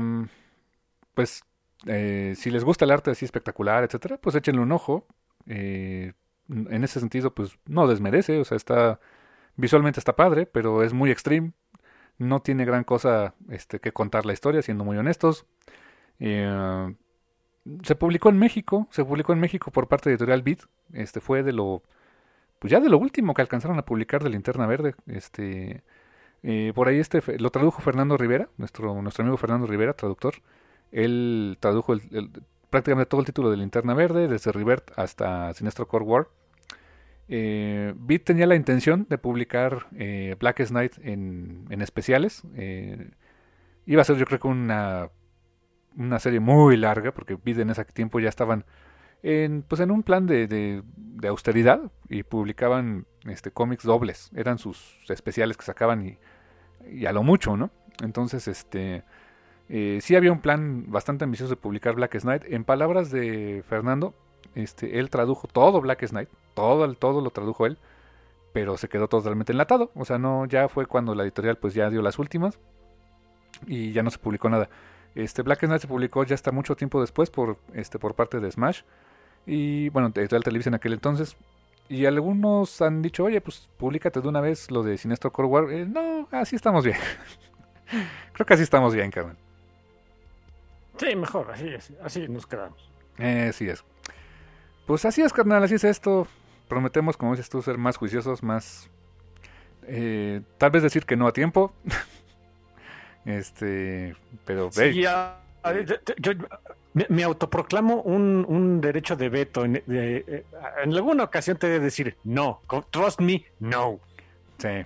pues eh, si les gusta el arte así espectacular, etcétera, pues échenle un ojo. Eh, en ese sentido, pues no desmerece, o sea, está visualmente está padre, pero es muy extreme. No tiene gran cosa este, que contar la historia, siendo muy honestos. Eh, se publicó en México, se publicó en México por parte de Editorial Beat. Este fue de lo, pues ya de lo último que alcanzaron a publicar de Linterna Verde. Este, eh, por ahí este lo tradujo Fernando Rivera, nuestro nuestro amigo Fernando Rivera, traductor. Él tradujo prácticamente todo el título de Linterna Verde, desde Rivert hasta Sinestro Core War. Eh, tenía la intención de publicar eh, Blackest en, en especiales. Eh, iba a ser yo creo que una, una serie muy larga, porque Beat en ese tiempo ya estaban en, pues en un plan de, austeridad y publicaban este, cómics dobles. Eran sus especiales que sacaban y, y a lo mucho, ¿no? Entonces, este eh, sí había un plan bastante ambicioso de publicar Black Knight. En palabras de Fernando, este, él tradujo todo Black Knight, todo, todo lo tradujo él, pero se quedó totalmente enlatado. O sea, no, ya fue cuando la editorial pues ya dio las últimas y ya no se publicó nada. Este Black Knight se publicó ya hasta mucho tiempo después por, este, por parte de Smash y bueno, Editorial Televisa en aquel entonces. Y algunos han dicho, oye, pues públicate de una vez lo de Sinestro Core War. Eh, no, así estamos bien. Creo que así estamos bien, Carmen. Sí, mejor, así, así, así nos quedamos. Eh, sí es. Pues así es, carnal, así es esto. Prometemos, como dices tú, ser más juiciosos, más... Eh, tal vez decir que no a tiempo. este, pero... Sí, hey. ya, yo, me, me, autoproclamo un, un derecho de veto. En, de, en alguna ocasión te he de decir, no, trust me, no. Sí.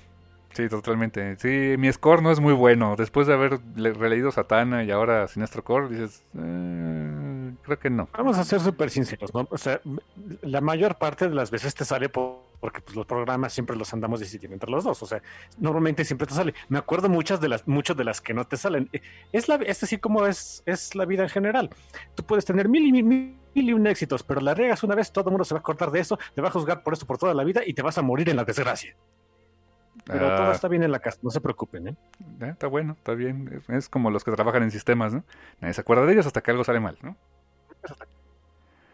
Sí, totalmente. Sí, mi score no es muy bueno. Después de haber releído Satana y ahora Sinestro Core, dices, eh, creo que no. Vamos a ser súper sinceros, ¿no? O sea, la mayor parte de las veces te sale por, porque pues, los programas siempre los andamos decidiendo entre los dos. O sea, normalmente siempre te sale. Me acuerdo muchas de las, muchas de las que no te salen. Eh, Es la, es así como es, es la vida en general. Tú puedes tener mil y mil, mil y un éxitos, pero la regas una vez, todo el mundo se va a cortar de eso, te va a juzgar por esto por toda la vida y te vas a morir en la desgracia. Pero Ah. todo está bien en la casa, no se preocupen, ¿eh? Eh, está bueno, está bien. Es, como los que trabajan en sistemas, ¿no? Nadie se acuerda de ellos hasta que algo sale mal, ¿no?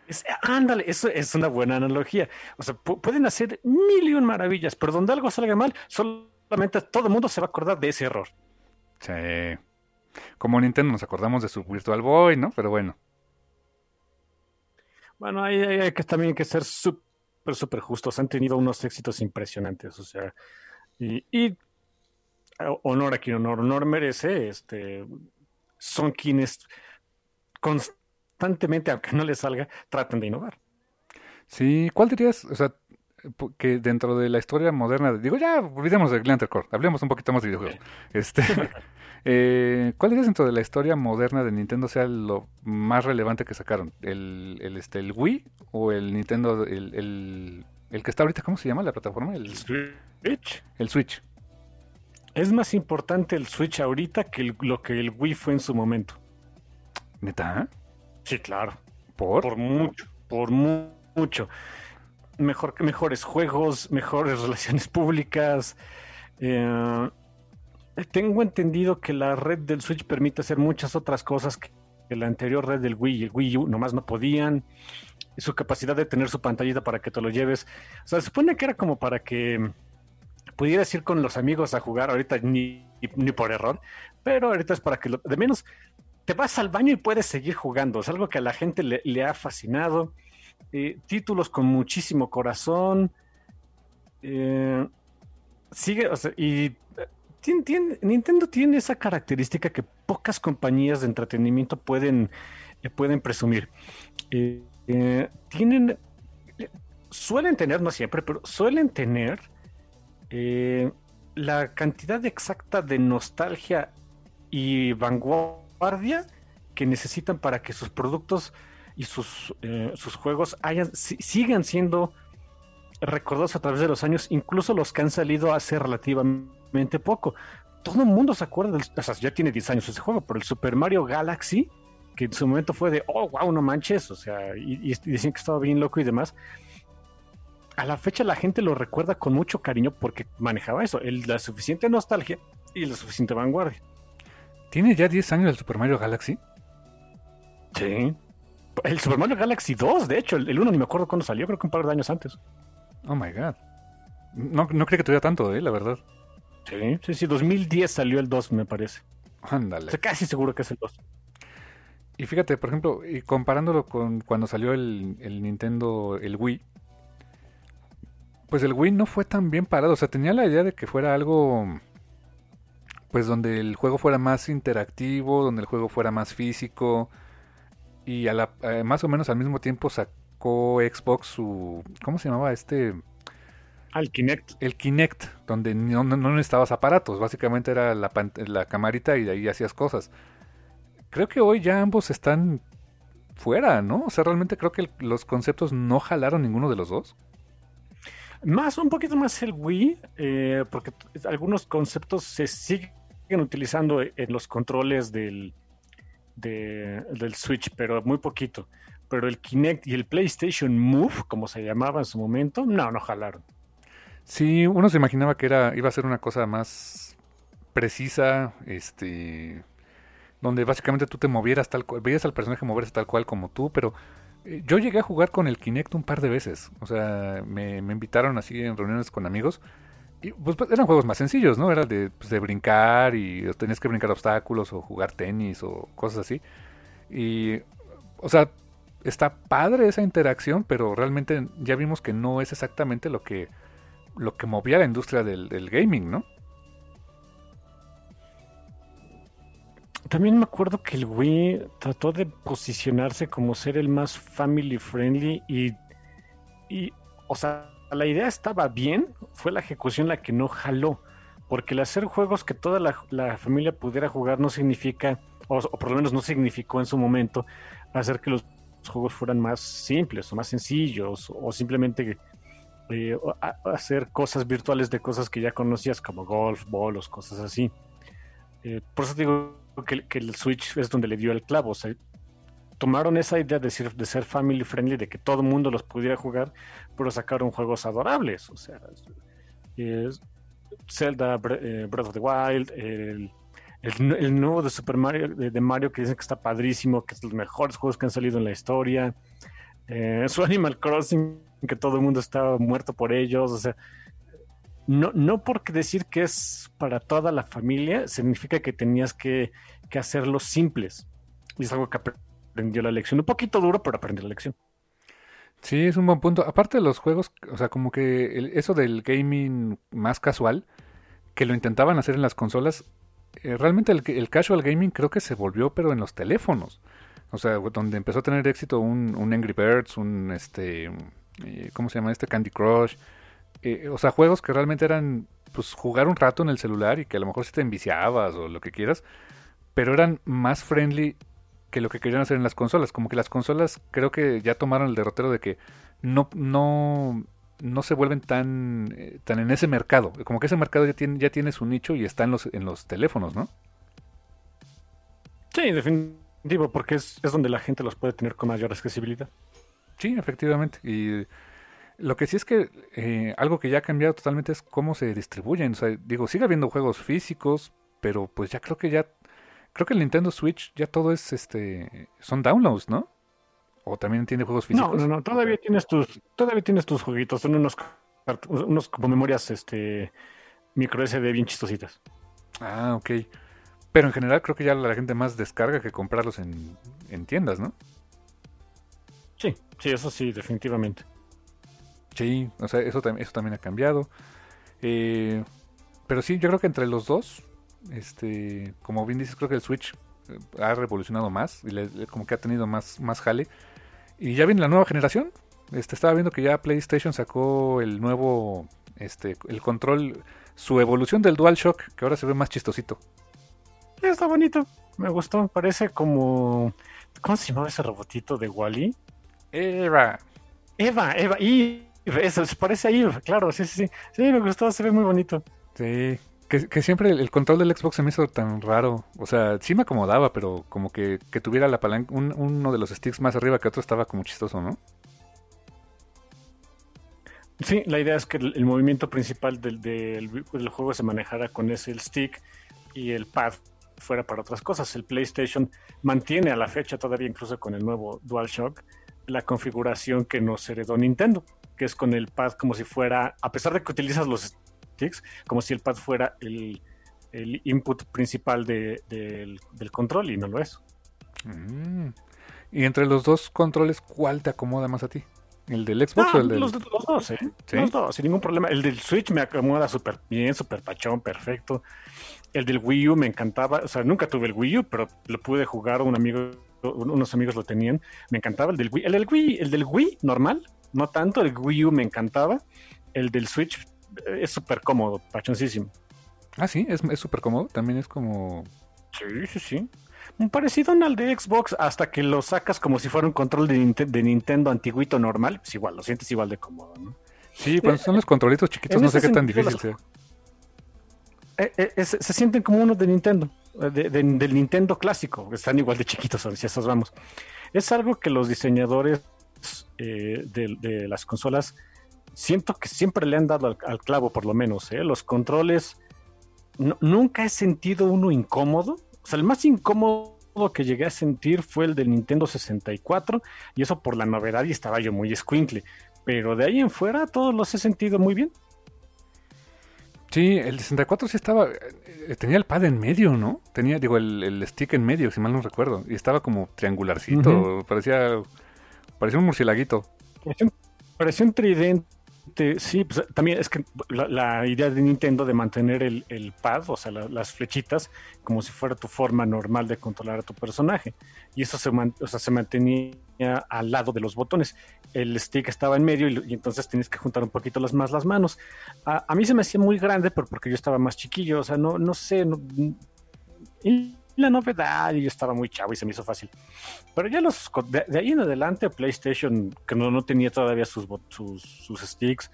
Es- ándale, eso es una buena analogía. O sea, pu- pueden hacer mil y un maravillas, pero donde algo salga mal, solamente todo el mundo se va a acordar de ese error. Sí. Como Nintendo nos acordamos de su Virtual Boy, ¿no? Pero bueno. Bueno, hay, hay- hay que también hay que ser súper, súper justos. Han tenido unos éxitos impresionantes, o sea, y, y, eh, honor a quien honor, honor merece. Este, son quienes constantemente, aunque no les salga, tratan de innovar. Sí, ¿cuál dirías, o sea, que dentro de la historia moderna, digo, ya olvidemos de Glenn Core, hablemos un poquito más de videojuegos. Este, eh, ¿cuál dirías dentro de la historia moderna de Nintendo sea lo más relevante que sacaron? ¿El, el, este, el Wii o el Nintendo, el, el, el que está ahorita, ¿cómo se llama la plataforma? El, Switch. el Switch. Es más importante el Switch ahorita que lo que el Wii fue en su momento. ¿Neta? Sí, claro. ¿Por? Por mucho, por mu- mucho. Mejor, mejores juegos, mejores relaciones públicas. Eh, tengo entendido que la red del Switch permite hacer muchas otras cosas que, la anterior red del Wii el Wii U nomás no podían. Su capacidad de tener su pantallita para que te lo lleves. O sea, se supone que era como para que pudieras ir con los amigos a jugar. Ahorita ni, ni por error. Pero ahorita es para que lo- de menos te vas al baño y puedes seguir jugando. Es algo que a la gente le, ha fascinado. Eh, títulos con muchísimo corazón. Eh, sigue, y eh, Nintendo tiene esa característica que pocas compañías de entretenimiento pueden, pueden presumir. Tienen, suelen tener, no siempre, pero suelen tener la cantidad exacta de nostalgia y vanguardia que necesitan para que sus productos y sus, eh, sus juegos hayan, si- sigan siendo recordados a través de los años, incluso los que han salido hace relativamente poco. Todo el mundo se acuerda o sea, ya tiene 10 años ese juego, pero el Super Mario Galaxy, que en su momento fue de, oh, wow, no manches, o sea, y, y decían que estaba bien loco y demás. A la fecha la gente lo recuerda con mucho cariño porque manejaba eso, la suficiente nostalgia y la suficiente vanguardia. ¿Tiene ya 10 años el Super Mario Galaxy? Sí. El Super Mario Galaxy 2, de hecho, el, el 1 ni me acuerdo cuándo salió, creo que un par de años antes. Oh my god. No, no creí que tuviera tanto, eh, la verdad. Sí, sí, sí, 2010 salió el 2, me parece. Ándale. Estoy casi seguro que es el 2. Y fíjate, por ejemplo, y comparándolo con cuando salió el, el Nintendo, el Wii, pues el Wii no fue tan bien parado. O sea, tenía la idea de que fuera algo, pues donde el juego fuera más interactivo, donde el juego fuera más físico. Y a la, eh, más o menos al mismo tiempo sacó Xbox su, ¿cómo se llamaba este? Al Kinect. El Kinect, donde no, no, no necesitabas aparatos, básicamente era la, la camarita y de ahí hacías cosas. Creo que hoy ya ambos están fuera, ¿no? O sea, realmente creo que el- los conceptos no jalaron ninguno de los dos. Más, un poquito más el Wii, eh, porque algunos conceptos se siguen utilizando en los controles del, de- del Switch, pero muy poquito. Pero el Kinect y el PlayStation Move, como se llamaba en su momento, no, no jalaron. Sí, uno se imaginaba que era iba a ser una cosa más precisa, este, donde básicamente tú te movieras tal cual, veías al personaje moverse tal cual como tú, pero eh, yo llegué a jugar con el Kinect un par de veces, o sea, me, me invitaron así en reuniones con amigos y pues pues, eran juegos más sencillos, ¿no? Era de, pues, de brincar y tenías que brincar obstáculos o jugar tenis o cosas así y, o sea, está padre esa interacción, pero realmente ya vimos que no es exactamente lo que lo que movía la industria del, del gaming, ¿no? También me acuerdo que el Wii trató de posicionarse como ser el más family friendly y, y, o sea, la idea estaba bien, fue la ejecución la que no jaló, porque el hacer juegos que toda la, familia pudiera jugar no significa, o, por lo menos no significó en su momento, hacer que los juegos fueran más simples o más sencillos o simplemente eh, hacer cosas virtuales de cosas que ya conocías, como golf, bolos, cosas así. Eh, por eso digo que, que el Switch es donde le dio el clavo. O sea, tomaron esa idea de ser, de ser family friendly, de que todo el mundo los pudiera jugar, pero sacaron juegos adorables. O sea, Zelda, eh, Breath of the Wild, el, el, nuevo de Super Mario, de, de Mario, que dicen que está padrísimo, que es de los mejores juegos que han salido en la historia. Eh, su Animal Crossing, que todo el mundo está muerto por ellos. O sea, no, no porque decir que es para toda la familia significa que tenías que, que hacerlos simples. Y es algo que aprendió la lección. Un poquito duro, pero aprendió la lección. Sí, es un buen punto. Aparte de los juegos, o sea, como que eso del gaming más casual, que lo intentaban hacer en las consolas, eh, realmente el, el casual gaming creo que se volvió, pero en los teléfonos. O sea, donde empezó a tener éxito un, un Angry Birds, un este, eh, ¿cómo se llama este? Candy Crush. Eh, o sea, juegos que realmente eran, pues, jugar un rato en el celular y que a lo mejor si te enviciabas o lo que quieras, pero eran más friendly que lo que querían hacer en las consolas. Como que las consolas creo que ya tomaron el derrotero de que no, no, no se vuelven tan, eh, tan en ese mercado. Como que ese mercado ya tiene, ya tiene su nicho y está en los, en los teléfonos, ¿no? Sí, definitivo, porque es, es donde la gente los puede tener con mayor accesibilidad. Sí, efectivamente. Y lo que sí es que eh, algo que ya ha cambiado totalmente es cómo se distribuyen. O sea, digo, sigue habiendo juegos físicos, pero pues ya creo que ya, creo que el Nintendo Switch ya todo es, este, son downloads, ¿no? O también tiene juegos No, físicos. no, no, todavía tienes tus, todavía tienes tus jueguitos, son unos, unos como memorias este micro SD bien chistositas. Ah, ok. Pero en general creo que ya la gente más descarga que comprarlos en, en tiendas, ¿no? Sí, sí, eso sí, definitivamente. Sí, o sea, eso, eso también ha cambiado. Eh, pero sí, yo creo que entre los dos, este, como bien dices, creo que el Switch eh, ha revolucionado más y le- le- como que ha tenido más, más jale. Y ya viene la nueva generación. Este, estaba viendo que ya PlayStation sacó el nuevo, este, el control, su evolución del DualShock, que ahora se ve más chistosito. Está bonito, me gustó, parece como... ¿Cómo se llamaba ese robotito de Wally? Eva. Eva, Eva, y eso, se parece a Eve, claro, sí, sí, sí. Sí, me gustó, se ve muy bonito. Sí, que, siempre el, control del Xbox se me hizo tan raro. O sea, sí me acomodaba, pero como que, que tuviera la palanca, un- uno de los sticks más arriba que otro estaba como chistoso, ¿no? Sí, la idea es que el, movimiento principal del, del- juego se manejara con ese stick y el pad fuera para otras cosas. El PlayStation mantiene a la fecha todavía incluso con el nuevo DualShock la configuración que nos heredó Nintendo, que es con el pad como si fuera, a pesar de que utilizas los sticks, como si el pad fuera el, el input principal de- del, del control y no lo es. Mm. Y entre los dos controles, ¿cuál te acomoda más a ti? ¿El del Xbox Ah, o el del...? los, los dos, ¿eh? ¿Sí? Los dos, sin ningún problema. El del Switch me acomoda súper bien, súper pachón, perfecto. El del Wii U me encantaba. O sea, nunca tuve el Wii U, pero lo pude jugar. Un amigo, un- unos amigos lo tenían. Me encantaba el del Wii. El del Wii, el del Wii normal, no tanto. El Wii U me encantaba. El del Switch es súper cómodo, pachoncísimo. Ah, sí, es súper cómodo. También es como... Sí, sí, sí. Un parecido al de Xbox hasta que lo sacas como si fuera un control de, Ninte- de Nintendo antiguito normal. Pues igual, lo sientes igual de cómodo, ¿no? Sí, cuando son los controlitos chiquitos, no sé qué tan difícil sea. Eh, eh, se sienten como unos de Nintendo, eh, de- de- del Nintendo clásico, están igual de chiquitos, si esos vamos. Es algo que los diseñadores de, de las consolas siento que siempre le han dado al, al clavo, por lo menos. ¿eh? Los controles, no- nunca he sentido uno incómodo. O sea, el más incómodo que llegué a sentir fue el del Nintendo 64, y eso por la novedad y estaba yo muy squinkle. Pero de ahí en fuera, todos los he sentido muy bien. Sí, el 64 sí estaba... eh, tenía el pad en medio, ¿no? Tenía, digo, el, el stick en medio, si mal no recuerdo. Y estaba como triangularcito. Parecía... Parecía un murcielaguito. Pareció un, pareció un tridente. Sí, pues, también es que la, idea de Nintendo de mantener el, el pad, o sea, la- las flechitas, como si fuera tu forma normal de controlar a tu personaje. Y eso se, man- o sea, se mantenía al lado de los botones. El stick estaba en medio y, entonces tienes que juntar un poquito las, más las manos. A, a mí se me hacía muy grande, pero porque yo estaba más chiquillo, o sea, no, no sé. no- la novedad, y yo estaba muy chavo y se me hizo fácil. Pero ya los de, ahí en adelante PlayStation, que no, no tenía todavía sus, sus, sticks,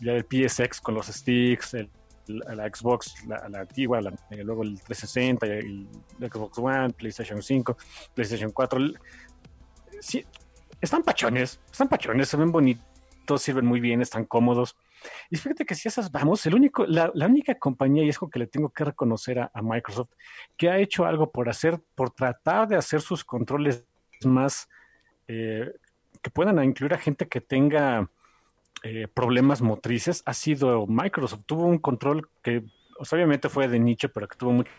ya el PSX con los sticks, el, la, Xbox, la, antigua, luego el 360, el, Xbox One, PlayStation 5, PlayStation 4. el- sí, están pachones, están pachones, se ven bonitos, sirven muy bien, están cómodos. Y fíjate que si esas vamos, el único, la, única compañía, y es que le tengo que reconocer a, Microsoft, que ha hecho algo por hacer, por tratar de hacer sus controles más eh, que puedan incluir a gente que tenga eh, problemas motrices, ha sido Microsoft. Tuvo un control que obviamente fue de nicho, pero que tuvo mucho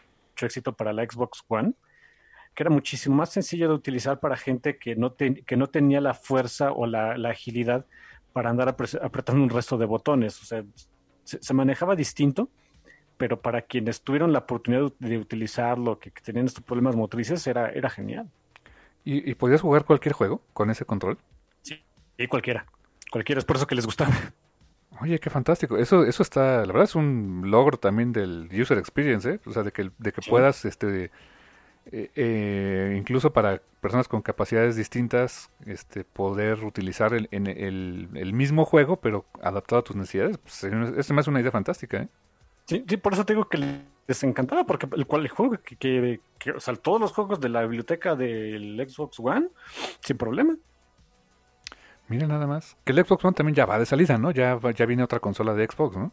éxito para la Xbox One, que era muchísimo más sencillo de utilizar para gente que no, que no tenía la fuerza o la agilidad para andar apre- apretando un resto de botones. O sea, se, se manejaba distinto, pero para quienes tuvieron la oportunidad de utilizarlo, que, que tenían estos problemas motrices, era, era genial. ¿Y, y podías jugar cualquier juego con ese control? Y cualquiera. Cualquiera, es por eso que les gustaba. Oye, qué fantástico. Eso, eso está, la verdad es un logro también del user experience, ¿eh? O sea, de que, de que Sí. puedas, este, eh, eh, incluso para personas con capacidades distintas, este, poder utilizar el, en el, el mismo juego, pero adaptado a tus necesidades. Pues, es más una idea fantástica, ¿eh? Sí, sí, por eso te digo que les encantaba, porque el, cual, el juego que, que- que- o sea, todos los juegos de la biblioteca del Xbox One, sin problema. Mira nada más. Que el Xbox One también ya va de salida, ¿no? Ya, ya viene otra consola de Xbox, ¿no?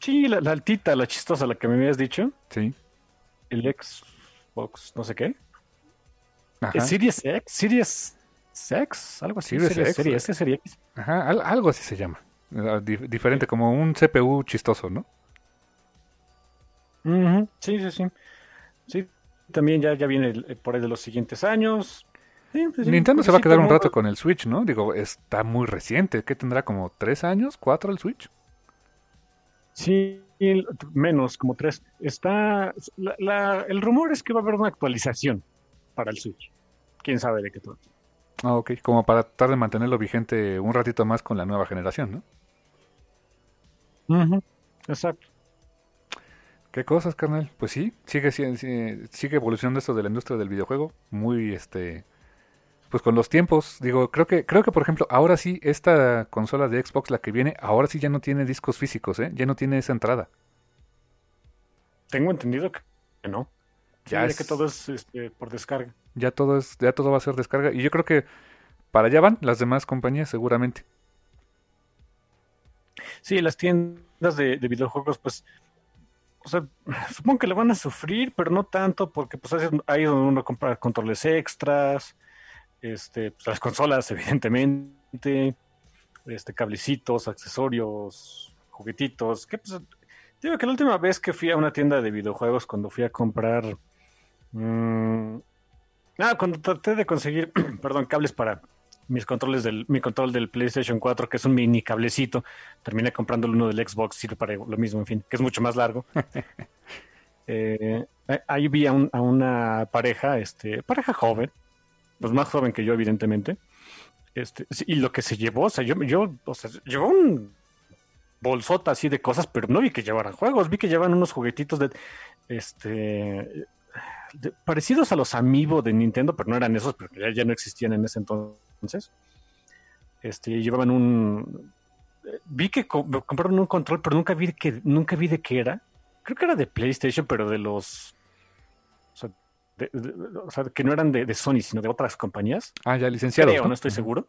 Sí, la, la altita, la chistosa, la que me habías dicho, Sí. el Xbox, no sé qué. Ajá. ¿Es Series X? ¿Series X? Algo así. Series Series, X, Series, eh. Series X. Ajá, al- algo así se llama. Dif- diferente, como un CPU chistoso, ¿no? Ujú, Sí, sí, sí. Sí, también ya, ya viene el- por ahí de los siguientes años. Sí, sí, Nintendo se va a quedar un rato con el Switch, ¿no? Digo, está muy reciente. ¿Qué tendrá? ¿Como tres años? ¿Cuatro el Switch? Sí, menos, como tres. Está. la- la- el rumor es que va a haber una actualización para el Switch. Quién sabe de qué todo. Ah, ok. Como para tratar de mantenerlo vigente un ratito más con la nueva generación, ¿no? Ujú, Exacto. ¿Qué cosas, carnal? Pues sí, sigue, si- si- sigue evolucionando esto de la industria del videojuego. Muy, este... Pues con los tiempos, digo, creo que, creo que por ejemplo, ahora sí, esta consola de Xbox, la que viene, ahora sí ya no tiene discos físicos, ¿eh? Ya no tiene esa entrada. Tengo entendido que no. Ya es- que todo es este, por descarga. Ya todo es, ya todo va a ser descarga. Y yo creo que para allá van las demás compañías, seguramente. Sí, las tiendas de, de videojuegos, pues, o sea, supongo que le van a sufrir, pero no tanto, porque pues es ahí donde uno compra controles extras, este, pues, las consolas, evidentemente, este, cablecitos, accesorios, juguetitos, que pues, digo que la última vez que fui a una tienda de videojuegos, cuando fui a comprar, mm, ah, cuando traté de conseguir, perdón, cables para mis controles del, mi control del PlayStation 4, que es un mini cablecito, terminé comprando uno del Xbox, sirve para lo mismo, en fin, que es mucho más largo. Eh, ahí vi a, un- a una pareja, este, pareja joven, pues más joven que yo, evidentemente. Este, y lo que se llevó, o sea, yo, yo, o sea, llevó un bolsota así de cosas, pero no vi que llevaran juegos, vi que llevaban unos juguetitos de, este, parecidos a los Amiibo de Nintendo, pero no eran esos, porque ya, ya no existían en ese entonces. Este, llevaban un, vi que co- compraron un control, pero nunca vi que, nunca vi de qué era. Creo que era de PlayStation, pero de los, de- de- o sea, que no eran de, de Sony, sino de otras compañías. Ah, ya licenciado. Creo, no estoy seguro.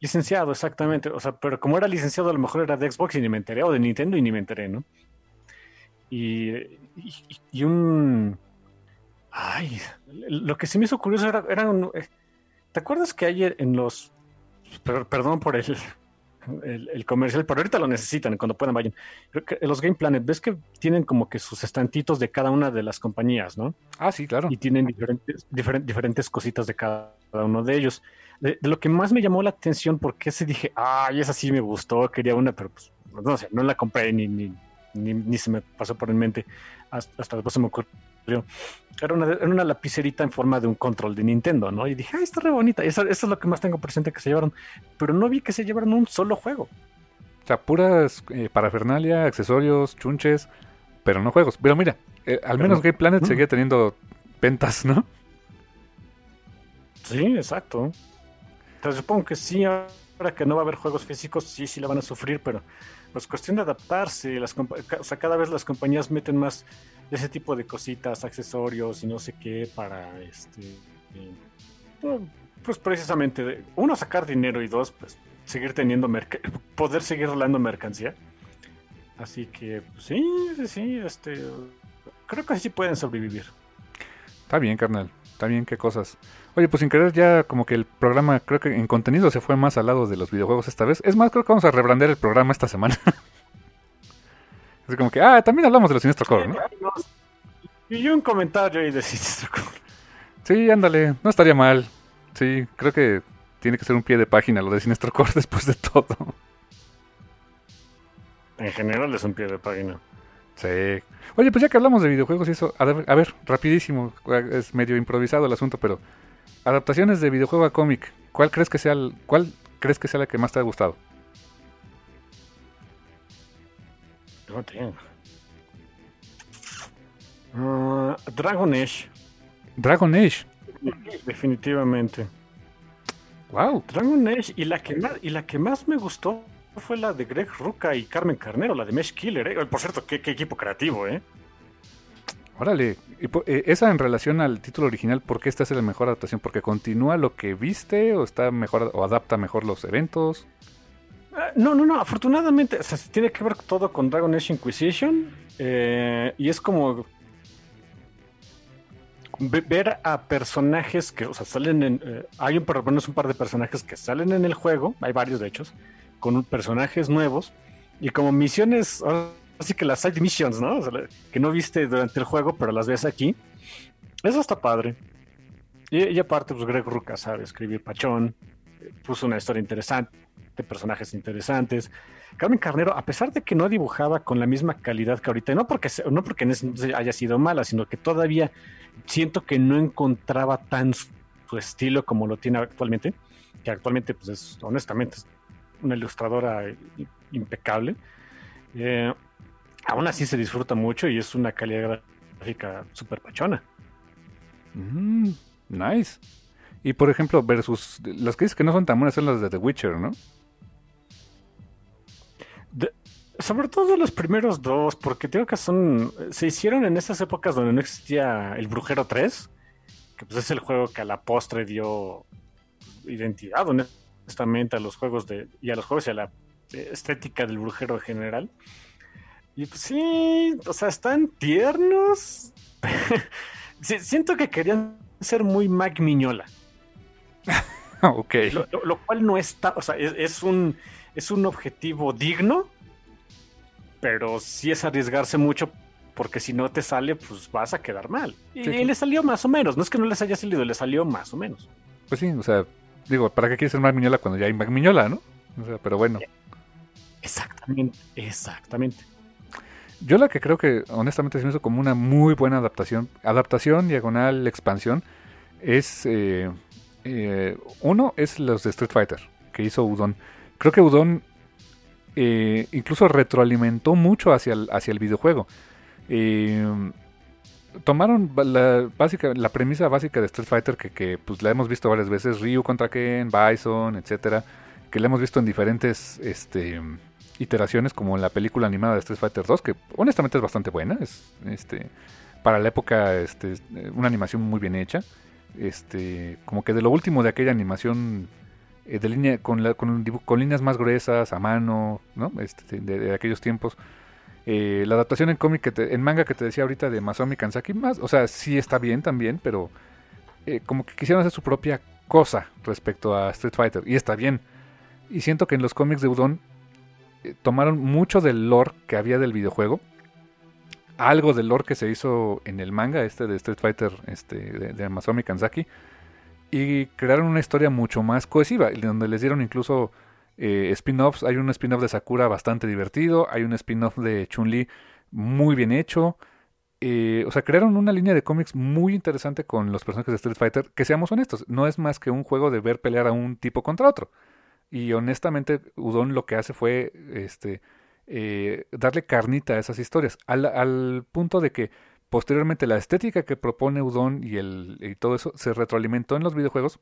Licenciado, exactamente. O sea, pero como era licenciado, a lo mejor era de Xbox y ni me enteré, o de Nintendo y ni me enteré, ¿no? Y, y, y un. Ay, lo que se me hizo curioso era. era un- ¿Te acuerdas que ayer en los. per- perdón por el, el, el comercial, pero ahorita lo necesitan cuando puedan vayan. Los Game Planet, ves que tienen como que sus estantitos de cada una de las compañías, ¿no? Ah, sí, claro. y tienen diferentes, diferen- diferentes cositas de cada uno de ellos. De, de lo que más me llamó la atención, porque ese dije, ay, esa sí me gustó, quería una, pero pues, no sé, no la compré ni, ni, ni, ni se me pasó por en mente, hasta, hasta después se me ocurrió. Era una, era una lapicerita en forma de un control de Nintendo, ¿no? Y dije, ay, está re bonita. Eso, eso es lo que más tengo presente que se llevaron. Pero no vi que se llevaron un solo juego. O sea, puras eh, parafernalia, accesorios, chunches, pero no juegos. Pero mira, eh, al Pero menos no. Game Planet seguía teniendo ventas, ¿no? Sí, exacto. Entonces supongo que sí, ahora que no va a haber juegos físicos, sí, sí la van a sufrir, pero pues cuestión de adaptarse. Las, o sea, cada vez las compañías meten más ese tipo de cositas, accesorios y no sé qué para, este, eh, pues precisamente, uno, sacar dinero y dos, pues seguir teniendo, poder seguir rolando mercancía. Así que, pues, sí, sí, sí, este, creo que sí pueden sobrevivir. Está bien, carnal. Está bien, qué cosas. Oye, pues sin querer ya como que el programa, creo que en contenido se fue más al lado de los videojuegos esta vez. Es más, creo que vamos a rebrandear el programa esta semana. Así como que, ah, también hablamos de los Sinestro Core, ¿no? Y un comentario ahí de Sinestro Core. Sí, ándale, no estaría mal. Sí, creo que tiene que ser un pie de página lo de Sinestro Core después de todo. En general es un pie de página. Sí. Oye, pues ya que hablamos de videojuegos y eso, a ver, a ver, rapidísimo, es medio improvisado el asunto, pero adaptaciones de videojuego a cómic, ¿cuál crees que sea el- cuál crees que sea la que más te ha gustado? No tengo. Ah, Dragon Age, Dragon Age. definitivamente. Wow. Dragon Age y la que más, y la que más me gustó fue la de Greg Ruca y Carmen Carnero, la de Mesh Killer. ¿eh? Por cierto, qué, qué equipo creativo, ¿eh? Órale, eh, esa en relación al título original, ¿por qué esta es la mejor adaptación? ¿Porque continúa lo que viste o está mejor o adapta mejor los eventos? Ah, No, no, no, afortunadamente, o sea, tiene que ver todo con Dragon Age Inquisition eh, y es como ve- ver a personajes que, o sea, salen en... eh, hay un, por lo menos un par de personajes que salen en el juego, hay varios de hecho, con personajes nuevos y como misiones, sí que las side missions, ¿no? O sea, que no viste durante el juego, pero las ves aquí. Eso está padre. Y, y aparte, pues Greg Ruca sabe escribir pachón, eh, puso una historia interesante, personajes interesantes. Carmen Carnero, a pesar de que no dibujaba con la misma calidad que ahorita, no porque, no porque haya sido mala, sino que todavía siento que no encontraba tan su, estilo como lo tiene actualmente, que actualmente, pues es, honestamente, es una ilustradora i- impecable. Eh, aún así se disfruta mucho y es una calidad gráfica súper pachona. Mm, nice. Y por ejemplo, versus las que dices que no son tan buenas son las de The Witcher, ¿no? De- sobre todo los primeros dos, porque tengo que son. Se hicieron en esas épocas donde no existía el Brujero 3, que pues es el juego que a la postre dio identidad, honestamente, a los juegos de. y a los juegos y a la eh, estética del brujero en general. Y pues sí, o sea, están tiernos. Sí, Siento que querían ser muy Mac Miñola. ok. Lo, lo- lo cual no está, o sea, es, es un, es un objetivo digno, pero sí es arriesgarse mucho porque si no te sale, pues vas a quedar mal. Y, Sí, y le salió más o menos, no es que no les haya salido, le salió más o menos. Pues sí, o sea, digo, ¿para qué quieres ser Mac Miñola cuando ya hay Mac Miñola, no? O sea, pero bueno. Exactamente, exactamente. Yo la que creo que honestamente se me hizo como una muy buena adaptación, adaptación, diagonal, expansión, es eh, eh, uno es los de Street Fighter que hizo Udon. Creo que Udon eh, incluso retroalimentó mucho hacia el, hacia el videojuego. Tomaron la, básica, la premisa básica de Street Fighter que, que, pues la hemos visto varias veces, Ryu contra Ken, Bison, etcétera, que la hemos visto en diferentes este, iteraciones como en la película animada de Street Fighter 2, que honestamente es bastante buena, es este para la época este, una animación muy bien hecha, este como que de lo último de aquella animación eh, de línea con, la, con, líneas más gruesas a mano, ¿no? Este, de, aquellos tiempos. Eh, la adaptación en cómic, que te- en manga que te decía ahorita de Masami Kansaki, más, o sea, sí está bien también, pero eh, como que quisieron hacer su propia cosa respecto a Street Fighter, y está bien. Y siento que en los cómics de Udon eh, tomaron mucho del lore que había del videojuego, algo del lore que se hizo en el manga este de Street Fighter este, de, de Masami Kansaki, y crearon una historia mucho más cohesiva, donde les dieron incluso eh, spin-offs. Hay un spin-off de Sakura bastante divertido, hay un spin-off de Chun-Li muy bien hecho. Eh, o sea, crearon una línea de cómics muy interesante con los personajes de Street Fighter, que seamos honestos, no es más que un juego de ver pelear a un tipo contra otro. Y honestamente, Udon lo que hace fue este eh, darle carnita a esas historias, al, punto de que posteriormente la estética que propone Udon y, el, y todo eso se retroalimentó en los videojuegos.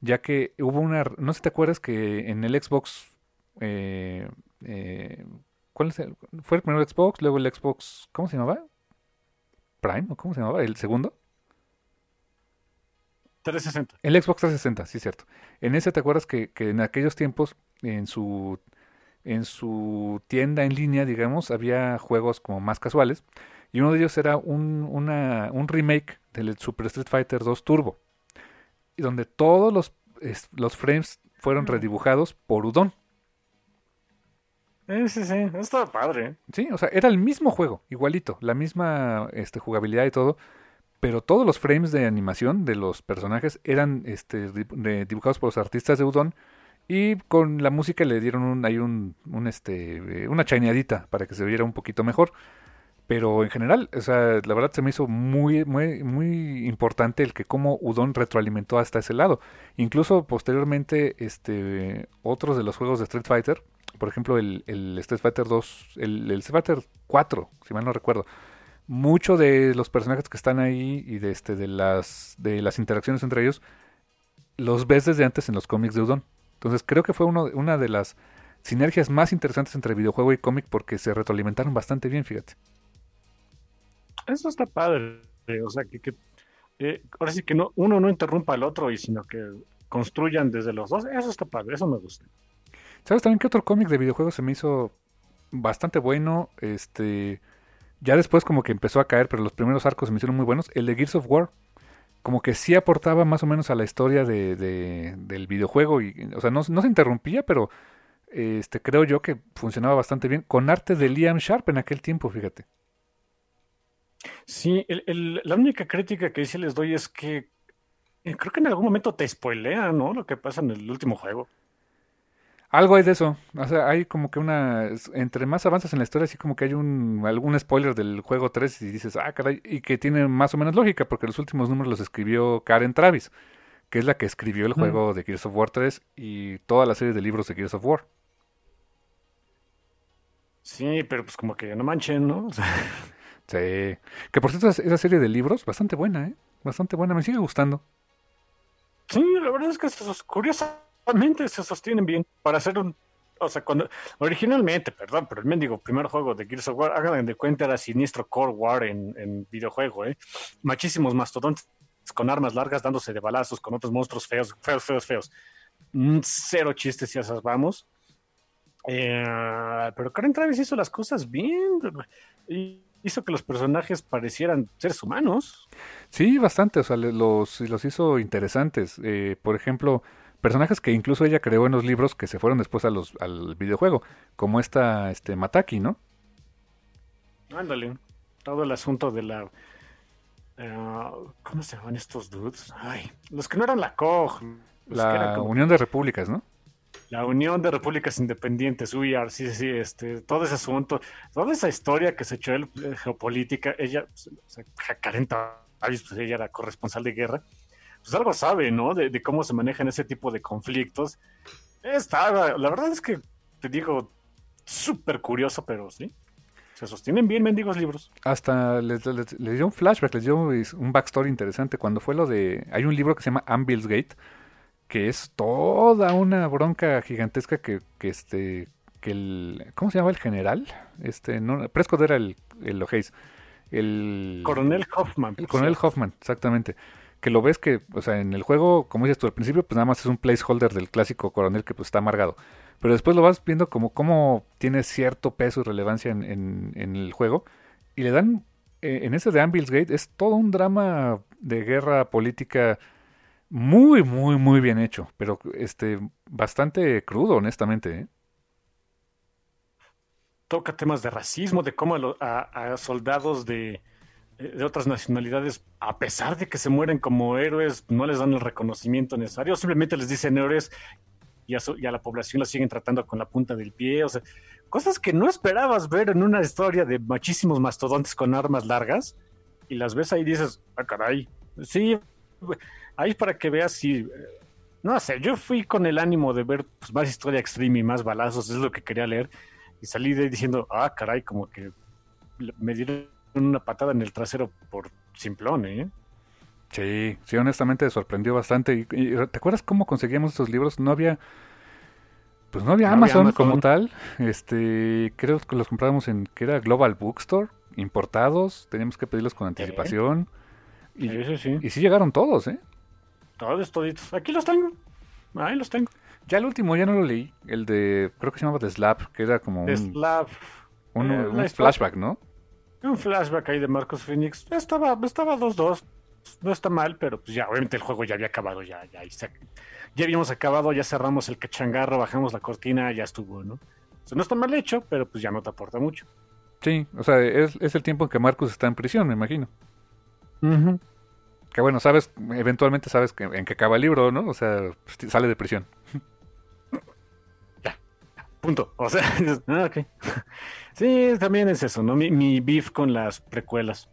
ya que hubo una, no sé si te acuerdas que en el Xbox, eh, eh, ¿cuál es el- fue el primero Xbox, luego el Xbox, ¿cómo se llamaba? Prime, ¿o cómo se llamaba? ¿El segundo? 360. El Xbox 360, sí, cierto. En ese te acuerdas que, que en aquellos tiempos, en su, en su tienda en línea, digamos, había juegos como más casuales. Y uno de ellos era un, una- un remake del Super Street Fighter 2 Turbo. Y donde todos los, es- los frames fueron redibujados por Udon. Eh, sí, sí, estaba padre. Sí, o sea, era el mismo juego, igualito, la misma este, jugabilidad y todo, pero todos los frames de animación de los personajes eran este, dibujados por los artistas de Udon y con la música le dieron un, ahí un, este, eh, una chaineadita para que se viera un poquito mejor. Pero en general, o sea, la verdad se me hizo muy, muy, muy importante el que cómo Udon retroalimentó hasta ese lado. Incluso posteriormente, este, otros de los juegos de Street Fighter, por ejemplo, el, el Street Fighter 2, el, el Street Fighter 4, si mal no recuerdo, mucho de los personajes que están ahí y de, este, de, las, de las interacciones entre ellos, los ves desde antes en los cómics de Udon. Entonces creo que fue uno, una de las sinergias más interesantes entre videojuego y cómic porque se retroalimentaron bastante bien, fíjate. Eso está padre. O sea, que, que, eh, ahora sí que no, uno no interrumpa al otro, y sino que construyan desde los dos. Eso está padre, eso me gusta. ¿Sabes también qué otro cómic de videojuegos se me hizo bastante bueno? Este, ya después como que empezó a caer, pero los primeros arcos se me hicieron muy buenos. El de Gears of War, como que sí aportaba más o menos a la historia de, de- del videojuego y, o sea, no, no se interrumpía, pero este, creo yo que funcionaba bastante bien con arte de Liam Sharp en aquel tiempo, fíjate. Sí, el- el- la única crítica que sí les doy es que eh, creo que en algún momento te spoilea, ¿no? Lo que pasa en el último juego. Algo hay de eso, o sea, hay como que una, entre más avanzas en la historia, así como que hay un, algún spoiler del juego 3 y dices, ah, caray, y que tiene más o menos lógica, porque los últimos números los escribió Karen Travis, que es la que escribió el juego de Gears of War 3 y toda la serie de libros de Gears of War. Sí, pero pues como que no manchen, ¿no? Sí, que por cierto, es- esa serie de libros, bastante buena, ¿eh? Bastante buena, me sigue gustando. sí, la verdad es que se sos- se sostienen bien para hacer un... O sea, cuando originalmente, perdón, pero el mendigo primer juego de Gears of War, hagan de cuenta, era Siniestro Core War en, videojuego, ¿eh? Machísimos mastodontes con armas largas dándose de balazos con otros monstruos feos, feos, feos, feos. Mm, Cero chistes y esas vamos. Eh, pero Karen Travis hizo las cosas bien. Hizo que los personajes parecieran seres humanos. Sí, bastante, o sea, los, los hizo interesantes. Eh, por ejemplo, personajes que incluso ella creó en los libros que se fueron después a los, al videojuego, como esta este, Mataki, ¿no? Ándale. Todo el asunto de la. eh, ¿Cómo se llaman estos dudes? Ay, los que no eran la COG. La como Unión de Repúblicas, ¿no? la Unión de Repúblicas Independientes, UIR, sí, sí, sí, este, todo ese asunto, toda esa historia que se echó el, eh, geopolítica, ella, pues, o sea, Karen Travis, pues ella era corresponsal de guerra, pues algo sabe, ¿no? De, de cómo se manejan ese tipo de conflictos. Estaba, la verdad es que te digo, súper curioso, pero sí. Se sostienen bien mendigos libros. Hasta les, les- les dio un flashback, les dio un backstory interesante. Cuando fue lo de. Hay un libro que se llama Anvil's Gate, que es toda una bronca gigantesca que, que este. que el. ¿Cómo se llama el general? Este, no, Prescott era el, el O'Hays. El. Coronel Hoffman. El coronel. Hoffman, exactamente. Que lo ves que, o sea, en el juego, como dices tú al principio, pues nada más es un placeholder del clásico coronel que pues está amargado. Pero después lo vas viendo como cómo tiene cierto peso y relevancia en, en- el juego. Y le dan, eh, en ese de Anvil's Gate, es todo un drama de guerra política muy, muy, muy bien hecho. Pero este, bastante crudo, honestamente. ¿eh? toca temas de racismo, de cómo a, soldados de, de otras nacionalidades, a pesar de que se mueren como héroes, no les dan el reconocimiento necesario, simplemente les dicen héroes y a, su- y a la población la siguen tratando con la punta del pie, o sea, cosas que no esperabas ver en una historia de machísimos mastodontes con armas largas, y las ves ahí y dices, ah, caray, sí, ahí para que veas si... eh, No sé, yo fui con el ánimo de ver pues, más historia extreme y más balazos, es lo que quería leer. Y salí de ahí diciendo, ah, caray, como que me dieron una patada en el trasero por simplón, ¿eh? Sí, sí, honestamente sorprendió bastante. Y, y, ¿Te acuerdas cómo conseguíamos estos libros? No había, pues no había, No había Amazon, como tal. Este, creo que los comprábamos en, que era Global Bookstore, importados. Teníamos que pedirlos con anticipación. Y, Sí, sí, y sí llegaron todos, ¿eh? Todos, toditos. Aquí los tengo. Ahí los tengo. Ya el último ya no lo leí. El de, creo que se llamaba The Slap, que era como un, Slab. un- eh, flashback, ¿no? Un flashback ahí de Marcos Phoenix. Estaba estaba 2-2. No está mal, pero pues ya, obviamente el juego ya había acabado. Ya, ya, ya habíamos acabado, ya cerramos el cachangarro, bajamos la cortina, ya estuvo, ¿no? O sea, no está mal hecho, pero pues ya no te aporta mucho. Sí, o sea, es, es el tiempo en que Marcus está en prisión, me imagino. Que bueno, sabes, eventualmente sabes que, en que acaba el libro, ¿no? O sea, pues, sale de prisión. Punto. O sea, dices, ah, ok. Sí, también es eso, ¿no? Mi, mi beef con las precuelas.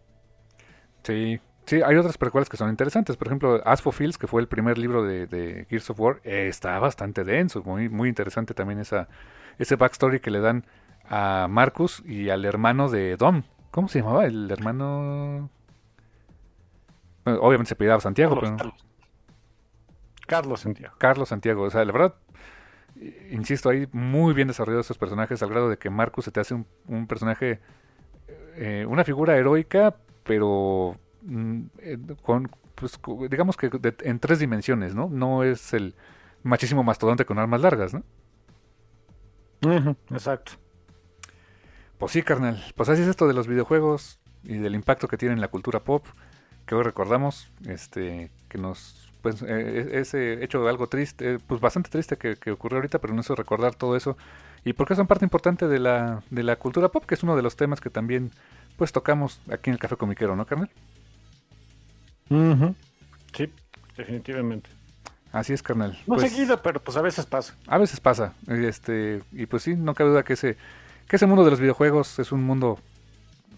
Sí, sí, hay otras precuelas que son interesantes. Por ejemplo, As for Fields, que fue el primer libro de, de Gears of War, eh, está bastante denso, muy, muy interesante también esa, ese backstory que le dan a Marcus y al hermano de Dom. ¿Cómo se llamaba? El hermano... Bueno, obviamente se apellidaba Santiago, Carlos, pero... Carlos. Carlos Santiago. Carlos Santiago. O sea, la verdad, insisto, hay muy bien desarrollados estos personajes al grado de que Marcus se te hace un, un personaje, eh, una figura heroica, pero mm, eh, con, pues, digamos que de- en tres dimensiones, ¿no? No es el machísimo mastodonte con armas largas, ¿no? Exacto. Pues sí, carnal. Pues así es esto de los videojuegos y del impacto que tienen en la cultura pop, que hoy recordamos, este, que nos, pues, eh, ese hecho algo triste, eh, pues bastante triste que, que ocurrió ahorita, pero no hizo recordar todo eso y porque son parte importante de la, de la cultura pop, que es uno de los temas que también, pues, tocamos aquí en el Café Comiquero, ¿no, carnal? Sí, definitivamente. Así es, carnal. No Pues, seguido, pero pues a veces pasa. A veces pasa, este, y pues sí, no cabe duda que ese, que ese mundo de los videojuegos es un mundo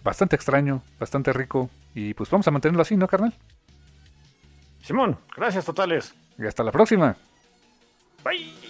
bastante extraño, bastante rico, y pues vamos a mantenerlo así, ¿no, carnal? Simón, gracias totales. Y hasta la próxima. Bye.